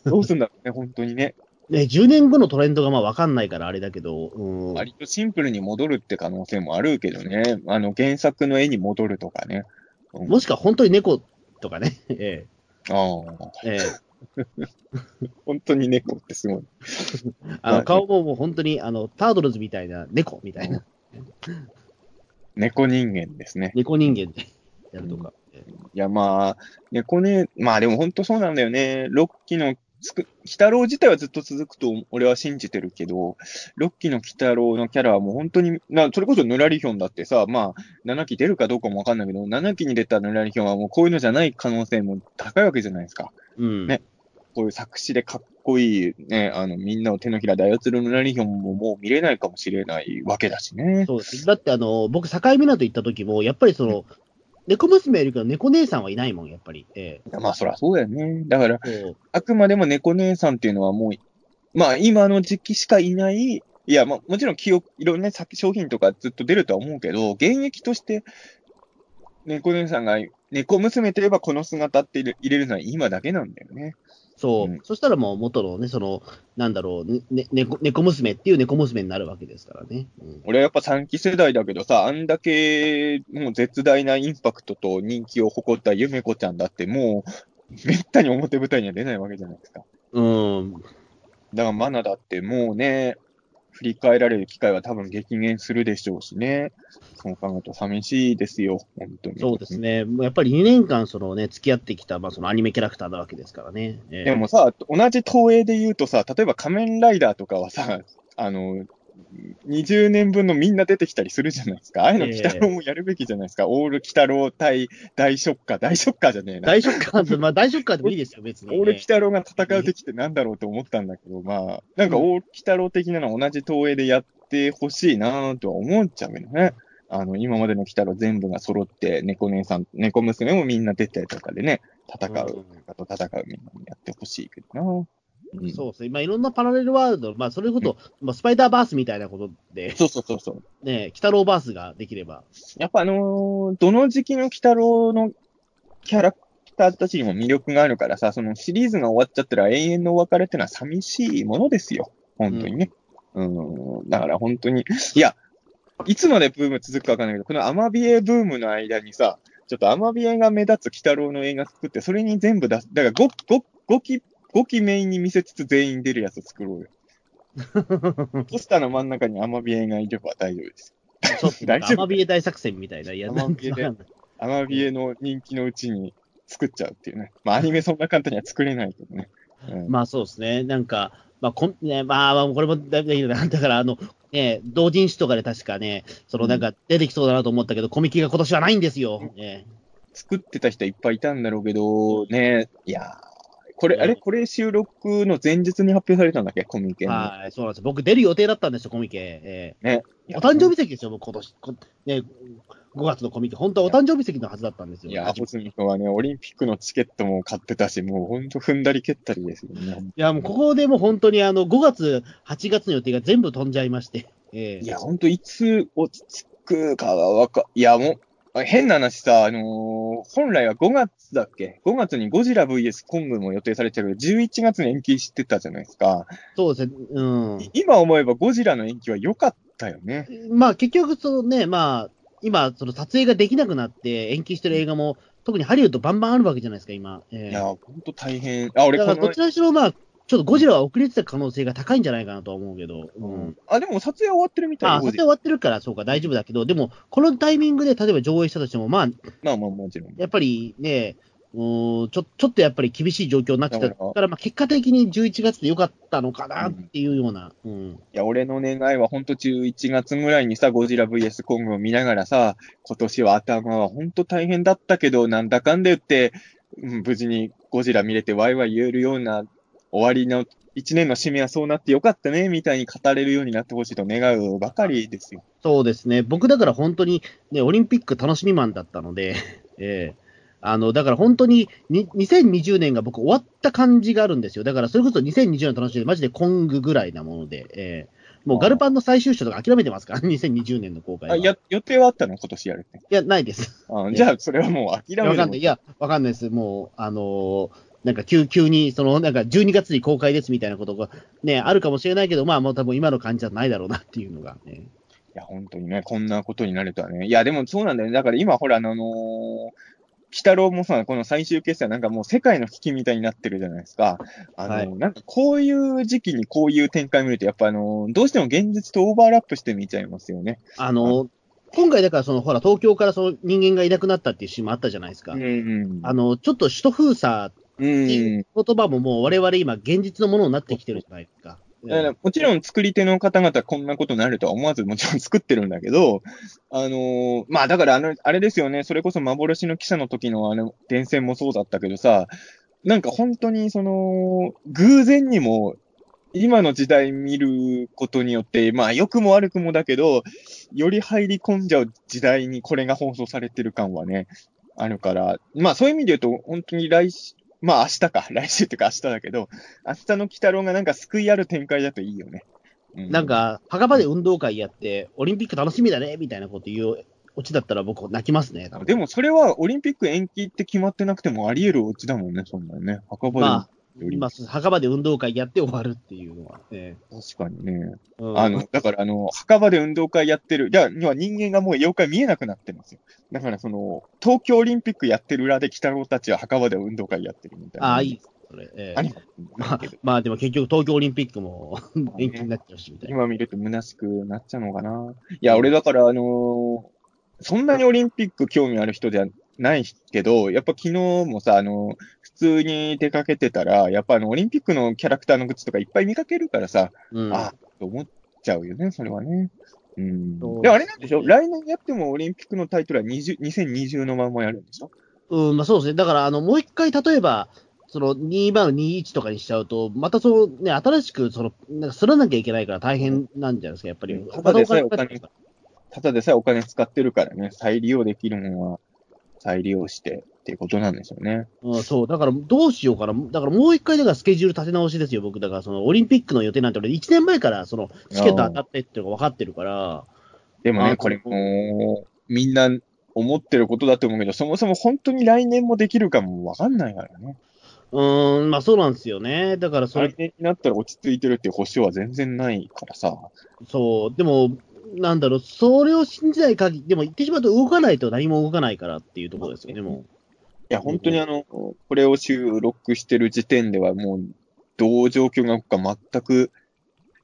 どうすんだろうね、本当にね。ね、10年後のトレンドがまあ分かんないからあれだけど、うん、割とシンプルに戻るって可能性もあるけどね。あの、原作の絵に戻るとかね。うんもしくは本当に猫とかね、えああ、えええ 本当に猫ってすごい。あの顔ももう本当にあのタートルズみたいな猫みたいな、猫人間ですね。猫人間でやるとか。ええいや、まあ、猫ね、まあでも本当そうなんだよね。6期のつく、鬼太郎自体はずっと続くと俺は信じてるけど、6期の鬼太郎のキャラはもう本当に、なそれこそヌラリヒョンだってさ、まあ、7期出るかどうかもわかんないけど、7期に出たヌラリヒョンはもうこういうのじゃない可能性も高いわけじゃないですか。うんねこういう作詞でかっこいい、ね、あの、みんなを手のひらで操るヌラリヒョンももう見れないかもしれないわけだしね。そうです。だってあの、僕、境港行った時も、やっぱりその、猫娘いるけど猫姉さんはいないもん、やっぱり。えいやまあ、そりゃそうだよね。だから、あくまでも猫姉さんっていうのはもう、まあ今の時期しかいない、いや、まあもちろん記憶、いろんな先商品とかずっと出るとは思うけど、現役として、猫姉さんが、猫娘といえばこの姿って入れるのは今だけなんだよね。そう、うんそしたらもう元のね、その、なんだろう、ね、ね猫猫娘っていう猫娘になるわけですからね。うん俺はやっぱ3期世代だけどさ、あんだけもう絶大なインパクトと人気を誇ったゆめこちゃんだってもう、めったに表舞台には出ないわけじゃないですか。うん。だからマナだってもうね、振り返られる機会は多分激減するでしょうしね。そう考えると寂しいですよ、本当に。そうですね。もうやっぱり2年間、そのね、付き合ってきた、まあ、そのアニメキャラクターなわけですからね。ええでもさ、同じ東映で言うとさ、例えば仮面ライダーとかはさ、あの、20年分のみんな出てきたりするじゃないですか。ああいうの、ええ鬼太郎もやるべきじゃないですか。オール鬼太郎対大ショッカー、大ショッカーじゃねえな。大ショッカーズ、まあ大ショッカーでもいいですよ、別に、オール鬼太郎が戦う敵ってなんだろうと思ったんだけど、まあ、なんかオール鬼太郎的なのは同じ東映でやってほしいなとは思っちゃうけどね。あの、今までの鬼太郎全部が揃って、猫姉さん、猫娘もみんな出てとかでね、戦う、あと戦うみんなにやってほしいけどな。うんそうですね。まあいろんなパラレルワールド、まあそれこそ、まあスパイダーバースみたいなことで、そうそうそうそう。ね、北ローバースができれば。やっぱあのーどの時期の鬼太郎のキャラターたちにも魅力があるからさ、そのシリーズが終わっちゃったら永遠のお別れってのは寂しいものですよ。本当にね。うん、だから本当に、いや、いつまでブーム続くかわかんないけど、このアマビエブームの間にさ、ちょっとアマビエが目立つ鬼太郎の映画作って、それに全部出す。だから 5, 5, 5期、5期メインに見せつつ全員出るやつ作ろうよ。ポスターの真ん中にアマビエがいれば大丈夫です。そうっす大丈夫アマビエ大作戦みたいな。いや、アマビエでアマビエの人気のうちに作っちゃうっていうね。まあアニメそんな簡単には作れないけどね。うんまあそうですね。なんか、まあ、こんね、まあ、まあこれもだいぶいいな。だから、あの、ね、同人誌とかで確かね、そのなんか出てきそうだなと思ったけど、コミケが今年はないんですよ。ね、作ってた人はいっぱいいたんだろうけど、ね、いやーこれ、あれこれ収録の前日に発表されたんだっけ？コミケの。はい、そうなんですよ。僕出る予定だったんですよ、コミケ。えね。ーお誕生日席ですよ、僕今年。こね、5月のコミケ。本当はお誕生日席のはずだったんですよ。いや、ホズミ君はね、オリンピックのチケットも買ってたし、もう本当踏んだり蹴ったりですよね。いや、もうここでもう本当にあの、5月、8月の予定が全部飛んじゃいまして。えーいや、本当いつ落ち着くかはわか、いや、もう、あ変な話さ、あのー本来は5月だっけ ?5 月にゴジラ VS コングも予定されてたけど、11月に延期してたじゃないですか。そうですね。うん。い今思えばゴジラの延期は良かったよね。まあ結局、そのね、まあ、今、その撮影ができなくなって延期してる映画も、特にハリウッドバンバンあるわけじゃないですか、今。えーいや、本当大変。あ、俺このだからどちらにしろ、まあ、ちょっとゴジラは遅れてた可能性が高いんじゃないかなとは思うけど。ううんん。あ、でも撮影は終わってるみたいあ、撮影終わってるから、そうか、大丈夫だけど、でも、このタイミングで例えば上映したとしても、まあ、まあまあもちろん。やっぱりね、うーんちょちょっとやっぱり厳しい状況になってただからまあ、結果的に11月でよかったのかなっていうような。うんいや、俺の願いは本当11月ぐらいにさ、ゴジラ VS コングを見ながらさ、今年は頭は本当大変だったけど、なんだかんだ言って、うん、無事にゴジラ見れてワイワイ言えるような終わりの一年の締めはそうなってよかったね、みたいに語れるようになってほしいと願うばかりですよ。そうですね、僕だから本当に、ね、オリンピック楽しみマンだったので、ええあのだから本当にに2020年が僕、終わった感じがあるんですよ。だからそれこそ2020年楽しみで、マジでコングぐらいなもので、ええもうガルパンの最終章とか諦めてますから、2020年の公開は。あ、や、予定はあったの今年やるって。いや、ないです。あじゃあ、それはもう諦めるわかんない。いや、わかんないです。もう、あのーなんか急、急に、その、なんか12月に公開ですみたいなことがね、あるかもしれないけど、まあもう多分今の感じじゃないだろうなっていうのがね。いや、本当にね、こんなことになるとはね。いや、でもそうなんだよね。だから今、ほら、あのー、鬼太郎もさ、この最終決戦なんかもう世界の危機みたいになってるじゃないですか。あのーはいなんかこういう時期にこういう展開見ると、やっぱあのーどうしても現実とオーバーラップして見ちゃいますよね。あのー今回だからその、ほら、東京からその人間がいなくなったっていうシーンもあったじゃないですか。うんうん。あの、ちょっと首都封鎖う。ん。言葉ももう我々今現実のものになってきてるじゃないですか。だからもちろん作り手の方々こんなことになるとは思わずもちろん作ってるんだけど、あのーまあだからあの、あれですよね、それこそ幻の記者の時のあの、伝染もそうだったけどさ、なんか本当にその、偶然にも、今の時代見ることによって、まあ良くも悪くもだけど、より入り込んじゃう時代にこれが放送されてる感はね、あるから、まあそういう意味で言うと、本当に来週、まあ明日か、来週っていうか明日だけど、明日の鬼太郎がなんか救いある展開だといいよね。うなん、か、墓場で運動会やって、オリンピック楽しみだね、みたいなこと言うオチだったら僕泣きますね。でもそれはオリンピック延期って決まってなくてもあり得るオチだもんね、そんなね。墓場で。まあ、今、墓場で運動会やって終わるっていうのはね。確かにね。うんあの、だからあの、墓場で運動会やってる。じゃあ、要は人間がもう妖怪見えなくなってるんですよ。だからその、東京オリンピックやってる裏で鬼太郎たちは墓場で運動会やってるみたいな。ああ、いいです、それ。ええ何がまあ、まあでも結局東京オリンピックも延期になっちゃうし、みたいな。今見ると虚しくなっちゃうのかな。いや、俺だからあのーそんなにオリンピック興味ある人じゃないけど、やっぱ昨日もさ、あの普通に出かけてたら、やっぱあの、オリンピックのキャラクターのグッズとかいっぱい見かけるからさ、うん、あと思っちゃうよね、それはね。うん。で、あれなんでしょ？来年やってもオリンピックのタイトルは20 2020のままやるんでしょ？うん、まあそうですね。だから、あの、もう一回、例えば、その2021とかにしちゃうと、またそのね、新しく、その、なんか、すらなきゃいけないから大変なんじゃないですか、やっぱり。うんただでさえお金ただでさえお金使ってるからね、再利用できるものは再利用してっていうことなんでしょうね。うん、そう、だからどうしようかな。だからもう一回、だからスケジュール立て直しですよ、僕。だから、その、オリンピックの予定なんて俺、1年前から、その、チケット当たってっていうのが分かってるから、でもね、これもう、みんな、思ってることだと思うけど、そもそも本当に来年もできるかもわかんないからね。うーん、まあそうなんですよね。だからそれ来、年になったら落ち着いてるっていう保証は全然ないからさ。そう、でも、なんだろう、それを信じない限り、でも言ってしまうと動かないと何も動かないからっていうところですよね、もいや、本当にあの、これを収録してる時点ではもう、どう状況が動くか全く、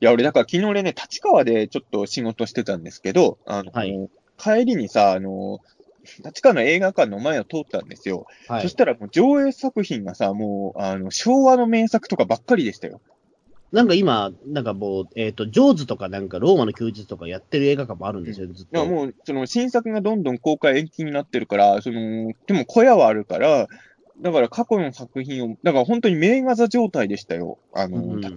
いや、俺、だから昨日俺ね、立川でちょっと仕事してたんですけど、あの、はい帰りにさ、あの、立川の映画館の前を通ったんですよ。う。はい。そしたらもう上映作品がさ、もう、あの、昭和の名作とかばっかりでしたよ。なんか今、なんかもう、えっ、と、ジョーズとかなんかローマの休日とかやってる映画館もあるんですよ、ずっと。いやもう、その新作がどんどん公開延期になってるから、その、でも小屋はあるから、だから過去の作品を、だから本当に名画座状態でしたよ。あの、うんと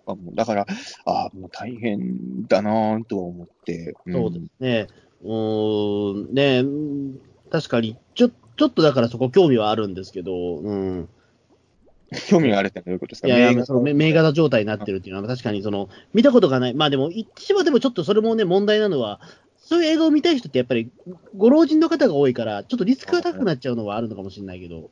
かも。だから、ああ、もう大変だなぁとは思って。んそうですね。うーん、ねうん確かに、ちょ、ちょっとだからそこ興味はあるんですけど、うん。興味があるってどういうことですか？いやいや、名画そのめ名画座状態になってるっていうのは、確かにその、見たことがない。まあでも、言ってしまってもちょっとそれもね、問題なのは、そういう映画を見たい人ってやっぱり、ご老人の方が多いから、ちょっとリスクが高くなっちゃうのはあるのかもしれないけど、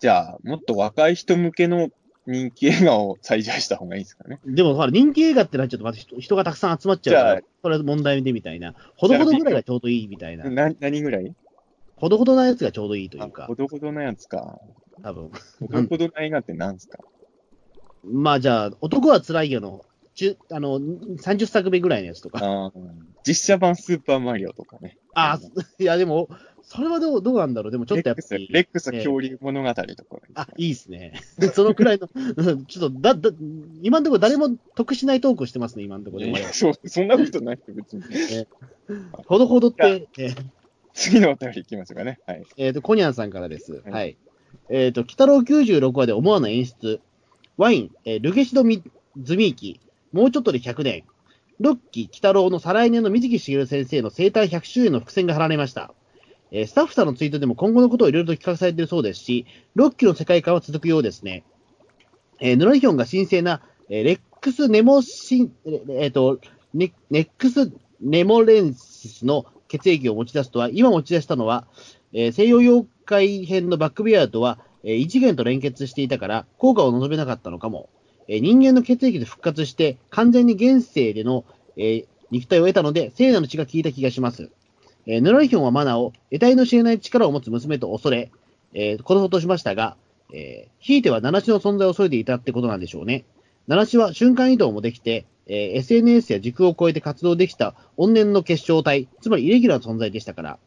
じゃあ、もっと若い人向けの人気映画を再生した方がいいですかね？でも、ほら、人気映画ってなっちゃうと、また人人がたくさん集まっちゃうから、それは問題でみたいな。ほどほどぐらいがちょうどいいみたいな。な、何ぐらい？ほどほどなやつがちょうどいいというかあほ、どほどなやつか。多分。ほどほどな映画って何ですか？まあじゃあ、男は辛いよの、中あの、30作目ぐらいのやつとか。あー実写版スーパーマリオとかね。ああ、いやでも、それはどうどうなんだろう。でもちょっとやっぱり。レックス、レックスええ恐竜物語とか。あ、いいですね。そのくらいの、う んちょっと、だ、だ、今のところ誰も得しないトークをしてますね、今のところで。いやそう、そんなことないって別に。ほどほどって、えー次のお便り行きましょうかね。はい。えっ、と、コニャンさんからです。はいはい。えっ、と、北郎96話で思わぬ演出。ワイン、えールゲシドミズミーキ。もうちょっとで100年。ロッキー、北郎の再来年の水木しげる先生の生誕100周年の伏線が張られました。えースタッフさんのツイートでも今後のことをいろいろと企画されているそうですし、ロッキーの世界観は続くようですね。えーヌラリヒョンが神聖な、えーレックスネモシン、えーえーと、ネネックスネモレンシスの血液を持ち出すとは、今持ち出したのは、えー西洋妖怪編のバックビアードは、えー異次元と連結していたから、効果を望めなかったのかも。えー人間の血液で復活して、完全に現世での、えー肉体を得たので、聖なる血が効いた気がします。えーヌラリヒョンはマナを、得体の知れない力を持つ娘と恐れ、えー殺そうとしましたが、えーひいては七種の存在を恐れていたってことなんでしょうね。七種は瞬間移動もできて、えー SNS や時空を超えて活動できた怨念の結晶体、つまりイレギュラーな存在でしたから、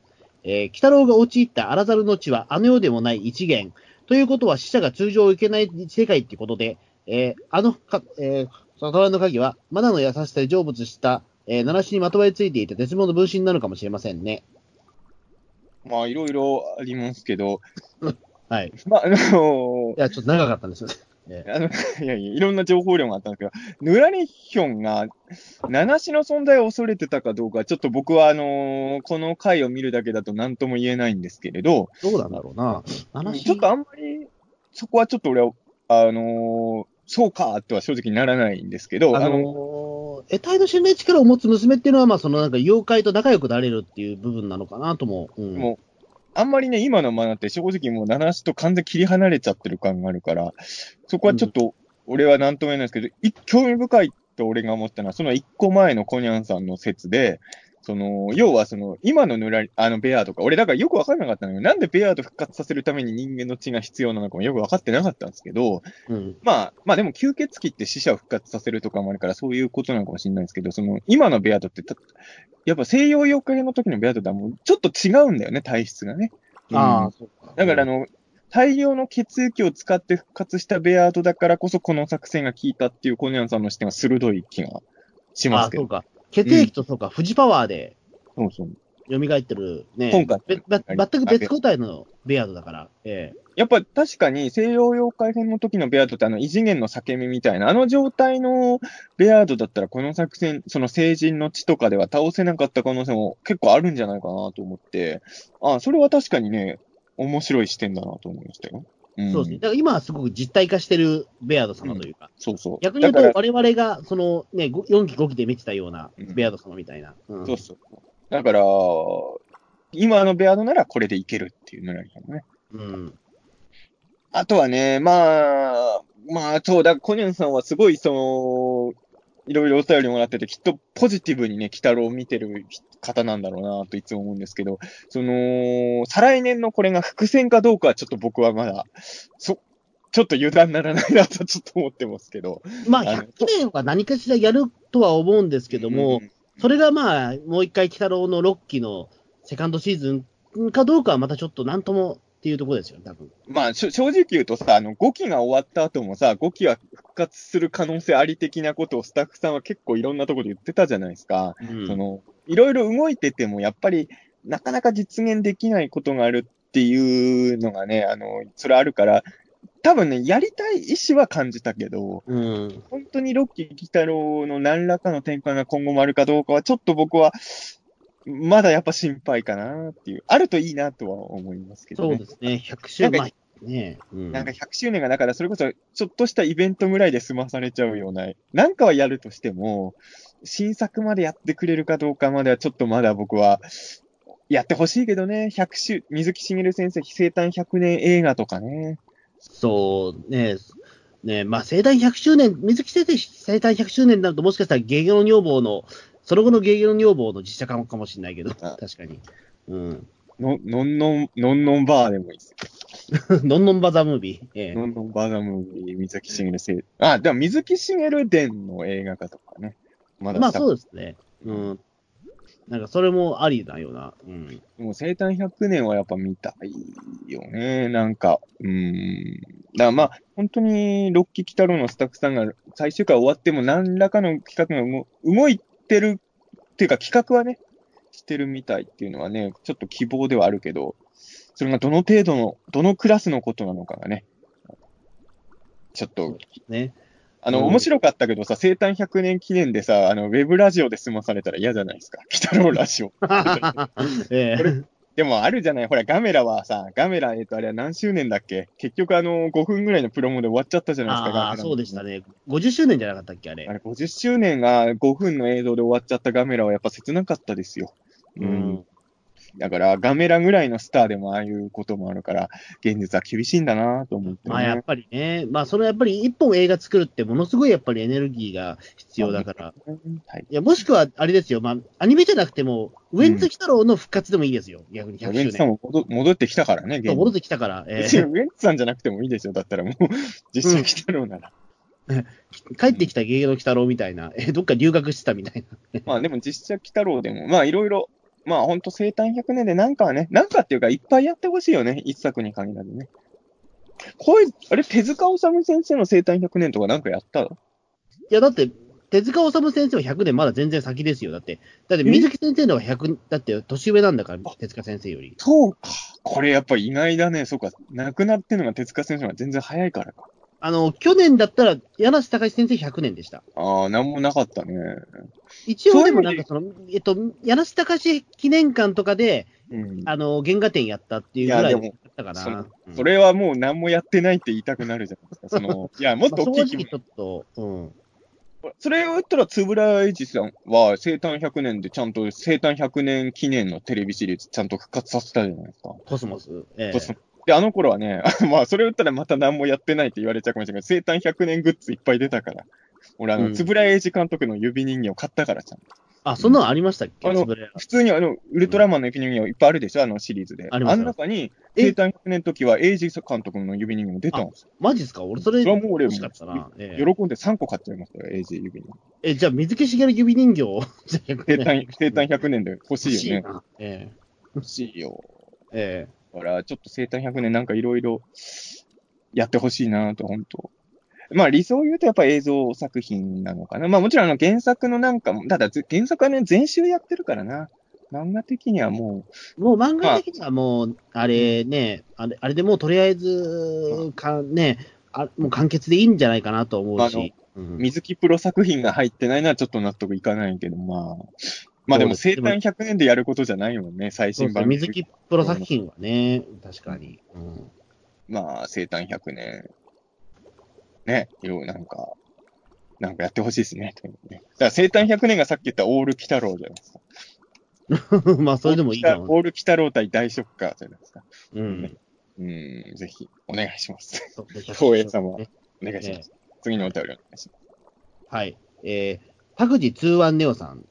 えー、鬼太郎が陥った荒猿の地はあの世でもない一元。ということは死者が通常行けない世界ってことで、えーあのか、えー、その虎の鍵は、マナの優しさで成仏した、えー、七種にまとわりついていた絶望の分身なのかもしれませんね。まあ、いろいろありますけど、はい。いまあ、あの、や、ちょっと長かったんですよね。えあの、いやいや、いろんな情報量があったんですけど、ヌラリヒョンが、七種の存在を恐れてたかどうか、ちょっと僕は、あのこの回を見るだけだと何とも言えないんですけれど、ーどうなんだろうな。七ちょっとあんまり、そこはちょっと俺は、あのそうかとは正直ならないんですけど、あのー、得体の信頼力を持つ娘っていうのは、まあ、そのなんか妖怪と仲良くなれるっていう部分なのかなとも。うん、もあんまりね、今のマナって正直もう七種と完全切り離れちゃってる感があるから、そこはちょっと、俺はなんとも言えないですけど、い興味深いと俺が思ったのは、その一個前のコニャンさんの説で、その、要はその、今のぬらり、あの、ベアとか、俺だからよくわかんなかったのよ。なんでベアと復活させるために人間の血が必要なのかもよくわかってなかったんですけど、うん。まあ、まあでも吸血鬼って死者を復活させるとかもあるから、そういうことなのかもしれないですけど、その、今のベアートってた、やっぱ西洋妖怪の時のベアートとはもうちょっと違うんだよね、体質がね。うんああ、そうか。だからあの、大量の血液を使って復活したベアートだからこそ、この作戦が効いたっていうコニャンさんの視点は鋭い気がしまああ、すけど。そうか。血液とそうか、富士パワーでそうそう。蘇ってるね。今回べば全く別個体のベアードだから。ええやっぱ確かに西洋妖怪編の時のベアードってあの異次元の裂け目みたいな、あの状態のベアードだったらこの作戦、その成人の地とかでは倒せなかった可能性も結構あるんじゃないかなと思って、あそれは確かにね、面白い視点だなと思いましたよ。うん、そうですね。だから今はすごく実体化してるベアード様というか。そうそう。逆に言うと我々が、そのね、4期5期で見てたようなベアード様みたいな。うんそうそう。だから、今のベアードならこれでいけるっていうのがあるからね。うん。あとはね、まあ、まあ、そうだ、コニャンさんはすごい、その、いろいろお便りもらってて、きっとポジティブにね、鬼太郎を見てる方なんだろうなといつも思うんですけど、その、再来年のこれが伏線かどうかはちょっと僕はまだ、そ、ちょっと油断ならないなとちょっと思ってますけど。まあ、あの100年は何かしらやるとは思うんですけども、うんそれがまあ、もう一回、鬼太郎の6期のセカンドシーズンかどうかはまたちょっとなんともっていうところですよ、多分。まあ、正直言うとさ、あの、5期が終わった後もさ、5期は復活する可能性あり的なことをスタッフさんは結構いろんなところで言ってたじゃないですか。うんその、いろいろ動いてても、やっぱり、なかなか実現できないことがあるっていうのがね、あの、それあるから、多分ね、やりたい意思は感じたけど、うん。本当にロッキー・ギタロウの何らかの展開が今後もあるかどうかは、ちょっと僕は、まだやっぱ心配かなっていう。あるといいなとは思いますけどね。そうですね、100周年、ね。うんなんか100周年がだから、それこそちょっとしたイベントぐらいで済まされちゃうような、なんかはやるとしても、新作までやってくれるかどうかまではちょっとまだ僕は、やってほしいけどね、100周、水木しげる先生生誕100年映画とかね。そうね、ねまあ、生誕100周年、水木先生生誕100周年になると、もしかしたらゲゲの女房の、その後のゲゲの女房の実写化かもしれないけど、あ確かに。うん。の、のんのん、のんのんバーでもいいですノンノンバザムービー。ええのんのんバーダムービー、水木しげる生、あ、でも水木しげる伝の映画化とかね。まだまあそうですね。うん。なんかそれもありなような。うん。でも生誕100年はやっぱ見たいよね。なんか、うーん。だからまあ、本当に、ロッキー・キタロウのスタッフさんが最終回終わっても何らかの企画が動動いてるっていうか企画はね、してるみたいっていうのはね、ちょっと希望ではあるけど、それがどの程度の、どのクラスのことなのかがね、ちょっと、ね。あの、うん面白かったけどさ、生誕100年記念でさ、あの、ウェブラジオで済まされたら嫌じゃないですか。キタロウラジオ。ええこれでもあるじゃない、ほら、ガメラはさ、ガメラ、えっと、あれは何周年だっけ？結局、あの、5分ぐらいのプロモで終わっちゃったじゃないですか、ガメラああ、のそうでしたね。50周年じゃなかったっけ、あれ？あれ、50周年が5分の映像で終わっちゃったガメラはやっぱ切なかったですよ。う。ん。だから、ガメラぐらいのスターでもああいうこともあるから、現実は厳しいんだなと思って、ね。まあやっぱりね、まあそれやっぱり一本映画作るってものすごいやっぱりエネルギーが必要だから。はい。いや、もしくはあれですよ、まあアニメじゃなくても、ウエンツ鬼太郎の復活でもいいですよ、逆にウ100周ェンツさん年。も戻戻ってきたからね、戻ってきたから、えーウェンツさんじゃなくてもいいでしょ。だったらもう、実際来たろうなら。帰ってきたゲゲの鬼太郎みたいな、えーどっか留学してたみたいな。まあでも実写鬼太郎でも、まあいろいろ、まあほんと生誕100年でなんかはね、なんかっていうかいっぱいやってほしいよね。一作に限らずね。こういう、あれ、手塚治虫先生の生誕100年とかなんかやったいや、だって、手塚治虫先生は100年まだ全然先ですよ。だって、だって水木先生の方が100、だって年上なんだから、手塚先生より。そうか。これやっぱ意外だね。そうか。亡くなってるのが手塚先生が全然早いからか。あの、去年だったら、柳瀬隆先生100年でした。ああ、なんもなかったね。一応でもなんかその、えっと、柳瀬隆記念館とかで、うん。あの、原画展やったっていうぐらいだったかそな。うんそれはもう何もやってないって言いたくなるじゃないですか。その、いや、もっまあと大きい規模正直ちょっと、うん。それを言ったら、つぶらえじさんは生誕100年でちゃんと生誕100年記念のテレビシリーズちゃんと復活させたじゃないですか。コスモス。ええそうそうで、あの頃はね、まあ、それを言ったらまた何もやってないって言われちゃうかもしれないけど、生誕100年グッズいっぱい出たから。俺、あの、うんつぶらえじ監督の指人形を買ったからちゃんと。あ、そんなのありましたっけ？あのつぶれ普通にあの、ウルトラマンの指人形いっぱいあるでしょ？あのシリーズで。ありますの中に、え？生誕100年の時は、エイジ監督の指人形も出たんですよ。マジっすか？俺それそれはもう俺欲しかったな。ええ喜んで3個買っちゃいましたよ、エイジ指人形。え、じゃあ水木しげる指人形を、じゃあ100生年誕、生誕100年で欲しいよね。な。え欲しいよ。ええだから、ちょっと生誕100年なんかいろいろやってほしいなと、本当まあ理想を言うとやっぱ映像作品なのかな。まあもちろんあの原作のなんかも、ただぜ原作はね、全集やってるからな。漫画的にはもえもう漫画的にはもう、あれね、あれあれでもうとりあえず、かね、あもう完結でいいんじゃないかなと思うし。水木プロ作品が入ってないのはちょっと納得いかないけど、まあ。まあでも生誕100年でやることじゃないもんね、最新版。水木プロ作品はね、確かに。うんまあ生誕100年。ね、いろいろなんか、なんかやってほしいですね。だから生誕100年がさっき言ったオール鬼太郎じゃないですか。まあ、それでもいいかも。オール北郎対大ショッカーじゃないですか。うん。うん、ぜひ、お願いします。そう光栄様ねお願いします。次のお便りお願いします。はい。えー、拓司通腕ネオさん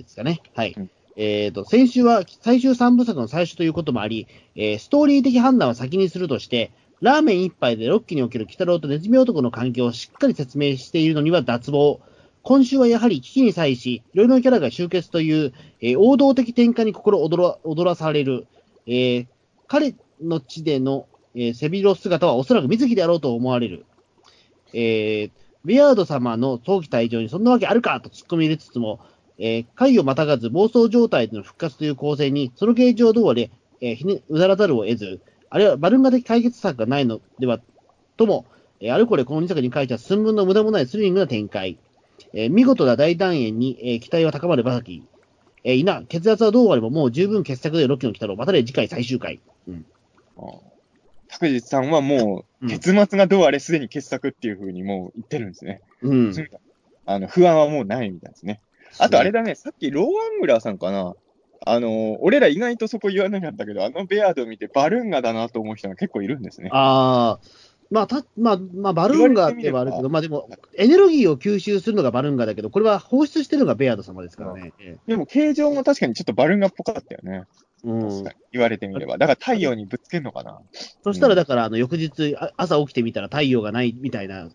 ですかね。はい。うんえーと、先週は最終3部作の最初ということもあり、えーストーリー的判断は先にするとして、ラーメン一杯でロッキーにおける鬼太郎とネズミ男の関係をしっかり説明しているのには脱帽。今週はやはり危機に際し、いろいろなキャラが集結という、えー王道的展開に心躍ら踊らされる。えー彼の地での、えー背広姿はおそらく水木であろうと思われる。えービアード様の早期退場にそんなわけあるかと突っ込み入れつつも、えー回をまたがず暴走状態での復活という構成に、その形状通り、えーひねうならざるを得ず、あるいはバルンガ的解決策がないのではとも、えーあれこれこの2作に書いた寸分の無駄もないスリリングな展開、えー見事な大団円に、えー期待は高まるばかり、えー、いな、血圧はどうあればもう十分傑作でロッキーの来たろう、またで次回最終回。うん。拓司さんはもう、うん結末がどうあれすでに傑作っていうふうにもう言ってるんですね。うん。あの、不安はもうないみたいですね。あとあれだね、さっきローアングラーさんかな。あの、俺ら意外とそこ言わなかったけど、あのベアードを見てバルーンガだなと思う人が結構いるんですね。ああ、まあ、た、まあ、まあ、バルーンガーってはあるけど、まあでも、エネルギーを吸収するのがバルーンガーだけど、これは放出してるのがベアード様ですからね。えでも形状も確かにちょっとバルーンガっぽかったよね。えうん。言われてみれば。だから太陽にぶつけんのかな。そしたら、だから、あの、翌日、あ朝起きてみたら太陽がないみたいな、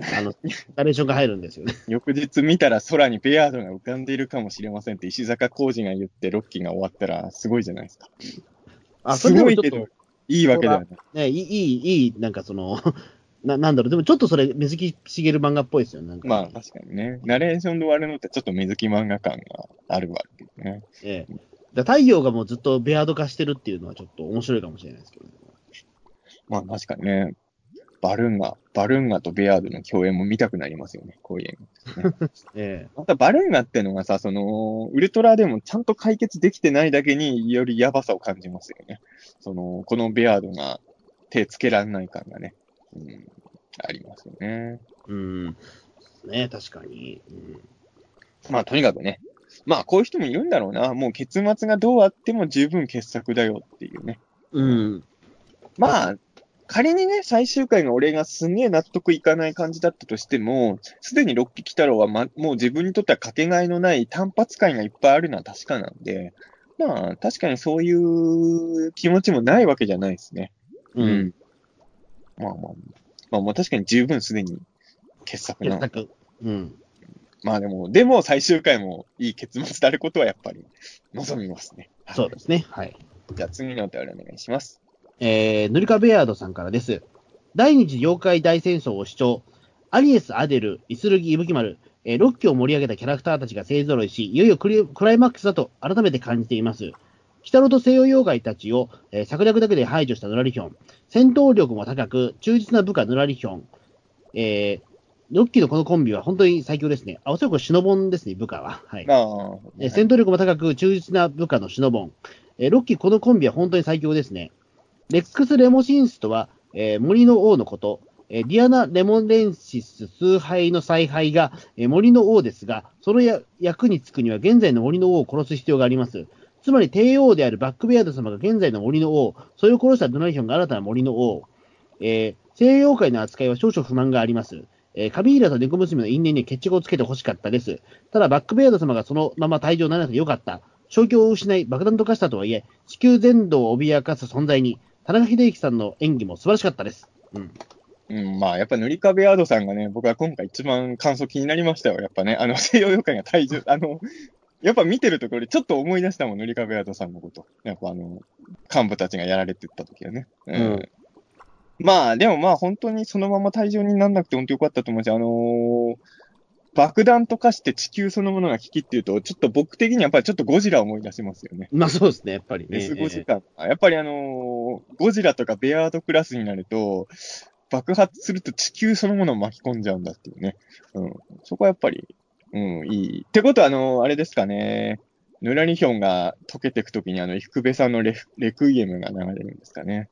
あの、ナレーションが入るんですよね。翌日見たら空にベアードが浮かんでいるかもしれませんって石坂浩二が言ってロッキーが終わったらすごいじゃないですか。あ、そすごいけど、いいわけだよね。ね、いい、いい、なんかその、ななんだろう、でもちょっとそれ、水木しげる漫画っぽいですよね。なんかまあ確かにね。ナレーションで終わるのってちょっと水木漫画感があるわけどね。ええ。だ太陽がもうずっとベアード化してるっていうのはちょっと面白いかもしれないですけど、ね。まあ確かにね。バルーンガ、バルーンガとベアードの共演も見たくなりますよね。こういうのってね。えまたバルーンガってのがさ、その、ウルトラでもちゃんと解決できてないだけによりやばさを感じますよね。その、このベアードが手つけられない感がね。うん、ありますよね。え。うん。ね確かに。うんまあとにかくね。まあこういう人もいるんだろうな。もう結末がどうあっても十分傑作だよっていうね。うん。まあ、仮にね、最終回が俺がすげえ納得いかない感じだったとしても、すでにロッキー・キタロは、ま、もう自分にとってはかけがえのない単発回がいっぱいあるのは確かなんで、まあ、確かにそういう気持ちもないわけじゃないですね。うん。まあまあ、まあ、まあ確かに十分すでに傑作なの。傑作。うん。まあでも、でも最終回もいい結末であることはやっぱり望みますね。はいそうですね。はい。じゃあ次のお便りお願いします。えー、ヌリカベアードさんからです。第二次妖怪大戦争を主張、アリエス・アデル、イスルギ・イブキマル、えー、ロッキーを盛り上げたキャラクターたちが勢揃いし、いよいよクライマックスだと改めて感じています。北野と西洋妖怪たちを、えー策略だけで排除したヌラリヒョン。戦闘力も高く、忠実な部下ヌラリヒョン。えー、ロッキーのこのコンビは本当に最強ですね。あ、おそらくシノボンですね、部下は。はい。まあ、えー戦闘力も高く忠実な部下のシノボン。えーロッキーこのコンビは本当に最強ですね。レックス・レモシンスとは、えー森の王のこと。えーディアナ・レモレンシス崇拝の采配が、えー森の王ですが、そのや役に就くには現在の森の王を殺す必要があります。つまり帝王であるバックベアード様が現在の森の王、それを殺したドナリヒョンが新たな森の王。えー西洋妖怪の扱いは少々不満があります。えーカビーラと猫娘の因縁に決着をつけて欲しかったです。ただ、バックベアード様がそのまま退場ならなくてよかった。正気を失い、爆弾と化したとはいえ、地球全土を脅かす存在に、田中秀樹さんの演技も素晴らしかったです。うん。うん、まあ、やっぱ塗り壁アードさんがね、僕は今回一番感想気になりましたよ。やっぱね、あの、西洋妖怪が退場、あの、やっぱ見てるところでちょっと思い出したもん、塗り壁アードさんのこと。やっぱあの、幹部たちがやられてった時はね。うん。うんまあ、でもまあ、本当にそのまま退場にならなくて本当よかったと思うし、あのー爆弾と化して地球そのものが危機っていうと、ちょっと僕的にはやっぱりちょっとゴジラを思い出しますよね。まあそうですね、やっぱりね。デスゴジラ。やっぱりあのーゴジラとかベアードクラスになると、爆発すると地球そのものを巻き込んじゃうんだっていうね。うん。そこはやっぱり、うん、いい。ってことは、あのーあれですかね。ヌラリヒョンが溶けていくときに、あの、伊福部さんのレフレクイエムが流れるんですかね。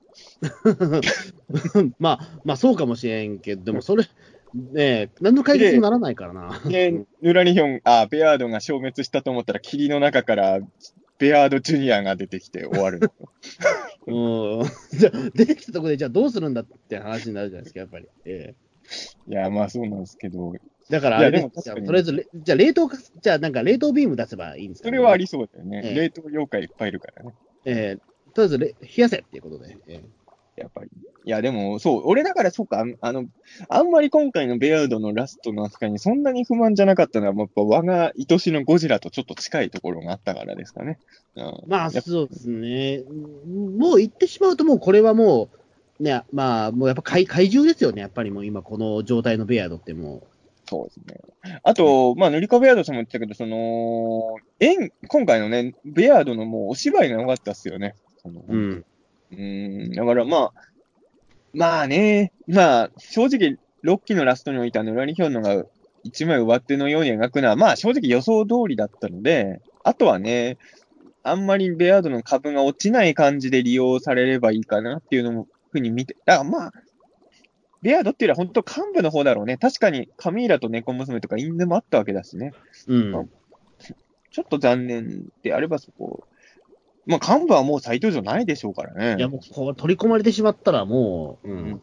まあ、まあそうかもしれんけど、でもそれ、ね何の解決にもならないからな。で、ヌラリヒョン、あ、ベアードが消滅したと思ったら、霧の中からベアードジュニアが出てきて終わる。うん。じゃあ出てきたところで、じゃあどうするんだって話になるじゃないですか、やっぱり。ええいや、まあそうなんですけど、だからとりあえずれ、じゃあ冷凍か、じゃあなんか冷凍ビーム出せばいいんですか、それはありそうだよね。ええ冷凍妖怪いっぱいいるからね。ええとりあえずれ冷やせっていうことで。えやっぱり。いや、でも、そう、俺だからそうか、あの、あんまり今回のベアードのラストの扱いにそんなに不満じゃなかったのは、やっぱ我が愛しのゴジラとちょっと近いところがあったからですかね。うん、まあ、そうですね。もう言ってしまうと、もうこれはもう、ね、まあ、もうやっぱ怪怪獣ですよね、やっぱりもう今、この状態のベアードってもそうですね。あと、まあ、塗り子ベアードさんも言ってたけど、その、演、今回のね、ベアードのもうお芝居が良かったっすよね。そのう。うん。うん、だからまあ、まあね、まあ、正直、6期のラストにおいては、ヌラリヒョンのが一枚上手のように描くのは、まあ正直予想通りだったので、あとはね、あんまりベアードの株が落ちない感じで利用されればいいかなっていうのも、ふうに見て、だからまあ、ベアードっていうのは本当幹部の方だろうね。確かにカミーラと猫娘とか因縁もあったわけだしね。うん。ちょっと残念であればそこ、まあ幹部はもう再登場ないでしょうからね。いや、もうこう取り込まれてしまったら、もう、うん。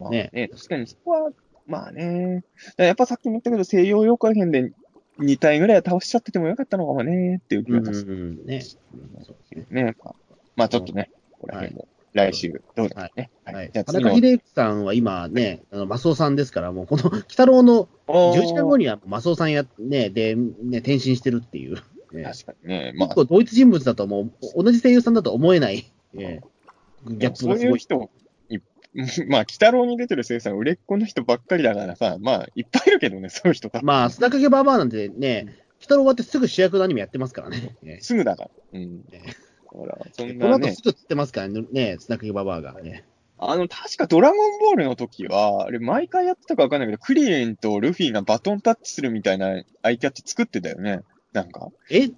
まあねね、確かにそこは、まあね。やっぱさっきも言ったけど、西洋妖怪編で2体ぐらいは倒しちゃっててもよかったのかもねっていう気うん、がしうん、ね。ますね。まあ、まあちょっとね、ここら辺も来週どうだろうね。はい。じゃあ次の田中秀之さんは今ね、あの、マスオさんですから、もうこの、鬼太郎の10時間後にはマスオさんや、ね、で、ね、転身してるっていう。ね確かにね。まあ結、構同一人物だともう、同じ声優さんだと思えない、えーギャップそうがすごい。いう人、い まあ、鬼太郎に出てる声優さん、売れっ子の人ばっかりだからさ、まあ、いっぱいいるけどね、そういう人多分まあ、砂かけババアなんてね、鬼太郎終わってすぐ主役のアニメやってますからね。えすぐだから。うん。ねほら、そーんなねこの後す。ぐ釣ってますからね、ね砂かけババアがね。あの、確かドラゴンボールの時は、あれ、毎回やってたかわかんないけど、クリリンとルフィがバトンタッチするみたいなアイキャッチ作ってたよね。なんか？え、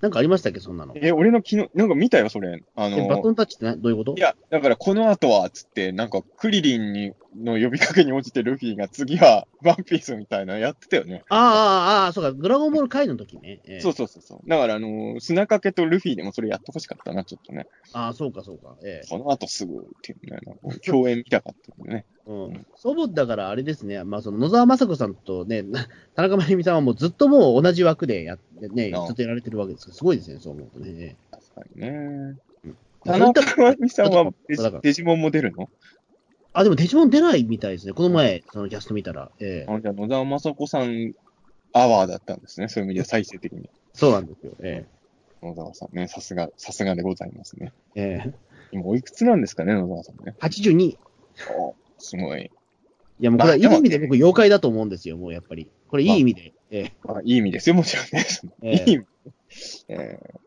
なんかありましたっけ、そんなの？え、俺の昨日、なんか見たよ、それ。あえバトの、ンタッチってなどういうこと？いや、だからこの後は、つって、なんか、クリリンに、の呼びかけに応じてルフィが次は、ワンピースみたいなのやってたよね。ああ、ああ、ああ、そうか、ドラゴンボール回の時ね。え ーそうそうそうそう。だから、あの、砂かけとルフィでもそれやってほしかったな、ちょっとね。ああ、そうか、そうか。ええこの後すぐっていうね、なんか共演見たかったんでね。うん。祖母だからあれですね、まあ、その野沢雅子さんとね、な 田中真由美さんはもうずっともう同じ枠でやってね、ずっとやられてるわけですから、すごいですね、そう思うとね。確かにね。まあ田中真由美さんはデジモンも出るの？あ、でもデジモン出ないみたいですね。この前、そのキャスト見たら。ええあじゃあ野沢雅子さんアワーだったんですね。そういう意味では最終的に。そうなんですよ。え野沢さんね、さすが、さすがでございますね。えええ今おいくつなんですかね、野沢さんね。82。いおすごい。や、もうこれはいい意味で僕、妖怪だと思うんですよ、もうやっぱり。これいい意味で。ええまあ、いい意味ですよ、もちろんね。ええいい意味。えー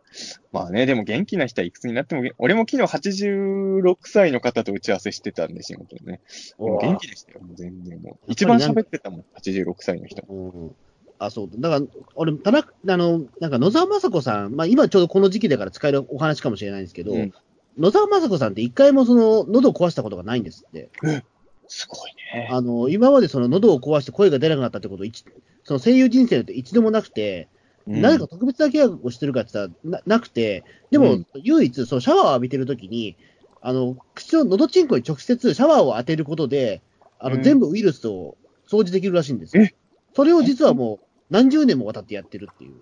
まあね、でも元気な人はいくつになっても俺も昨日86歳の方と打ち合わせしてたんで、仕事でね。でも元気でしたよ、もう全然もう。一番喋ってたもん、86歳の人。うんあ、そう。だから、俺、田中、あの、なんか野沢雅子さん、まあ今ちょうどこの時期だから使えるお話かもしれないんですけど、うん野沢雅子さんって一回もその喉を壊したことがないんですって。すごいね。あの、今までその喉を壊して声が出なくなったってこと一、その声優人生って一度もなくて、うん何か特別なケアをしてるかって言ったらななくて、でも、うん唯一、そう、シャワーを浴びてるときに、あの、口の、喉チンコに直接シャワーを当てることで、あの、うん全部ウイルスを掃除できるらしいんですよえ？それを実はもう、何十年もわたってやってるっていう。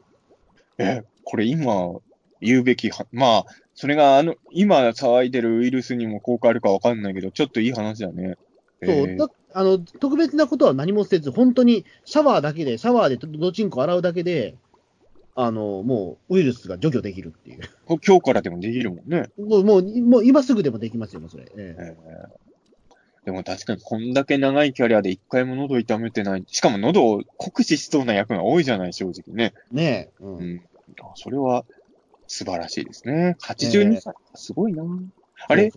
え、これ今、言うべきは、まあ、それがあの、今騒いでるウイルスにも効果あるかわかんないけど、ちょっといい話だね。そう、えーだあの、特別なことは何もせず、本当にシャワーだけで、シャワーで喉チンコ洗うだけで、あの、もうウイルスが除去できるっていう。こ今日からでもできるもんね。もう、もう、もう今すぐでもできますよ、それ。えええーでも確かにこんだけ長いキャリアで一回も喉痛めてない。しかも喉を酷使しそうな役が多いじゃない、正直ね。ねえ。うんうん。あそれは素晴らしいですね。82歳。すごいな。あれ？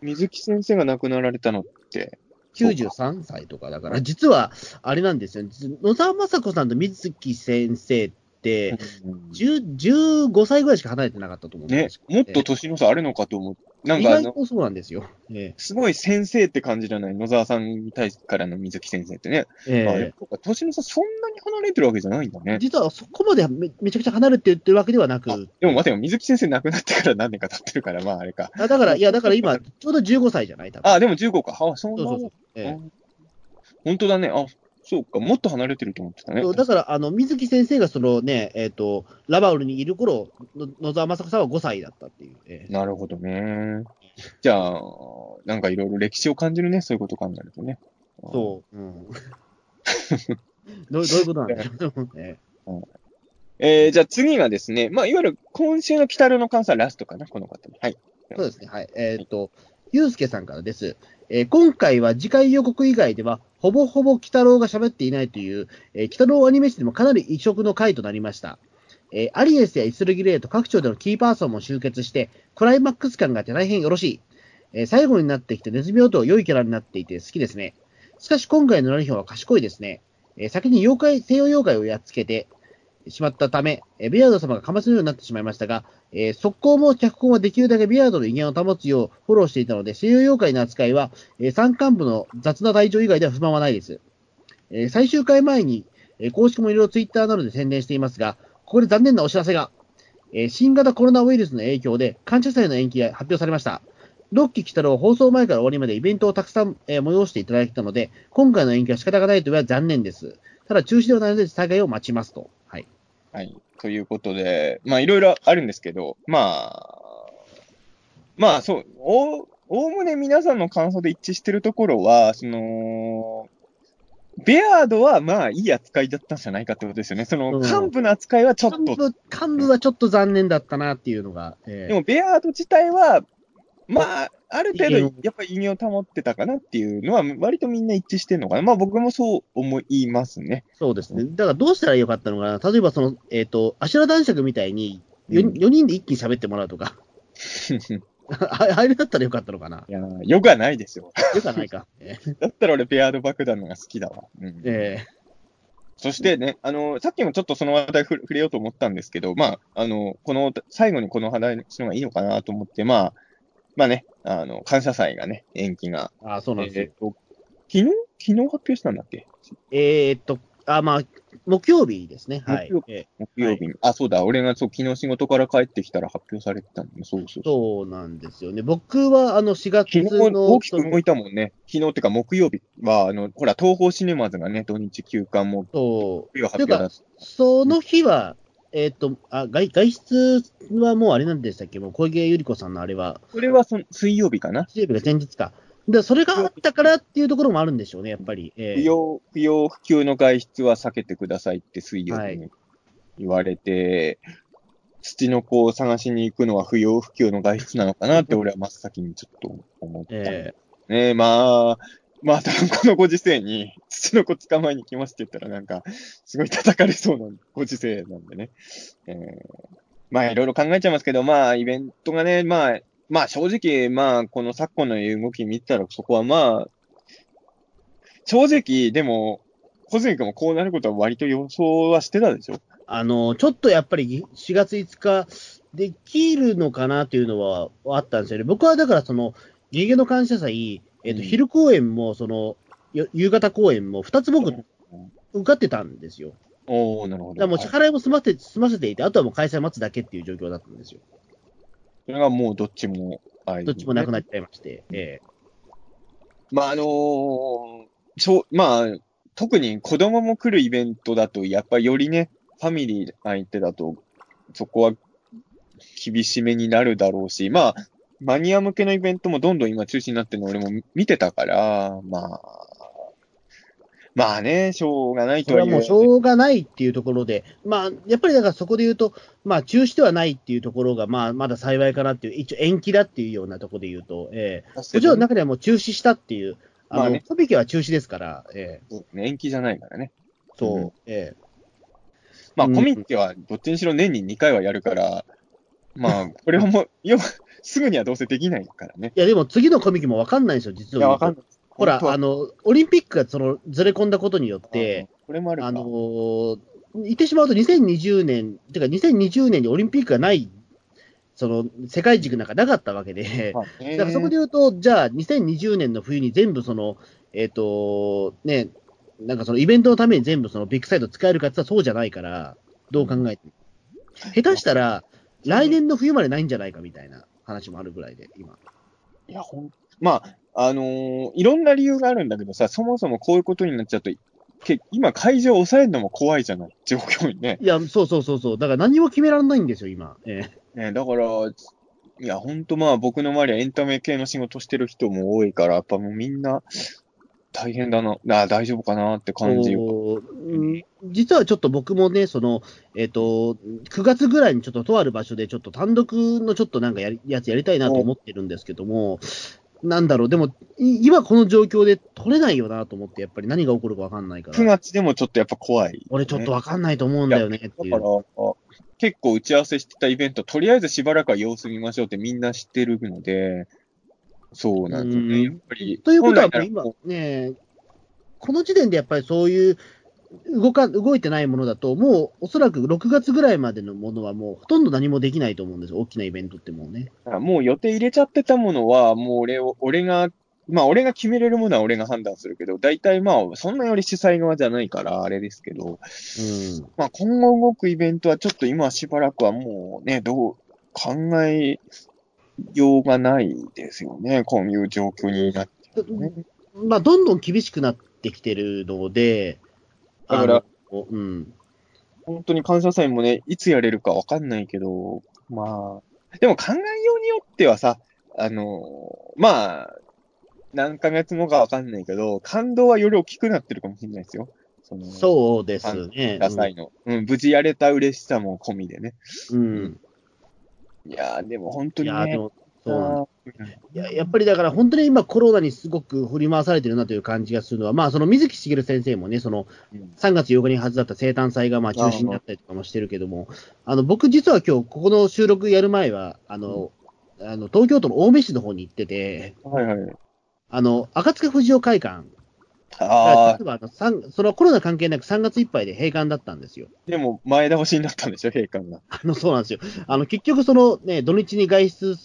水木先生が亡くなられたのって、93歳とかだから、実は、あれなんですよ。実野沢雅子さんと水木先生っって、うん10 15歳ぐらいしか離れてなかったと思うんねです、もっと年の差あるのかと思う。なん意かそうなんですよ。えすごい先生って感じじゃない野沢さんに対からの水木先生ってね。ええあやっぱ年の差そんなに離れてるわけじゃないんだね。実はそこまでめめちゃくちゃ離れてってるわけではなく、あでも待てよ、水木先生亡くなってから何年か経ってるから、まああれか。あだから、いや、だから今、ちょうど15歳じゃない多分あ、でも15か。あ、そんなそうそうそう。ええ本当だね。あ、そうか。もっと離れてると思ってたね。そうだから、あの、水木先生がそのね、えっ、と、ラバウルにいる頃、の野沢雅子さんは5歳だったっていう。ええなるほどね。じゃあ、なんかいろいろ歴史を感じるね。そういうこと考えるとね。そう。うん。どう どういうことなんでしょうね。えー、じゃあ次がですね、まあ、いわゆる今週の北野の関西ラストかな、この方に。はい。そうですね。はい。えっ、と、ゆうすけさんからです。えー今回は次回予告以外では、ほぼほぼ鬼太郎が喋っていないという、えー、鬼太郎アニメ史でもかなり異色の回となりました。えーアリエスやイスルギレイと各庁でのキーパーソンも集結して、クライマックス感があって大変よろしい。えー最後になってきてネズミ男良いキャラになっていて好きですね。しかし今回のラリヒョンは賢いですね。えー先に妖怪、西洋妖怪をやっつけてしまったため、えビアード様がかますようになってしまいましたが、えー速攻も脚本はできるだけビアードの威厳を保つようフォローしていたので、西洋妖怪の扱いは、えー山間部の雑な隊長以外では不満はないです。えー最終回前に、え公式もいろいろツイッターなどで宣伝していますが、ここで残念なお知らせが、え新型コロナウイルスの影響で感謝祭の延期が発表されました。6期来たら放送前から終わりまでイベントをたくさん、え催していただいたので、今回の延期は仕方がないとは残念です。ただ中止ではないので、再開を待ちますと。はい。はい。ということで、まあ、いろいろあるんですけど、まあ、まあ、そう、おおおむね皆さんの感想で一致してるところは、その、ベアードはまあいい扱いだったんじゃないかってことですよね。そのうん幹部の扱いはちょっと、幹部、幹部はちょっと残念だったなっていうのが、えーでもベアード自体は、まあ、ある程度やっぱり威厳を保ってたかなっていうのは割とみんな一致してるのかな。まあ僕もそう思いますね。そうですね。だからどうしたらよかったのかな。例えばその、えっ、と、アシュラ男爵みたいに4、うん4人で一気に喋ってもらうとか、ああれだったらよかったのかな。いやー、よくはないですよ。よくはないか。えーだったら俺ベアード爆弾のが好きだわ。うんえそしてね、あの、さっきもちょっとその話題ふ触れようと思ったんですけど、まあ、あの、この、最後にこの話のがいいのかなと思って、まあ、まあね、あの、感謝祭がね、延期が。ーあそうなんですよ。えーと昨日？昨日発表したんだっけ？えーっと、あ、まあ、木曜日ですね。はい木曜。え木曜日に。あ、そうだ、俺がそう、昨日仕事から帰ってきたら発表されてたんだそうそうーそう。なんですよね。僕は、あの、4月昨日の、大きく動いたもんね。昨日ってか木曜日は、あの、ほら、東宝シネマズがね、土日休館も、そう。その日は、えーっと、あ外外出はもうあれなんでしたっけ？もう小池百合子さんのあれは、それはその水曜日かな？水曜日が前日か。で、それがあったからっていうところもあるんでしょうね、やっぱり。えー不要、不要不急の外出は避けてくださいって水曜はい日に言われて、土の子を探しに行くのは不要不急の外出なのかなって俺は真っ先にちょっと思った。えねえ、まあ、まあ、多分このご時世に土の子捕まえに来ますって言ったらなんか、すごい叩かれそうなご時世なんでね。えーまあ、いろいろ考えちゃいますけど、まあ、イベントがね、まあ、まあ、正直、まあ、この昨今の動き見たら、そこはまあ、正直、でも、小泉君もこうなることは割と予想はしてたでしょ？あの、ちょっとやっぱり4月5日できるのかなっていうのはあったんですよね。僕はだからその、ゲゲの感謝祭、えっ、と、うん昼公演も、その、よ夕方公演も2つ僕、受かってたんですよ。おおなるほど。だからもう支はい払いも済ませて、済ませていて、あとはもう開催待つだけっていう状況だったんですよ。それがもうどっちも、どっちもなくなっっちゃいまして。えまあ、あのーちょ、まあ、特に子供も来るイベントだと、やっぱりよりね、ファミリー相手だと、そこは厳しめになるだろうし、まあ、マニア向けのイベントもどんどん今中止になってるの俺も見てたから、まあ、まあね、しょうがないとは言うもうしょうがないっていうところで、まあ、やっぱりだからそこで言うと、まあ、中止ではないっていうところが、まあ、まだ幸いかなっていう、一応延期だっていうようなところで言うと、ええ。もちろん中ではもう中止したっていう、あの、まあね。コピケは中止ですから、ええ。そうですね延期じゃないからね。そう、うん。ええ。まあ、うん。コミックはどっちにしろ年に2回はやるから、まあ、これはもう、よ、すぐにはどうせできないからね。いや、でも次のコミケもわかんないんですよ、実いや、かんない。ほら、あの、オリンピックがそのずれ込んだことによって、これもあるか。あのー言ってしまうと2020年、てか2020年にオリンピックがない、その世界軸なんかなかったわけで、だからそこで言うと、じゃあ2020年の冬に全部その、えっ、と、ね、なんかそのイベントのために全部そのビッグサイト使えるかって言ったらそうじゃないから、どう考えても。下手したら、来年の冬までないんじゃないかみたいな話もあるぐらいで、今。いや、ほん、まあ、あのーいろんな理由があるんだけどさ、そもそもこういうことになっちゃうと、け今、会場を抑えるのも怖いじゃない、状況にね。いや、そうそうそうそう。だから何も決められないんですよ、今。えねだから、いや、ほんとまあ、僕の周りはエンタメ系の仕事してる人も多いから、やっぱもうみんな、大変だな、あ大丈夫かなってえ感じよ。実はちょっと僕もね、その、えっ、と、9月ぐらいにちょっととある場所でちょっと単独のちょっとなんかやりやつやりたいなと思ってるんですけども、なんだろう、でも、い今この状況で取れないよなと思って、やっぱり何が起こるかわかんないか9ら、月でもちょっとやっぱ怖い。俺ちょっとわかんないと思うんだよねっていだからう。、結構打ち合わせしてたイベント、とりあえずしばらくは様子見ましょうってみんな知ってるので、そうなんですようんね。やっぱり。ということは今、ね、この時点でやっぱりそういう動か、動いてないものだと、もうおそらく6月ぐらいまでのものはもうほとんど何もできないと思うんですよ。大きなイベントってもうね。もう予定入れちゃってたものは、もう俺を、俺が、まあ俺が決めれるものは俺が判断するけど、大体まあそんなより主催側じゃないからあれですけど、うん。まあ今後動くイベントはちょっと今しばらくはもうね、どう考えようがないですよね。こういう状況になってるね。まあ、どんどん厳しくなってきてるので、だからうん。本当に感謝祭もね、いつやれるかわかんないけど、まあ、でも考えようによってはさ、あの、まあ、何ヶ月後かわかんないけど、感動はより大きくなってるかもしれないですよ。その、そうですね。感謝祭の、うん。無事やれた嬉しさも込みでね。うん。いやー、でも本当いや、にね。いややっぱりだから本当に今コロナにすごく振り回されてるなという感じがするのは、まあその水木しげる先生もね、そのーうん。3月8日にはずだった生誕祭がまあ中止になったりとかもしてるけども、あの僕実は今日ここの収録やる前は、あの、あの東京都の青梅市の方に行ってて、はいはい。あの、赤塚不二夫会館が、ああ、実はあの3そのコロナ関係なく3月いっぱいで閉館だったんですよ。でも前倒しになったんでしょ、閉館が。あの、そうなんですよ。あの、結局そのね、土日に外出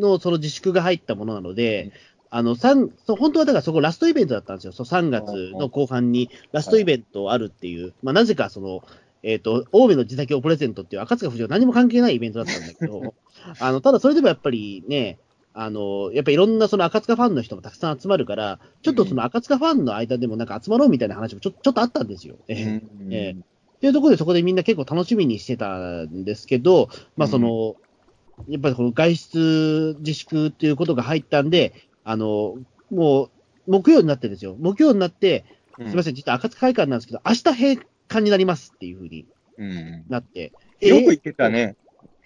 のその自粛が入ったものなので、うんあの、三そう本当はだからそこラストイベントだったんですよ。そう3月の後半にラストイベントあるっていう、まあなぜかその、えっ、と、青梅の自宅をプレゼントっていう赤塚不二夫何も関係ないイベントだったんだけど、あの、ただそれでもやっぱりね、あの、やっぱりいろんなその赤塚ファンの人もたくさん集まるから、ちょっとその赤塚ファンの間でもなんか集まろうみたいな話もちょちょっとあったんですよ。ええっていうところで、そこでみんな結構楽しみにしてたんですけど、まあその、やっぱりこの外出自粛っていうことが入ったんで、あの、もう、木曜になってですよ。木曜になって、すみません、実は赤塚会館なんですけど、明日閉館になりますっていうふうにうん。なって。よくえ行けたね。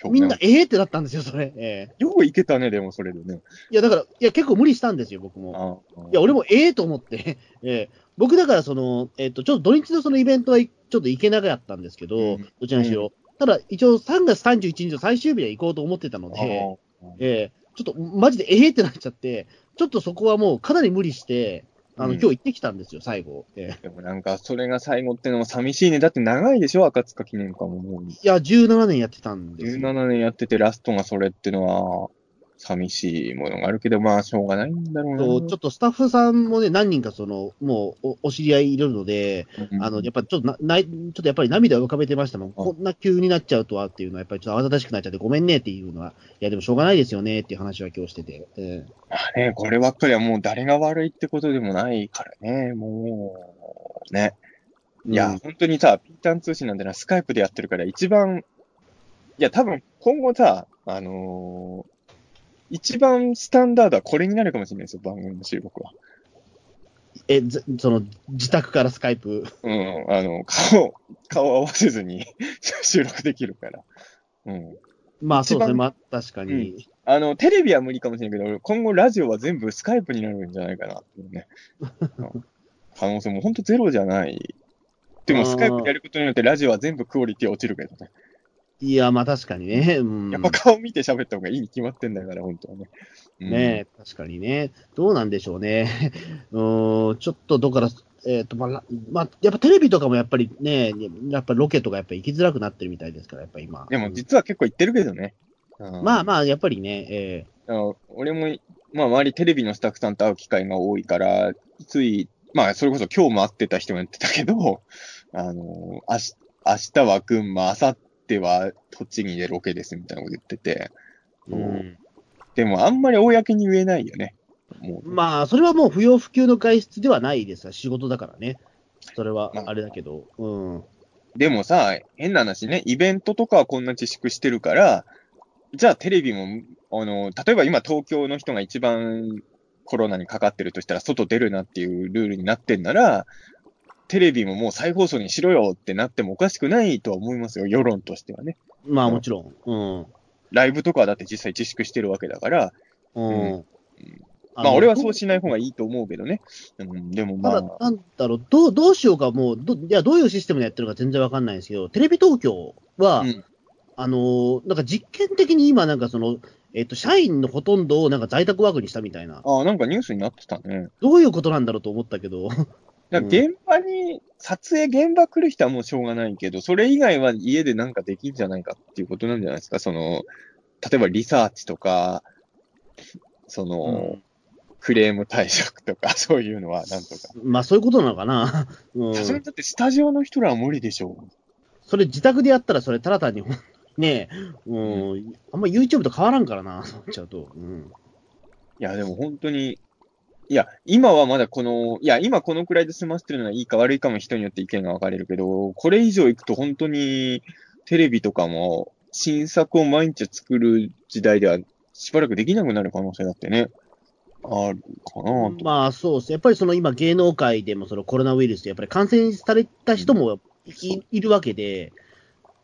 ーみんな、ええってなったんですよ、それ。ええよく行けたね、でもそれでね。いや、だから、いや、結構無理したんですよ、僕も。いや、俺もええと思って、ええ僕だからその、えっ、と、ちょっと土日のそのイベントはちょっと行けなかったんですけど、うんどちらにしろ。ただ、一応3月31日の最終日で行こうと思ってたので、ええちょっとマジでええってなっちゃって、ちょっとそこはもうかなり無理して、あの、うん今日行ってきたんですよ、最後。ええでもなんか、それが最後ってのも寂しいね。だって長いでしょ赤塚記念館ももう。いや、17年やってたんですよ。17年やっててラストがそれってのは、寂しいものがあるけど、まあ、しょうがないんだろうな。ちょっとスタッフさんもね、何人かその、もうおお知り合いいるので、うんあの、やっぱちょっとな、ない、ちょっとやっぱり涙を浮かべてましたもん。こんな急になっちゃうとはっていうのは、やっぱりちょっと慌ただしくなっちゃってごめんねっていうのは、いやでもしょうがないですよねっていう話は今日してて。え まあね、こればっかりはもう誰が悪いってことでもないからね、もう、ね。えいや、本当にさ、ピータン通信なんてのはスカイプでやってるから一番、いや、多分今後さ、あのー一番スタンダードはこれになるかもしれないですよ、番組の収録は。え、ずその、自宅からスカイプ。うん、あの、顔、顔合わせずに 収録できるから。うん。まあそうですね、まあ確かに。あの、テレビは無理かもしれないけど、今後ラジオは全部スカイプになるんじゃないかなっていうね。うん可能性も本当ゼロじゃない。でもスカイプやることによってラジオは全部クオリティ落ちるけどね。いや、まあ確かにね。うん、やっぱ顔見て喋った方がいいに決まってんだから、本当はね。うんねえ、確かにね。どうなんでしょうね。うーん、ちょっと、だから、えっ、と、まあ、らまあ、やっぱテレビとかもやっぱりね、やっぱロケとかやっぱ行きづらくなってるみたいですから、やっぱ今。でも実は結構行ってるけどね。まあまあ、やっぱりね、えあ俺も、まあ、周りテレビのスタッフさんと会う機会が多いから、つい、まあ、それこそ今日も会ってた人が言ってたけど、あの、明日明日は群馬、明後日は栃木でロケですみたいなこと言ってて、ーうん。でもあんまり公に言えないよね。もう、まあ、それはもう不要不急の外出ではないですわ仕事だからね。それはまああれだけど。うん。でもさ、変な話ね、イベントとかはこんな自粛してるから、じゃあテレビも、あの、例えば今東京の人が一番コロナにかかってるとしたら、外出るなっていうルールになってんなら、テレビももう再放送にしろよってなってもおかしくないとは思いますよ、世論としてはね。まあ、もちろん。うん。ライブとかはだって実際自粛してるわけだから、うん。うんまあ俺はそうしない方がいいと思うけどね。うん、でもまあただ、、なんだろう、どう、どうしようか、もう、ど、いや、どういうシステムでやってるか全然わかんないんですけど、テレビ東京は、うんあのーなんか実験的に今、なんかその、えっと、社員のほとんどをなんか在宅ワークにしたみたいな、ああ、なんかニュースになってたね。どういうことなんだろうと思ったけど、だ現場に、撮影現場来る人はもうしょうがないけど、それ以外は家でなんかできるんじゃないかっていうことなんじゃないですか？その、例えばリサーチとか、その、クレーム対策とか、そういうのはなんとか。まあそういうことなのかな？うん。さすがにだってスタジオの人らは無理でしょそれ自宅でやったら、それただ単に、ねえ、うん、あんま YouTube と変わらんからな、そうちゃうと。うん。いや、でも本当に、いや、今はまだこの、いや、今このくらいで済ませてるのはいいか悪いかも人によって意見が分かれるけど、これ以上行くと本当にテレビとかも新作を毎日作る時代ではしばらくできなくなる可能性だってね、あるかなと。まあそうですね。やっぱりその今芸能界でもそのコロナウイルスでやっぱり感染された人もい,、いるわけで、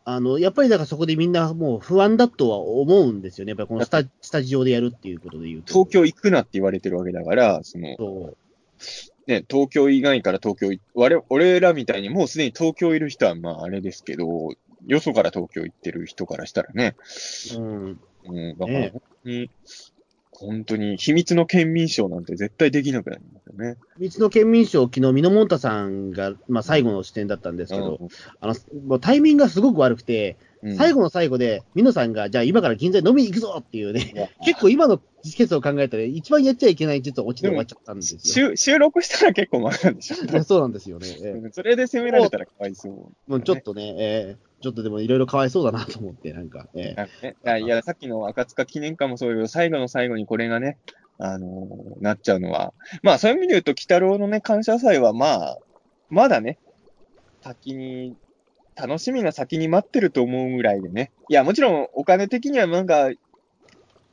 あの、やっぱりだからそこでみんなもう不安だとは思うんですよね。やっぱりこのスタスタジオでやるっていうことで言うと。東京行くなって言われてるわけだから、その、そう。ね、東京以外から東京い、我々俺らみたいにもうすでに東京いる人はまああれですけど、よそから東京行ってる人からしたらね、うん。うん、だからね本当に、本当に秘密の県民賞なんて絶対できなくなりますよね。三つの県民賞、昨日、ミノモンタさんが、まあ、最後の視点だったんですけど、あの、もうタイミングがすごく悪くて、うん、最後の最後で、ミノさんが、じゃあ今から銀座に飲みに行くぞっていうね、結構今の季節を考えたら、一番やっちゃいけない実は落ちで終わっちゃったんですよ。収収録したら結構前なんでしょ。そうなんですよね。ええそれで責められたらかわいそう。もうちょっとね、ええちょっとでもいろいろかわいそうだなと思って、なんか、ええいやさっきの赤塚記念館もそうだけど、最後の最後にこれがね、あのーなっちゃうのは、まあそういう意味で言うと、鬼太郎のね、感謝祭はまあ、まだね、先に、楽しみが先に待ってると思うぐらいでね。いや、もちろんお金的にはなんか、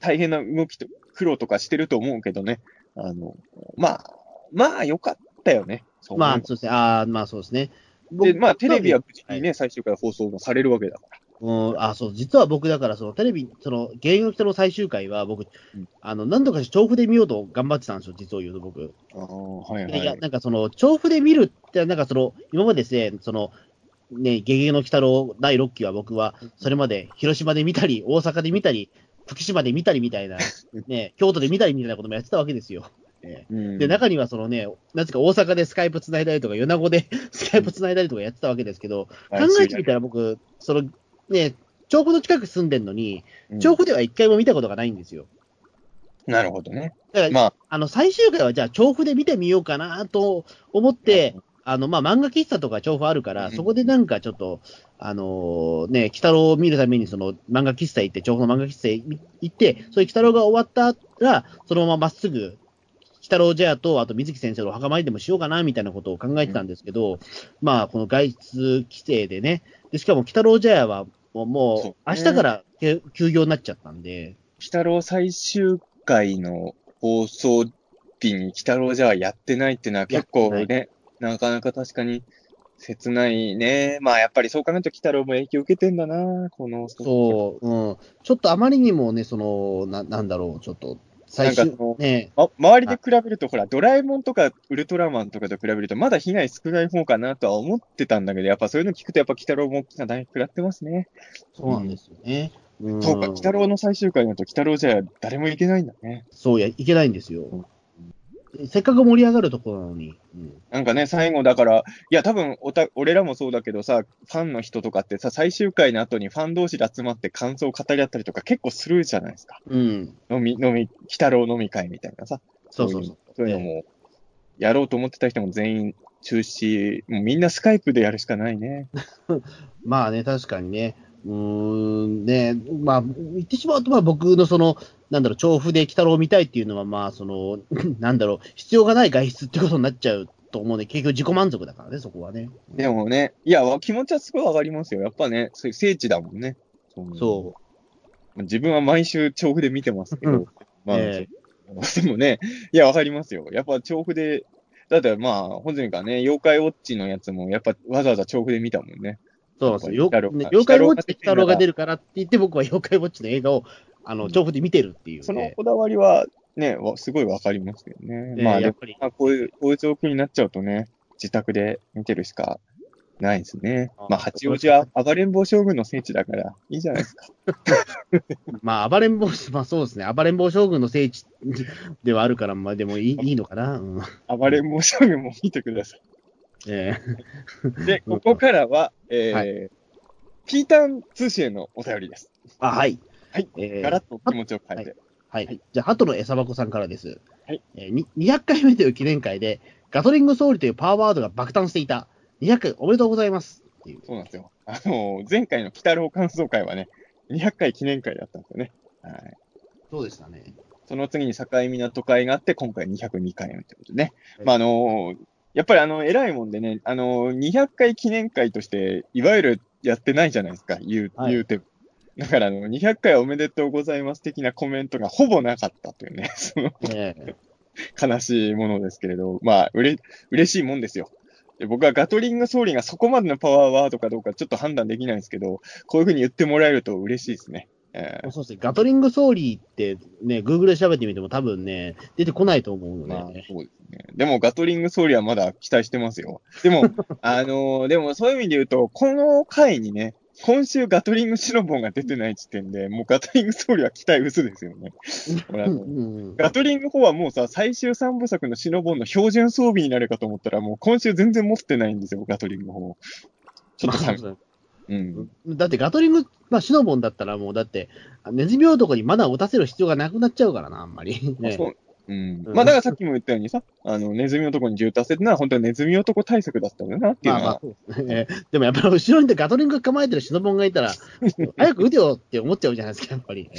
大変な動きと、苦労とかしてると思うけどね。あの、まあ、まあ、よかったよね。そうまあ、そうですね。ああ、まあそうですね。で、まあ、テレビは無事にね、はい最終回放送もされるわけだから。うん、あ、そう、実は僕だから、そのテレビ、その、芸能人の最終回は、僕、うんあの、何度か調布で見ようと頑張ってたんですよ、実を言うと僕。ああ、はいいやいや、なんかその、調布で見るって、なんかその、今までですね、その、ね、ゲゲゲの鬼太郎第6期は僕は、それまで広島で見たり、大阪で見たり、福島で見たりみたいな、ね、京都で見たりみたいなこともやってたわけですよ。ね。うん。で、中にはそのね、なぜか大阪でスカイプ繋いだりとか、米子で スカイプ繋いだりとかやってたわけですけど、考えてみたら僕、その、ね、調布の近く住んでんのに、うん。調布では一回も見たことがないんですよ。なるほどね。だから、まあ、あの、最終回はじゃあ調布で見てみようかなと思って、あの、まあ、漫画喫茶とか調布あるから、うん。そこでなんかちょっと、あのーね、鬼太郎を見るためにその漫画喫茶行って、調布の漫画喫茶行って、そういう鬼太郎が終わったら、そのまままっすぐ、鬼太郎ジェアと、あと水木先生のお墓参りでもしようかな、みたいなことを考えてたんですけど、まあ、この外出規制でね、で、しかも鬼太郎ジェアは、もう、明日から休休業になっちゃったんで、鬼太郎最終回の放送日に鬼太郎じゃやってないっていうのは結構ね、なかなか確かに切ないね。まあやっぱりそう考えると鬼太郎も影響受けてんだな、この。そう、うん。ちょっとあまりにもね、その、ななんだろう、ちょっと、最終なんかその、ね、ま、周りで比べると、ほら、ドラえもんとかウルトラマンとかと比べると、まだ被害少ない方かなとは思ってたんだけど、やっぱそういうの聞くと、やっぱ鬼太郎も大きな打撃食らってますね。そうなんですよね。うん、そうか、鬼太郎の最終回だと、鬼太郎じゃ誰もいけないんだね。そうや、いけないんですよ。せっかく盛り上がるところなのに。うん、なんかね、最後だから、いや、多分おた、俺らもそうだけどさ、ファンの人とかってさ、最終回の後にファン同士で集まって感想を語り合ったりとか結構するじゃないですか。うん。飲み、飲み、鬼太郎飲み会みたいなさ。そうそうそう。そういうのも、やろうと思ってた人も全員中止、もうみんなスカイプでやるしかないね。まあね、確かにね。うーん、ね、まあ、言ってしまうと、まあ僕のその、なんだろう、調布で鬼太郎を見たいっていうのは、まあ、その、なんだろう、必要がない外出ってことになっちゃうと思うんで、結局自己満足だからね、そこはね。でもね、いや、わ気持ちはすごい上がりますよ。やっぱね、そういう聖地だもんね。そうそ自分は毎週調布で見てますけど、うんまあ、えでもね、いや、わかりますよ。やっぱ調布で、だってまあ、本前かね、妖怪ウォッチのやつも、やっぱわざわざ調布で見たもんね。そうなんですよ。妖怪ウォッチで鬼太郎が出るからって言って、僕は妖怪ウォッチの映画を、あの、調布で見てるっていう、ね。そのこだわりはね、わすごいわかりますよね。えまあ、やっぱりまあ、こういう、こういう状況になっちゃうとね、自宅で見てるしかないですねあ。まあ、八王子は暴れん坊将軍の聖地だから、いいじゃないですか。まあ、暴れん坊、まあそうですね。暴れん坊将軍の聖地ではあるから、まあでもいい いいのかな。うん。暴れん坊将軍も見てくださえい。で、ここからは、えーはピーターン通信へのお便りです。あ、はい。はい。えーガラッと気持ちを変えて。はい。じゃあ、鳩の餌箱さんからです。はい。えーに200回目という記念会で、ガトリング総理というパワーワードが爆誕していた。200回おめでとうございます。そうなんですよ。あの、前回の鬼太郎感想会はね、200回記念会だったんですよね。はい。そうでしたね。その次に境港会があって、今回202回目ということでね。はいまあ、あのやっぱりあの、偉いもんでね、あの200回記念会として、いわゆるやってないじゃないですか、言う、はい言うても。だから、あの、200回おめでとうございます的なコメントがほぼなかったというね、その、え悲しいものですけれど、まあ、うれ、嬉しいもんですよ。で僕はガトリング総理がそこまでのパワーワードかどうかちょっと判断できないんですけど、こういうふうに言ってもらえると嬉しいですね。えーそうですね。ガトリング総理ってね、Google で調べてみても多分ね、出てこないと思うので、まあ、そうですね。でも、ガトリング総理はまだ期待してますよ。でも、あのーでもそういう意味で言うと、この回にね、今週ガトリングシノボンが出てない時点で、もうガトリング総理は期待薄ですよね。ガトリング4はもうさ、最終3部作のシノボンの標準装備になるかと思ったら、もう今週全然持ってないんですよ、ガトリング4。ちょっと。まあうん。だってガトリング、まあ、シノボンだったらもう、だって、ネズミ男にマナーを打たせる必要がなくなっちゃうからな、あんまり。ねそう。うん。うんまあ、だからさっきも言ったようにさ、あの、ネズミ男に銃達せってのは本当はネズミ男対策だったんだなっていうのは、まあまあ、ですね。でもやっぱり後ろにガトリング構えてるシノボンがいたら、早く撃てよって思っちゃうじゃないですか、やっぱり。え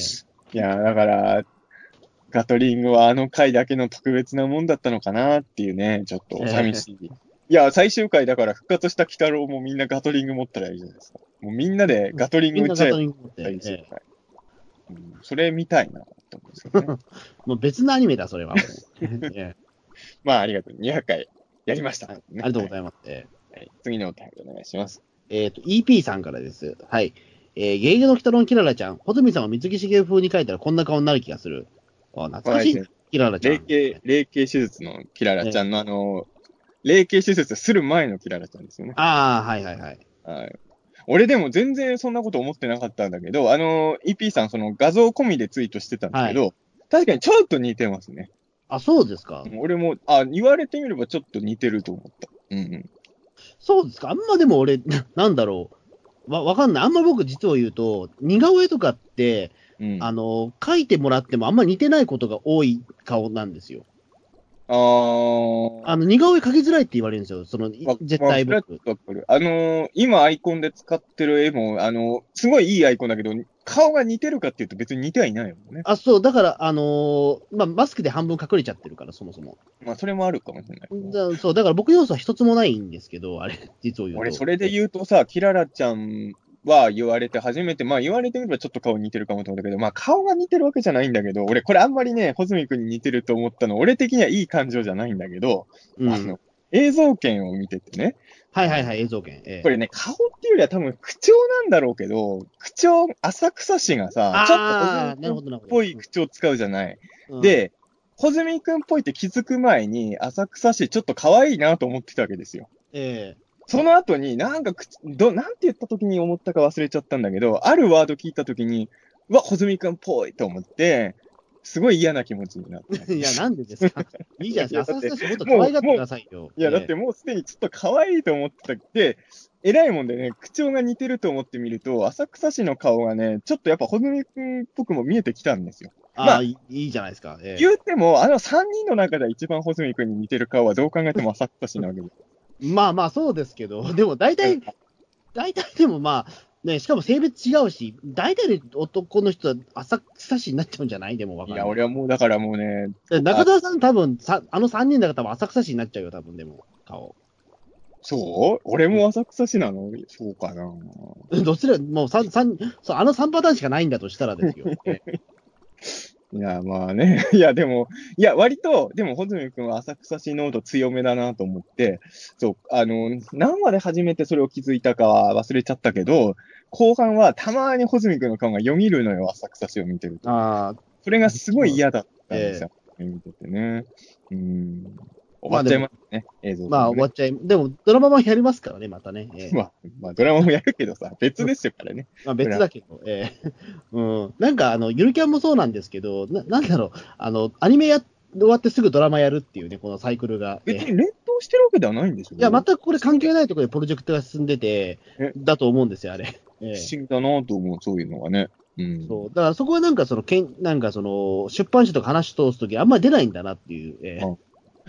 いや、だから、ガトリングはあの回だけの特別なもんだったのかなっていうね、ちょっと寂しい。いや、最終回だから復活した鬼太郎もみんなガトリング持ったらいいじゃないですか。もうみんなでガトリング打ち合えばトリング持って、最終え回。うんそれ見たいなと思うんですけどね。もう別のアニメだ、それは まあ、ありがとう。200回やりました。はいありがとうごいざいます。はい次のお便りお願いします。えっ、と、EP さんからです。はい。えー、ゲゲゲの鬼太郎のキララちゃん、穂積さんを水木しげる風に書いたらこんな顔になる気がする。あ、懐かしい、キララちゃん。霊系、霊系手術のキララちゃんのあの、霊系手術する前のキララちゃんですよね。ああ、はいはいはい。はい。俺でも全然そんなこと思ってなかったんだけど、あの、EP さんその画像込みでツイートしてたんですけど、確かにちょっと似てますね。あ、そうですか。俺も、あ、言われてみればちょっと似てると思った。うんうん。そうですか。あんまでも俺、な なんだろう。わ、わかんない。あんま僕実を言うと、似顔絵とかって、うん、あの、描いてもらってもあんま似てないことが多い顔なんですよ。あーあの、似顔絵描きづらいって言われるんですよ。その、絶対まあ僕。あのー今アイコンで使ってる絵も、あのーすごいいいアイコンだけど、顔が似てるかっていうと別に似てはいないもんね。あ、そう、だから、あのーまあ、マスクで半分隠れちゃってるから、そもそも。まあ、それもあるかもしれない。だそう、だから僕要素は一つもないんですけど、あれ、実を言うと。俺、それで言うとさ、キララちゃんは言われて初めて、まあ言われてみればちょっと顔似てるかもと思ったけど、まあ顔が似てるわけじゃないんだけど、俺これあんまりね、穂積君に似てると思ったの、俺的にはいい感情じゃないんだけど、うん。あの、映像権を見ててね、はいはいはい、映像権。ええこれね、顔っていうよりは多分口調なんだろうけど、口調、浅草氏がさ、ちょっとああ、穂積なるほど、なるほど。君っぽい口調使うじゃない。うん、で、穂積君っぽいって気づく前に、浅草氏ちょっと可愛いなと思ってたわけですよ。えその後に、なんか口、ど、なんて言った時に思ったか忘れちゃったんだけど、あるワード聞いた時に、うわ、穂積くんっぽいと思って、すごい嫌な気持ちになって。いや、なんでですか？いいじゃないですか。浅草市もっと可愛がってくださいよ。いや、だってねもうすでにちょっと可愛いと思ってたって、偉いもんでね、口調が似てると思ってみると、浅草市の顔がね、ちょっとやっぱ穂積君っぽくも見えてきたんですよ。あ、まあいいじゃないですか。ええ言うても、あの3人の中で一番穂積君に似てる顔はどう考えても浅草市なわけです。まあまあ、そうですけど、でも大体、大体でもまあ、ね、しかも性別違うし、大体の男の人は浅草市になっちゃうんじゃない？でもわかいや、んない。俺はもうだからもうね、で中澤さん、多分さあの3人だから多分浅草市になっちゃうよ、多分でも、顔。そう？俺も浅草市なの？そうかな。どちら、もう三三そうあの3パターンしかないんだとしたらですよ。ええいや、まあね。いや、でも、いや、割と、でも、穂積君は浅草市濃度強めだなと思って、そう、あの、何話で初めてそれを気づいたかは忘れちゃったけど、後半はたまに穂積君の顔がよぎるのよ、浅草市を見てると。あそれがすごい嫌だったんですよ、見ててね。うん。終わっちゃいますね、映像、あ、まあ終わっちゃい、でもドラマもやりますからね、またね。ええ まあ、まあ、ドラマもやるけどさ、別ですよからね。まあ、別だけど、ええ うん。なんか、あの、ゆるキャンもそうなんですけど、ななんだろう、あの、アニメや終わってすぐドラマやるっていうね、このサイクルが。ええ別に連動してるわけではないんでしょいや、全くこれ関係ないところでプロジェクトが進んでてえ、だと思うんですよ、あれ。ええ不思議だなと思う、そういうのがね。うん。そう。だからそこはなんかその、けんなんかその、出版社とか話通すときあんまり出ないんだなっていう。ええあ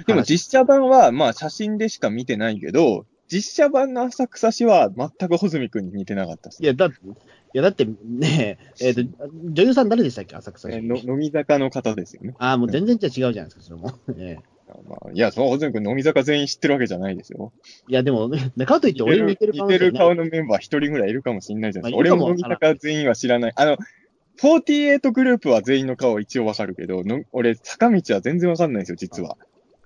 でも実写版は、まあ写真でしか見てないけど、実写版の浅草市は全く穂積君に似てなかったですい。や、だって、いや、だってね、えっ、と、女優さん誰でしたっけ、浅草え市。の飲み坂の方ですよね。ああ、もう全然じゃ違うじゃないですか、それも。ええまあ、いや、その穂積君飲み坂全員知ってるわけじゃないですよ。いや、でも、ね、かといって俺に似てる似てる顔のメンバー一人ぐらいいるかもしれないじゃないですか。俺まあいるかもも飲み坂全員は知らない。あの、48グループは全員の顔は一応わかるけど、の俺、坂道は全然わかんないんですよ、実は。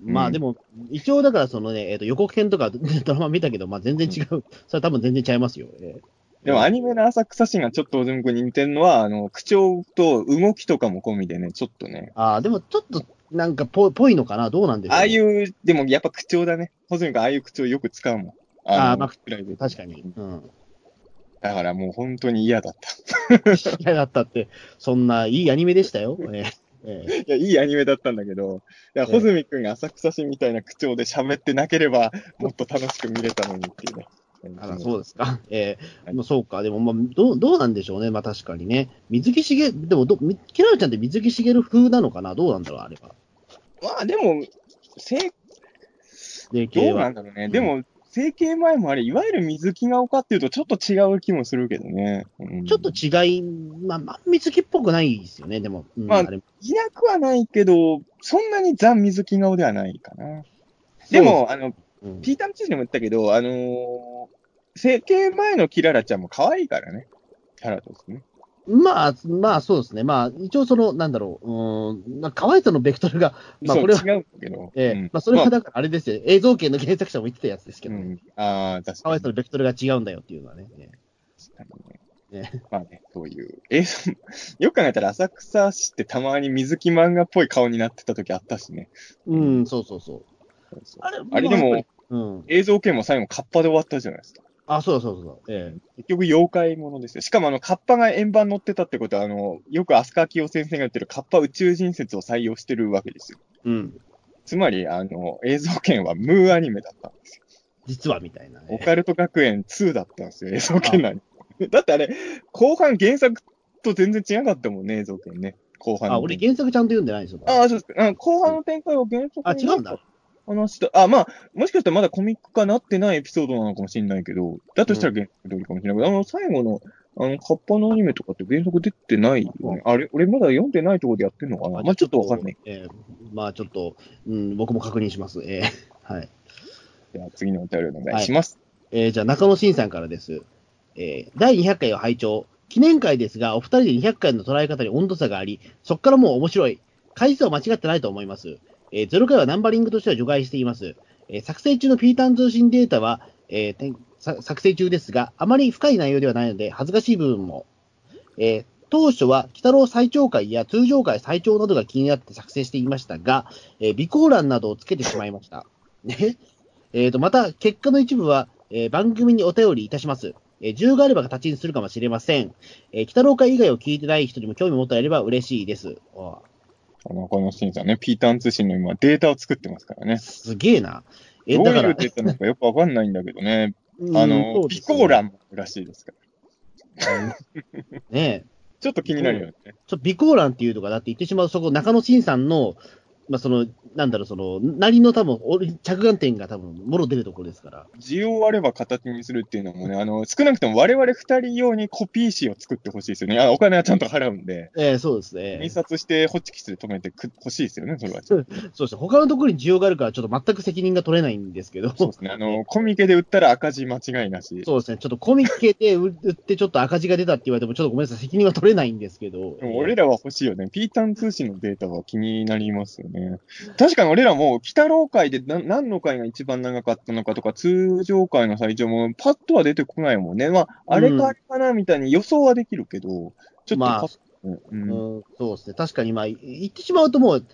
うんまあでも、一応だからそのね、えっ、と、予告編とか ドラマ見たけど、まあ全然違う。それは多分全然違いますよ。ええでもアニメの浅草市がちょっと穂積君に似てるのは、あの、口調と動きとかも込みでね、ちょっとね、ああ、でもちょっと、なんかぽ、ぽいのかな？どうなんでしょう、ああいう、でもやっぱ口調だね。穂積君ああいう口調よく使うもん。のあーまあ確かに。うん。だからもう本当に嫌だった。嫌だったって、そんないいアニメでしたよ。えええ えいや、いいアニメだったんだけど、いや、ええ穂積君が浅草市みたいな口調で喋ってなければ、もっと楽しく見れたのにっていうね。あら、そうですか。ええはいまあそうか。でも、まあ、どう、どうなんでしょうね。まあ確かにね。水木しげ、でもど、みキララちゃんって水木しげる風なのかな？どうなんだろう、あれは。まあでも、せで、ど。うなんだろうね。うんでも、整形前もあれ、いわゆる水木が丘っていうとちょっと違う気もするけどね。うんちょっと違い、まあ、まあ、水木っぽくないですよね、でも。うんまあれいなくはないけど、そんなにザ・水木顔ではないかな。でも、あの、うんピーターの知事でも言ったけど、あのー整形前のキララちゃんも可愛いからね。キャラとしてね。まあ、まあ、そうですね。まあ、一応その、なんだろう、うーん、まあ、可愛さのベクトルが、まあ、これは、違うけど。ええうんまあ、それはだから、あれですよ、映像系の原作者も言ってたやつですけど、うん。ああ、確かに。可愛さのベクトルが違うんだよっていうのはね。え確かにねえねまあね、そういう。映像、よく考えたら浅草市ってたまに水木漫画っぽい顔になってた時あったしね。うん、そうそうそう。そうそうあれ、あれでもうん。映像系も最後カッパで終わったじゃないですか。あ、そうそうそうそう。え結局妖怪ものですよ。しかもあの、カッパが円盤乗ってたってことは、あの、よく飛鳥明夫先生が言ってるカッパ宇宙人説を採用してるわけですよ。えうん。つまり、あの、映像圏はムーアニメだったんですよ。実はみたいな、ね。オカルト学園2だったんですよ、映像圏なに。だってあれ、後半原作と全然違かったもんね、映像圏ね。後半の。あ、俺原作ちゃんと読んでないんですよ。ああ、そうです後半の展開は原作あ、違うんだ。話した。あ、まあ、もしかしたらまだコミック化なってないエピソードなのかもしれないけど、だとしたら原作通りかもしれないけど、あの、最後の、あの、カッパのアニメとかって原作出てないよね。あれ、俺まだ読んでないところでやってんのかな？まあちょっとわかんない。。ええまあちょっと、うん、僕も確認します。ええ はい。じゃあ次のお便りお願いします。えーじゃあ中野慎さんからです。えー第200回を拝聴。記念会ですが、お二人で200回の捉え方に温度差があり、そこからもう面白い。回数は間違ってないと思います。えー0回はナンバリングとしては除外しています。えー作成中のピーターン通信データは、えー作成中ですが、あまり深い内容ではないので、恥ずかしい部分も。えー当初は、北郎最長回や通常回最長などが気になって作成していましたが、えー備考欄などをつけてしまいました。ね。えーと、また、結果の一部は、え番組にお便りいたします。えー、需要があれば形にするかもしれません。えー、北郎会以外を聞いてない人にも興味を持ってやれば嬉しいです。あ中野慎さんね、ピーターン通信の今データを作ってますからね。すげえな。え、どういうデータなのかよくわかんないんだけどね。うんあの、ねコーランらしいですから。ねえ ちょっと気になるよね。ちょっと備考欄っていうとか、だって言ってしまう、そこ、中野慎さんの、まあ、その、なんだろう、その、なりの多分、俺着眼点が多分、もろ出るところですから。需要あれば形にするっていうのもね、あの、少なくとも我々二人用にコピー紙を作ってほしいですよね。あお金はちゃんと払うんで、ええそうですね。印刷してホチキスで止めてく欲しいですよね、それは。そそうですね。他のところに需要があるから、ちょっと全く責任が取れないんですけど。うですね。あの、コミケで売ったら赤字間違いなし。そうですね。ちょっとコミケで売ってちょっと赤字が出たって言われても、ちょっとごめんなさい。責任は取れないんですけど。でも俺らは欲しいよね。ピータン通信のデータは気になりますよね。確かに俺らも、北郎会でな何の会が一番長かったのかとか、通常会の最長もパッとは出てこないもんね。まあ、あれかあれかなみたいに予想はできるけど、ちょっとまあうんうん、そうですね。確かに、まあ、い言ってしまうともう、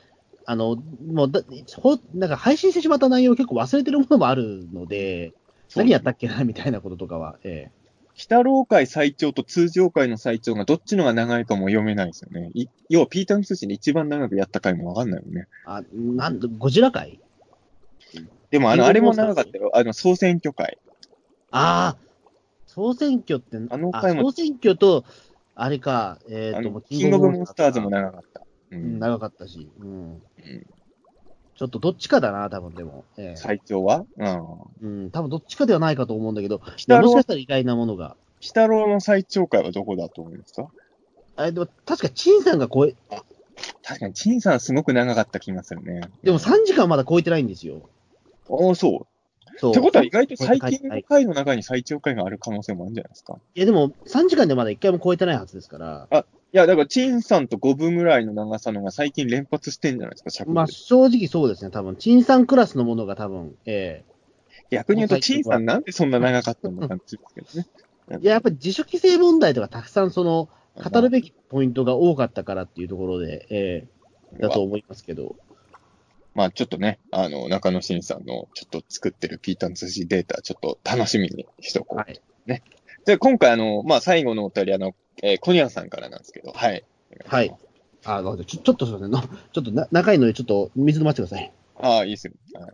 あの、もうだ、ほなんか配信してしまった内容を結構忘れてるものもあるので、何やったっけな、みたいなこととかは。え北郎会最長と通常会の最長がどっちのが長いかも読めないですよね。い要は、ピーターン通信で一番長くやった回もわかんないもんね。えあ、なんだ、ゴジラ会？でも、あの、あれも長かったよ。あの、総選挙会。ああ、総選挙って、あの回も総選挙と、あれか、えっ、と、あの、キングオブモンスターズも長かった。ううん、ん。長かったし、うん。ちょっとどっちかだな、多分でも。ええ最長は？うん。うん、多分どっちかではないかと思うんだけど、もしかしたら意外なものが。北郎の最長回はどこだと思いますか？あれ、でも確か、陳さんが超え、確かに、陳さんすごく長かった気がするね。でも3時間まだ超えてないんですよ。ああ、そう。そう。ってことは意外と最はい近の回の中に最長回がある可能性もあるんじゃないですか。いや、でも3時間でまだ1回も超えてないはずですから、いや、だから、陳さんと5分ぐらいの長さのが最近連発してんじゃないですか、尺でまあ正直そうですね、多分陳さんクラスのものが多分、え逆に言うと、最近は陳さんなんでそんな長かったのかって いや、やっぱり自主規制問題とかたくさんその、語るべきポイントが多かったからっていうところで、ええだと思いますけど。まあちょっとね、あの、中野慎さんのちょっと作ってるピーターン通信データ、ちょっと楽しみにしとこう。はい。で、今回あの、まあ最後のお便り、あの、えーコニャンさんからなんですけど、はい。はい。あ、なるほどちょちょっとすいませんの、ちょっとな長いので、ちょっと水飲ませてください。ああ、いいっすよ。はい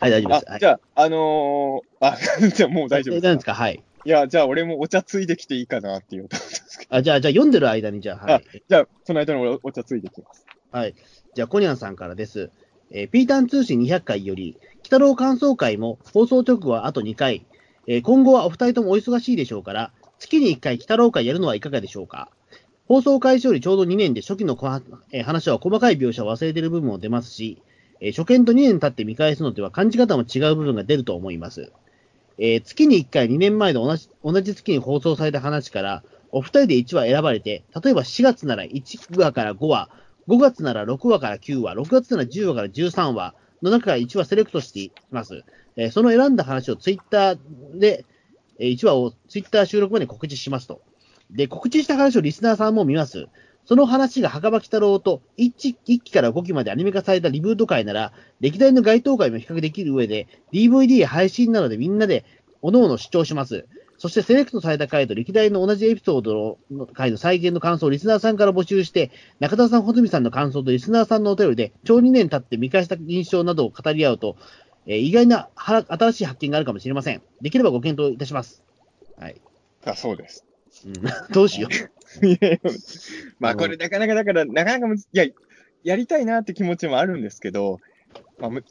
はい、大丈夫です。はい、あじゃあ、あのーあ、じゃあもう大丈夫えでか？何ですすか？はい。いや、じゃあ俺もお茶ついできていいかなっていうと思うんですけど。あ、じゃあ、じゃあ読んでる間に、じゃあ、はい。じゃあ、その間に俺お茶ついできます。はい。じゃあ、コニャンさんからです。えーピータン通信200回より、北郎感想会も放送直後はあと2回。えー今後はお二人ともお忙しいでしょうから、月に1回北郎会やるのはいかがでしょうか。放送開始よりちょうど2年で初期のこ、えー話は細かい描写を忘れている部分も出ますし、えー初見と2年経って見返すのでは感じ方も違う部分が出ると思います。えー月に1回2年前の同じ同じ月に放送された話から、お二人で1話選ばれて、例えば4月なら1話から5話、5月なら6話から9話、6月なら10話から13話の中から1話セレクトしています。えーその選んだ話をツイッターで、え1話をツイッター収録まで告知しますと。で、告知した話をリスナーさんも見ます。その話が墓場鬼太郎と 1, 1期から5期までアニメ化されたリブート会なら、歴代の該当会も比較できる上で、DVD 配信などでみんなで各々主張します。そしてセレクトされた回と歴代の同じエピソードの回の再現の感想をリスナーさんから募集して、中田さん、穂積さんの感想とリスナーさんのお便りで、超2年経って見返した印象などを語り合うと、えー意外なは新しい発見があるかもしれません。できればご検討いたします。はい。あ、そうです。うん、どうしよう。い やまあこれなかなかだから、なかなかいや、やりたいなって気持ちもあるんですけど、まあ、む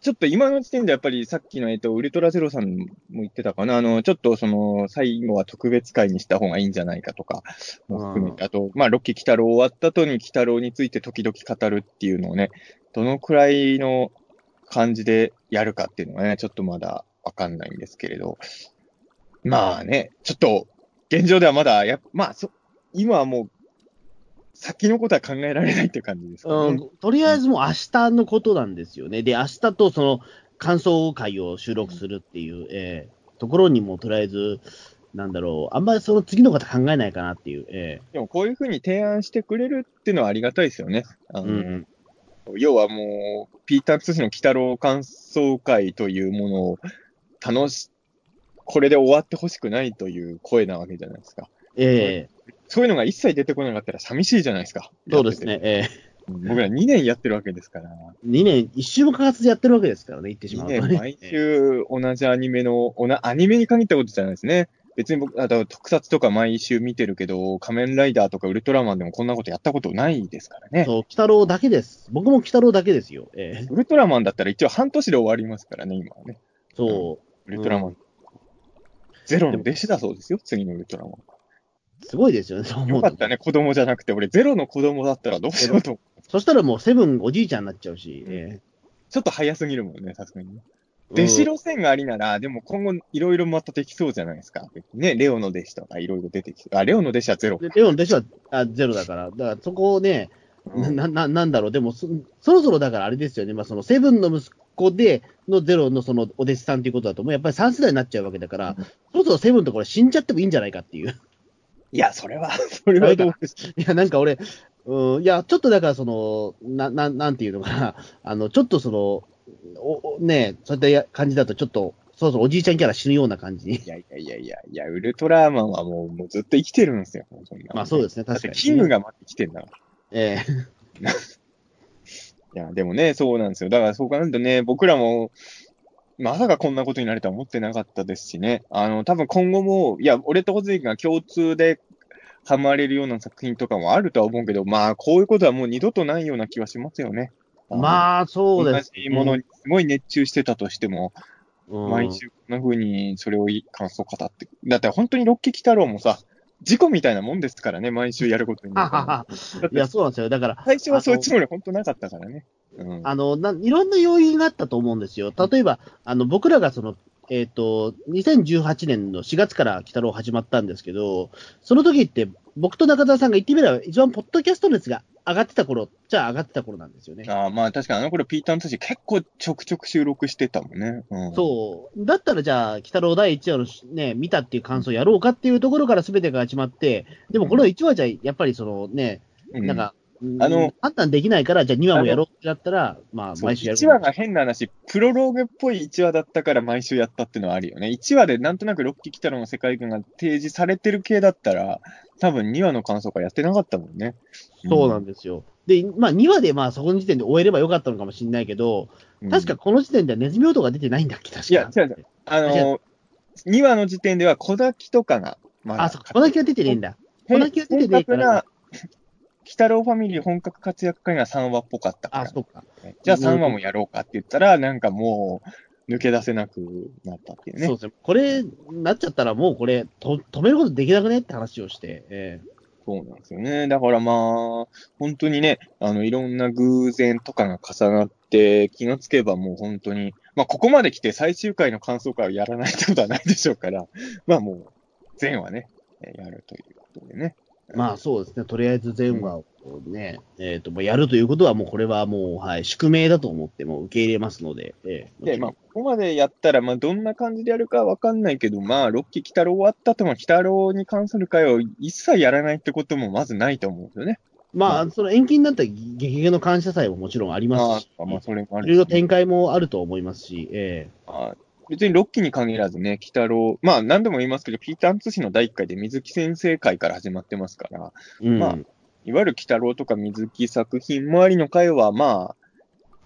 ちょっと今の時点でやっぱりさっきの、えっと、ウルトラゼロさんも言ってたかな、あの、ちょっとその、最後は特別会にした方がいいんじゃないかとか、も含めて、あと、まあ、ロッキー・キタロウ終わった後にキタロウについて時々語るっていうのをね、どのくらいの感じでやるかっていうのがね、ちょっとまだわかんないんですけれど、まあね、ちょっと、現状ではまだ、やっまあ、そ、今はもう、先のことは考えられないって感じですかね。うん、とりあえずもう明日のことなんですよね。で、明日とその感想会を収録するっていう、えーところにもとりあえず、なんだろう、あんまりその次のこと考えないかなっていう。えでもこういうふうに提案してくれるっていうのはありがたいですよね。あーのうん要はもう、ピーター・ツシの鬼太郎感想会というものを楽し、これで終わってほしくないという声なわけじゃないですか。えそういうのが一切出てこなかったら寂しいじゃないですか。ーそうですね。え僕ら2年やってるわけですから。2年、一週もかかずやってるわけですからね、言ってし2まうとね。年毎週同じアニメの、おなアニメに限ったことじゃないですね。別に僕、あと特撮とか毎週見てるけど、仮面ライダーとかウルトラマンでもこんなことやったことないですからね。そう、鬼太郎だけです。僕も鬼太郎だけですよ。ええウルトラマンだったら一応半年で終わりますからね、今はね。そウルトラマン。ゼロの弟子だそうですよ、次のウルトラマン。う、すごいですよね、そう思うとよかったね、子供じゃなくて、俺ゼロの子供だったらどうしようと思う？そしたらもうセブンおじいちゃんになっちゃうし、えちょっと早すぎるもんね、さすがに弟子路線がありなら、でも今後いろいろまたできそうじゃないですか。ね、レオの弟子とかいろいろ出てきて。あ、レオの弟子はゼロ。でレオン弟子はあゼロだから、だからそこをね、うん。な、な、なんだろう、でもそ、そろそろだからあれですよね、まあ、そのセブンの息子でのゼロのそのお弟子さんということだと、もうやっぱり3世代になっちゃうわけだから、うん。そろそろセブンとこれ死んじゃってもいいんじゃないかっていう。いや、それは、それはどうですいや、なんか俺、うん、いや、ちょっとだからその、な、ななんていうのかな、あの、ちょっとその、おおねそういったや感じだと、ちょっと、そろそろおじいちゃんキャラ死ぬような感じに。いやいやいやいや、いや、ウルトラマンはもうもうずっと生きてるんですよ。まあそうですね、だって確かに、キングがまだ生きてんだから。ええ いや、でもね、そうなんですよ。だからそう考えるとね、僕らも、まさかこんなことになるとは思ってなかったですしね。あの、多分今後も、いや、俺とホズイが共通でハマれるような作品とかもあるとは思うけど、まあ、こういうことはもう二度とないような気はしますよね。あ、まあ、そうです。同じものにすごい熱中してたとしても、うん毎週こんな風にそれをいい感想語って。だって本当にロッキー太郎もさ、事故みたいなもんですからね、毎週やることに いや、てそうなんですよ。だから、最初はそういうつもり本当なかったからね。うん。あの、ないろんな要因があったと思うんですよ。例えば、あの、僕らがその、えっ、と、2018年の4月から鬼太郎始まったんですけど、その時って、僕と中澤さんが言ってみれば、一番ポッドキャスト熱が上がってた頃、じゃあ上がってた頃なんですよね。ああ、まあ確かにあの頃ピーターン通信結構ちょくちょく収録してたもんね。うん。そう。だったらじゃあ、鬼太郎第1話のね、見たっていう感想をやろうかっていうところから全てが始まって、でもこの1話じゃ、やっぱりそのね、うん。なんか、あの、判断できないから、じゃあ2話もやろうってなったら、まあ、毎週やる。1話が変な話、プロローグっぽい1話だったから毎週やったっていうのはあるよね。1話でなんとなくロッキー・キタロの世界観が提示されてる系だったら、多分2話の感想会やってなかったもんね。そうなんですよ。で、まあ、2話でまあ、そこの時点で終えればよかったのかもしれないけど、うん確かこの時点ではネズミ音が出てないんだっけ、確か。いや違う違うあの、2話の時点では小滝とかが、まだあ、そう、小滝は出てねえんだ。小滝は出てねえから。北郎ファミリー本格活躍会が3話っぽかったからあ、そうか。じゃあ3話もやろうかって言ったら、なんかもう、抜け出せなくなったっていうね。そうですね。これ、なっちゃったらもうこれ、と止めることできなくねって話をして、えそうなんですよね。だからまあ、本当にね、あの、いろんな偶然とかが重なって、気がつけばもう本当に、まあ、ここまで来て最終回の感想会をやらないってことはないでしょうから、まあもう、前話ね、えやるということでね。えまあそうですね。とりあえず前話をね、えっ、と、もうやるということはもうこれはもう、はい、宿命だと思ってもう受け入れますので、ええで、まあ、ここまでやったら、まあ、どんな感じでやるかわかんないけど、まあ、ロッキー北郎終わった後も北郎に関する会を一切やらないってこともまずないと思うんですよね。まあ、その延期になった激減の感謝祭ももちろんありますし、あまあ、それもあいろいろるしね、展開もあると思いますし、えまあ別にロッキーに限らずね、北郎、まあ何度も言いますけど、ピーターン通信の第1回で水木先生会から始まってますから、えうんまあいわゆる北郎とか水木作品周りの会は、まあ、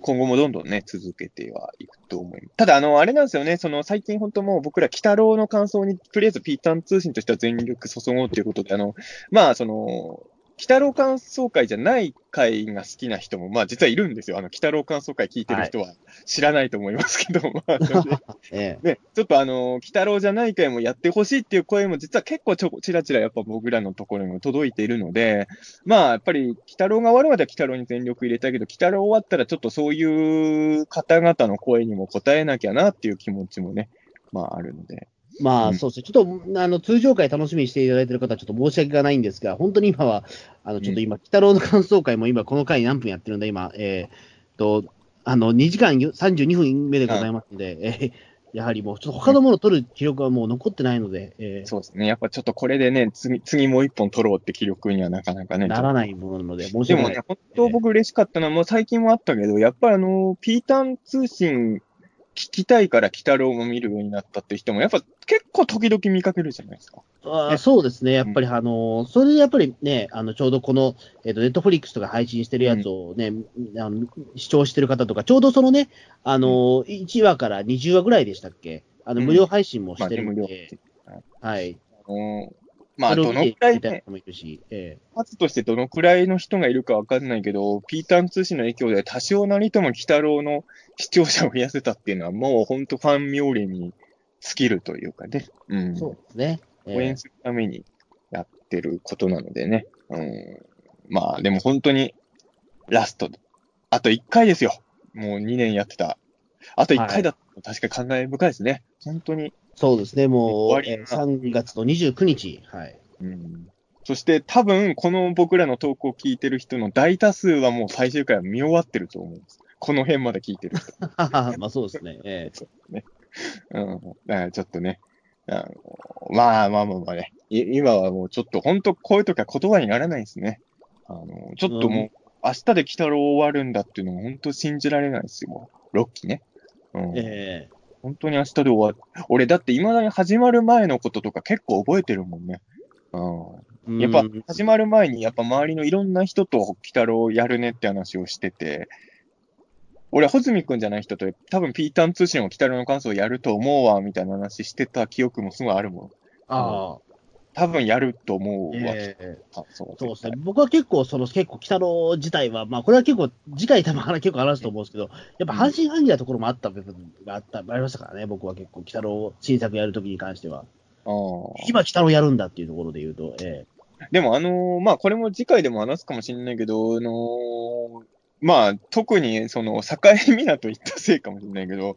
今後もどんどんね、続けてはいくと思います。ただ、あの、あれなんですよね、その最近本当もう僕ら北郎の感想に、とりあえずピーターン通信としては全力注ごうということで、あの、まあ、その、北郎感想会じゃない会が好きな人も、まあ実はいるんですよ。あの、北郎感想会聞いてる人は知らないと思いますけど、まあ、それでええね、ちょっとあの、北郎じゃない会もやってほしいっていう声も実は結構ちょこ、ちらちらやっぱ僕らのところにも届いているので、まあやっぱり北郎が終わるまでは北郎に全力入れたいけど、北郎終わったらちょっとそういう方々の声にも応えなきゃなっていう気持ちもね、まああるので。まあ、うんそうですね。ちょっと、あの、通常回楽しみにしていただいている方はちょっと申し訳がないんですが、本当に今は、あの、ちょっと今、北郎の感想会も今、この回何分やってるんだ、今、えー、と、あの、2時間32分目でございますので、えーやはりもう、ちょっと他のものを取る記録はもう残ってないので、えーそうですね。やっぱちょっとこれでね、次、次もう一本取ろうって記録にはなかなかね。ならないものなので、申し訳ない。でもね、本当僕嬉しかったのは、もう最近もあったけど、やっぱりあの、ピーターン通信聞きたいから鬼太郎も見るようになったって人も、やっぱ結構時々見かけるじゃないですか。あそうですね、やっぱり、あのそれでやっぱりね、あのちょうどこの、えっ、ー、と、ネットフリックスとか配信してるやつをね、うん、あの視聴してる方とか、ちょうどそのね、あの、1話から20話ぐらいでしたっけ？あの、無料配信もしてるんで、まあ、はい。あのまあ、どのくらい、ね、数としてどのくらいの人がいるかわかんないけど、ピーターン通信の影響で多少なりとも鬼太郎の視聴者を増やせたっていうのは、もう本当ファン冥利に尽きるというかね。うん。そうですね。応援するためにやってることなのでね。うん。まあ、でも本当に、ラスト、あと1回ですよ。もう2年やってた。あと1回だった、確かに考え深いですね。本当に。そうですね、もう、えー、3月の29日。はい。うん。そして多分、この僕らの投稿を聞いてる人の大多数はもう最終回は見終わってると思うんです。この辺まで聞いてる人。まあそうですね。えー、そうね。うん。だからちょっとね、あのまあまあまあまあね、今はもうちょっと本当こういう時は言葉にならないですね。あの、ちょっともう、明日で鬼太郎終わるんだっていうのも本当信じられないですよ、もう。6期ね。うん。ええー本当に明日で終わる。俺、だって未だに始まる前のこととか結構覚えてるもんね。うん。やっぱ、始まる前に、やっぱ周りのいろんな人と鬼太郎やるねって話をしてて、俺、穂積くんじゃない人と、多分ピーターン通信を鬼太郎の感想をやると思うわ、みたいな話してた記憶もすごいあるもん。ああ。多分やると思うわ。えー、そうそうですね。僕は結構、その結構、北野自体は、まあ、これは結構、次回多分結構話すと思うんですけど、やっぱ半信半疑なところもあった部分があった、ありましたからね、僕は結構、北野新作やるときに関しては。今、北野やるんだっていうところで言うと、ええー、でも、あのー、まあ、これも次回でも話すかもしれないけど、あのー、まあ、特に、その、境港行ったせいかもしれないけど、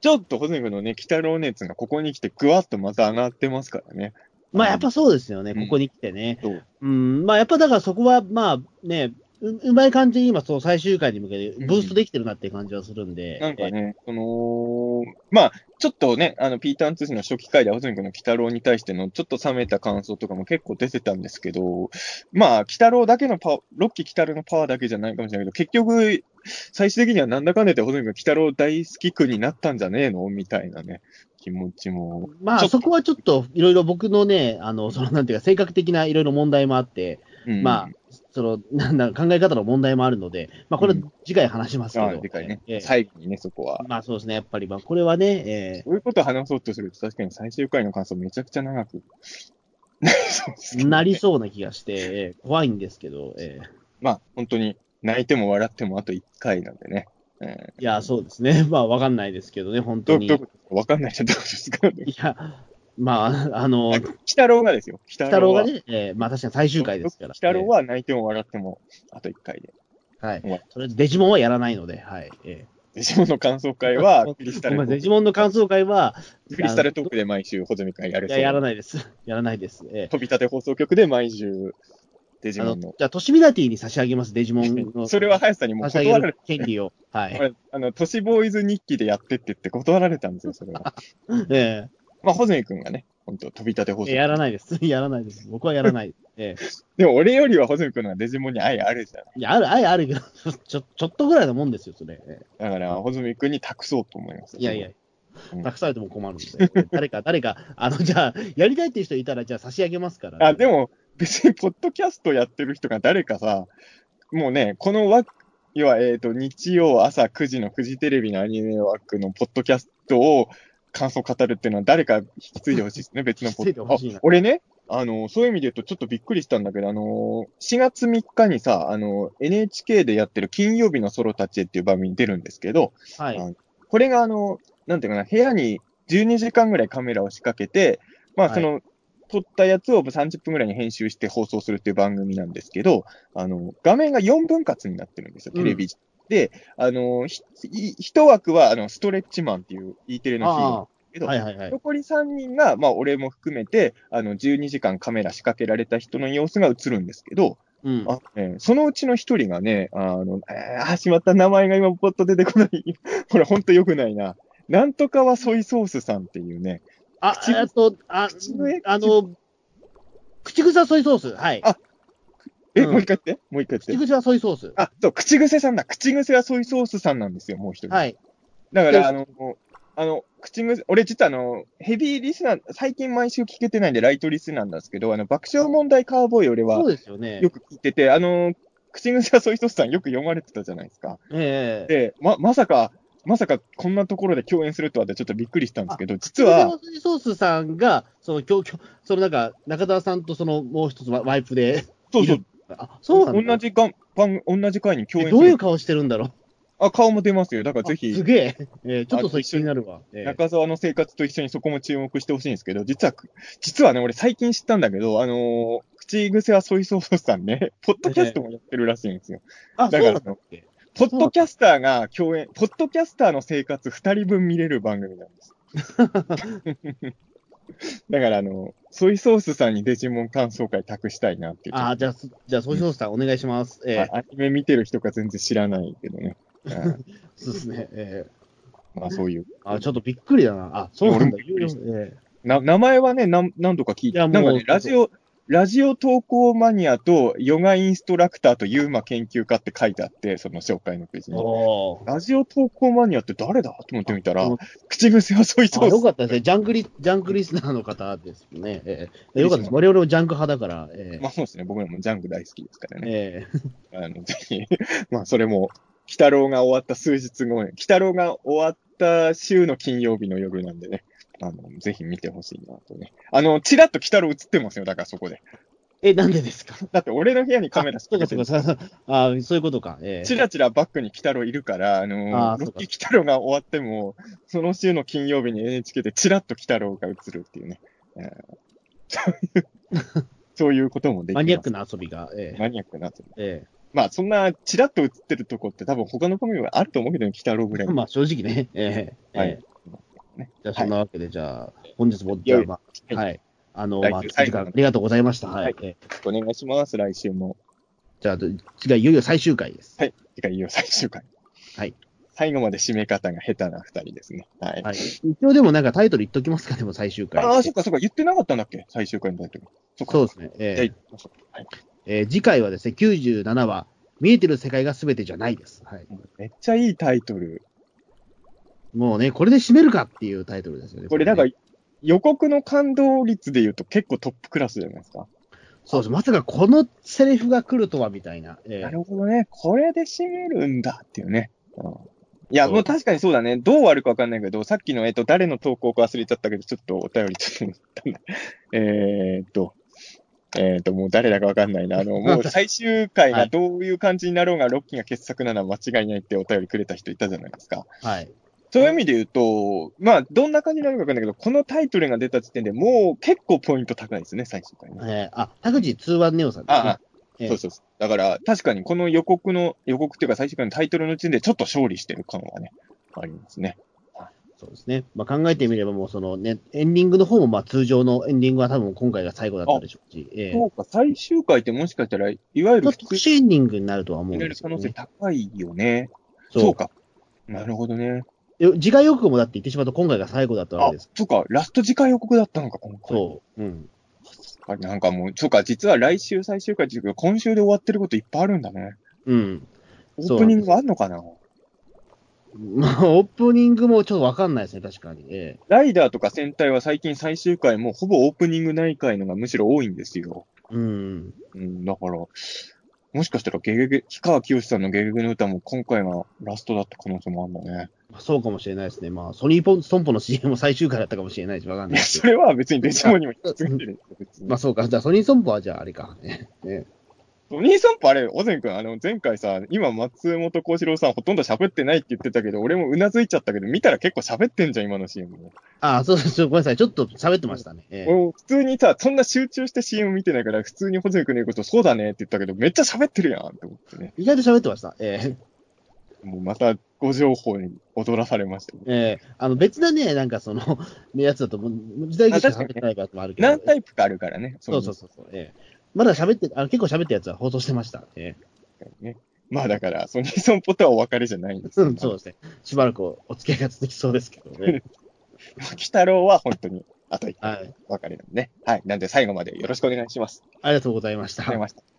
ちょっと、ホズミ君のね、北郎熱がここに来てぐわっとまた上がってますからね。まあやっぱそうですよね、ここに来てね。う。ん、まあやっぱだからそこは、まあね、ううまい感じに今、その最終回に向けてブーストできてるなっていう感じはするんで。うん、なんかね、その、まあ、ちょっとね、あの、ピーターン通信の初期回で、ホズミ君の鬼太郎に対してのちょっと冷めた感想とかも結構出てたんですけど、まあ、鬼太郎だけのパワー、6期鬼太郎のパワーだけじゃないかもしれないけど、結局、最終的にはなんだかんだでホズミ君鬼太郎大好き君になったんじゃねえの？みたいなね、気持ちも。まあ、そこはちょっと、いろいろ僕のね、あの、その、なんていうか、性格的ないろいろ問題もあって、うん、まあ、その、なんだ、考え方の問題もあるので、まあ、これ、次回話しますけど。うん、次回ね、えー、最後にね、そこは。まあ、そうですね。やっぱり、まあ、これはね、えー、そういうことを話そうとすると、確かに最終回の感想めちゃくちゃ長く なりそうな気がして、えー、怖いんですけど、えー、まあ、本当に、泣いても笑ってもあと1回なんでね。えー、いや、そうですね。まあ、わかんないですけどね、本当に。わかんないじゃどうですか、いや、まあ、あの、鬼太郎がですよ。鬼太郎がね、えー、まあ確かに最終回ですから。鬼太郎は泣いても笑っても、あと1回で。はい。とりあえずデジモンはやらないので、はい。えー、デジモンの感想会は、クリスタルデジモンの感想会は、クリスタルトークで毎週、穂積会やるいや、やらないです。やらないです。えー、飛び立て放送局で毎週、デジモンの。じゃあ、トシミナティに差し上げます、デジモンの。それは林さんにも断られた。権利を。はい。あの、都市ボーイズ日記でやってって言って断られたんですよ、それは。ええまあ、ホズミ君がね、本当飛び立て放送。やらないです。やらないです。僕はやらない。ええ。でも、俺よりはホズミ君のデジモンに愛あるじゃん。いや、ある、愛あるけど、ちょ、ちょっとぐらいのもんですよ、それ。だから、ホズミ君に託そうと思います。いやいや。託されても困るんで、誰か、誰か、あの、じゃあ、やりたいっていう人いたら、じゃあ差し上げますから、あ、でも、別に、ポッドキャストやってる人が誰かさ、もうね、この枠、要は、えっ、ー、と、日曜朝9時の9時テレビのアニメ枠のポッドキャストを感想語るっていうのは誰か引き継いでほしいですね、別のポッドキャスト。俺ね、あの、そういう意味で言うとちょっとびっくりしたんだけど、あの、4月3日にさ、あの、NHK でやってる金曜日のソロたちへっていう番組に出るんですけど、はい。これがあの、なんていうかな、部屋に12時間ぐらいカメラを仕掛けて、まあ、その、はい撮ったやつを30分ぐらいに編集して放送するっていう番組なんですけど、あの、画面が4分割になってるんですよ、テレビ。うん、で、あの、一枠は、あの、ストレッチマンっていう E テレのヒーけど、はいはいはい、残り3人が、まあ、俺も含めて、あの、12時間カメラ仕掛けられた人の様子が映るんですけど、うん、あね、そのうちの一人がね、あの、えー、あ、しまった名前が今ポッと出てこない。ほら、ほんと良くないな。なんとかはソイソースさんっていうね。あ、えっと、あ、あの、口癖はソイソース。はい。あ、え、うん、もう一回言ってもう一回言って。口癖はソイソース。あ、そう、口癖さんだ。口癖はソイソースさんなんですよ、もう一人。はい。だから、あの、あの、口癖、俺実はあの、ヘビーリスナー、最近毎週聞けてないんで、ライトリスナーなんですけど、あの、爆笑問題カーボーイ俺はそうですよね。よく聞いてて、あの、口癖はソイソースさんよく読まれてたじゃないですか。ええで、ま、まさか、まさかこんなところで共演するとはってちょっとびっくりしたんですけど、実は、ソースさんが、その、きょきょそのなんか、中澤さんとその、もう一つワワイプで、そうそう、あ、そうなんだ。同じが番同じ回に共演する。えどういう顔してるんだろう？あ、顔も出ますよ。だからぜあひす、げえ。えーちょっとそれ気になるわ。ええ中澤の生活と一緒にそこも注目してほしいんですけど、実は、実はね、俺最近知ったんだけど、あのー口癖はソイソースさんね、ポッドキャストもやってるらしいんですよ。あ、だからそうなんだっけ？ポッドキャスターが共演、ポッドキャスターの生活二人分見れる番組なんです。だから、あの、ソイソースさんにデジモン感想会託したいなっていう。あじゃあ、すじゃあ、ソイソースさんお願いします。ええまあアニメ見てる人が全然知らないけどね。う んそうですね。ええまあそういう。あ、ちょっとびっくりだな。あ、そうなんだ。ええな、名前はね、何何度か聞いて、なんかね、ラジオ、ラジオ投稿マニアとヨガインストラクターと UMA 研究家って書いてあって、その紹介のページに。ラジオ投稿マニアって誰だと思ってみたらあ、口癖はソイソース。よかったですね。ジャンクリ、ジャンクリスナーの方ですね。ええよかったです。我々もジャンク派だから。ええまあそうですね、僕らもジャンク大好きですからね。ええあの、ぜひ、まあそれも、鬼太郎が終わった数日後に、鬼太郎が終わった週の金曜日の夜なんでね、あの、ぜひ見てほしいなとね。あの、ちらっと鬼太郎映ってますよ、だからそこで。え、なんでですか？だって俺の部屋にカメラ仕てるかそうかそうか。あそういうことか。ええチラチラバックに鬼太郎いるから、あのあーそうかロッキー鬼太郎が終わっても、その週の金曜日に NHK でチラッと鬼太郎が映るっていうね。えーそういう、そういうこともできます。マニアックな遊びが。ええマニアックな遊び。えまあ、そんなチラッと映ってるとこって多分他の番組はあると思うけど、鬼太郎ぐらい。えまあ、正直ね。ええはいええねじゃあ、そんなわけで、じゃあ、本日も、じゃあ、まあ、はいはい。あの、まあ、時間ありがとうございました。ははいい。ええお願いします、来週も。じゃあ、次はいよいよ最終回です。はい。てか、いよ、最終回。はい。最後まで締め方が下手な二人ですね。はい。はい。一応でもなんかタイトル言っときますか、でも最終回。ああ、そっかそっか、言ってなかったんだっけ？最終回のタイトル。そ。そうですね。えはい。えー次回はですね、97話、見えてる世界が全てじゃないです。はい。めっちゃいいタイトル。もうね、これで締めるかっていうタイトルですよね。これなんかね、予告の感動率で言うと結構トップクラスじゃないですか。そうです。まさかこのセリフが来るとは、みたいな。ええなるほどね。これで締めるんだっていうね。うんいや、もう確かにそうだね。どう終わるかわかんないけど、さっきの、えっと、誰の投稿か忘れちゃったけど、ちょっとお便りちょっと、えーっと、えーっと、もう誰だかわかんないな。あの、もう最終回がどういう感じになろうが、ロッキーが傑作なのは間違いないってお便りくれた人いたじゃないですか。はい。そういう意味で言うと、まあ、どんな感じになるかわかんないけど、このタイトルが出た時点でもう結構ポイント高いですね、最終回ね。えー、あ、田口通話ネオさんですね。ああ、ええそうそうそう。だから、確かにこの予告の、予告っていうか最終回のタイトルの時点でちょっと勝利してる感はね、ありますね。そうですね。まあ、考えてみれば、もうそのね、エンディングの方も、まあ、通常のエンディングは多分今回が最後だったでしょうし、ええそうか、最終回ってもしかしたら、いわゆる特殊エンディングになるとは思うんですけど、る可能性ね。高いよね。そうそうか。なるほどね。よ次回予告もだって言ってしまうと今回が最後だったわあけです。、そうか、ラスト次回予告だったのか、今回。そう。うん。あなんかもう、そうか、実は来週最終回っていうけど、今週で終わってることいっぱいあるんだね。うん。オープニングあんのかな？まあ、オープニングもちょっとわかんないですね、確かに。えライダーとか戦隊は最近最終回もほぼオープニングない回のがむしろ多いんですよ。えうん。うん、だから、もしかしたらゲゲゲ、氷川きよしさんのゲゲゲの歌も今回がラストだった可能性もあるんだね。まあそうかもしれないですね。まあ、ソニーポン損保の CM も最終回だったかもしれないし、わかんないそれは別にデジモンにも引き継いでるまあ、。そうか。じゃあ、ソニー損保はじゃあ、あれか。ねねお兄さんぽあれ、小泉君、あの、前回さ、今松本幸四郎さんほとんど喋ってないって言ってたけど、俺もうなずいちゃったけど、見たら結構喋ってんじゃん、今の CM も。ああ、そうです。ごめんなさい。ちょっと喋ってましたね。ええ俺普通にさ、そんな集中して CM 見てないから、普通に小泉君の言うこと、そうだねって言ったけど、めっちゃ喋ってるやんって思ってね。意外と喋ってました。ええもうまたご情報に踊らされましたね。ええあの別なね、なんかその、やつだと、時代劇しか喋ってないやつもあるけど。何タイプかあるからね。そうそうそうそう。ええまだ喋って、あの結構喋ったやつは放送してました。えね。まあだから、ソニーソンポとはお別れじゃないんですうん、そうですね。しばらくお付き合いが続きそうですけどね。鬼太郎は本当に、あと一回はい。お別れなんでね。はい。なんで最後までよろしくお願いします。ありがとうございましたありがとうござい。ました。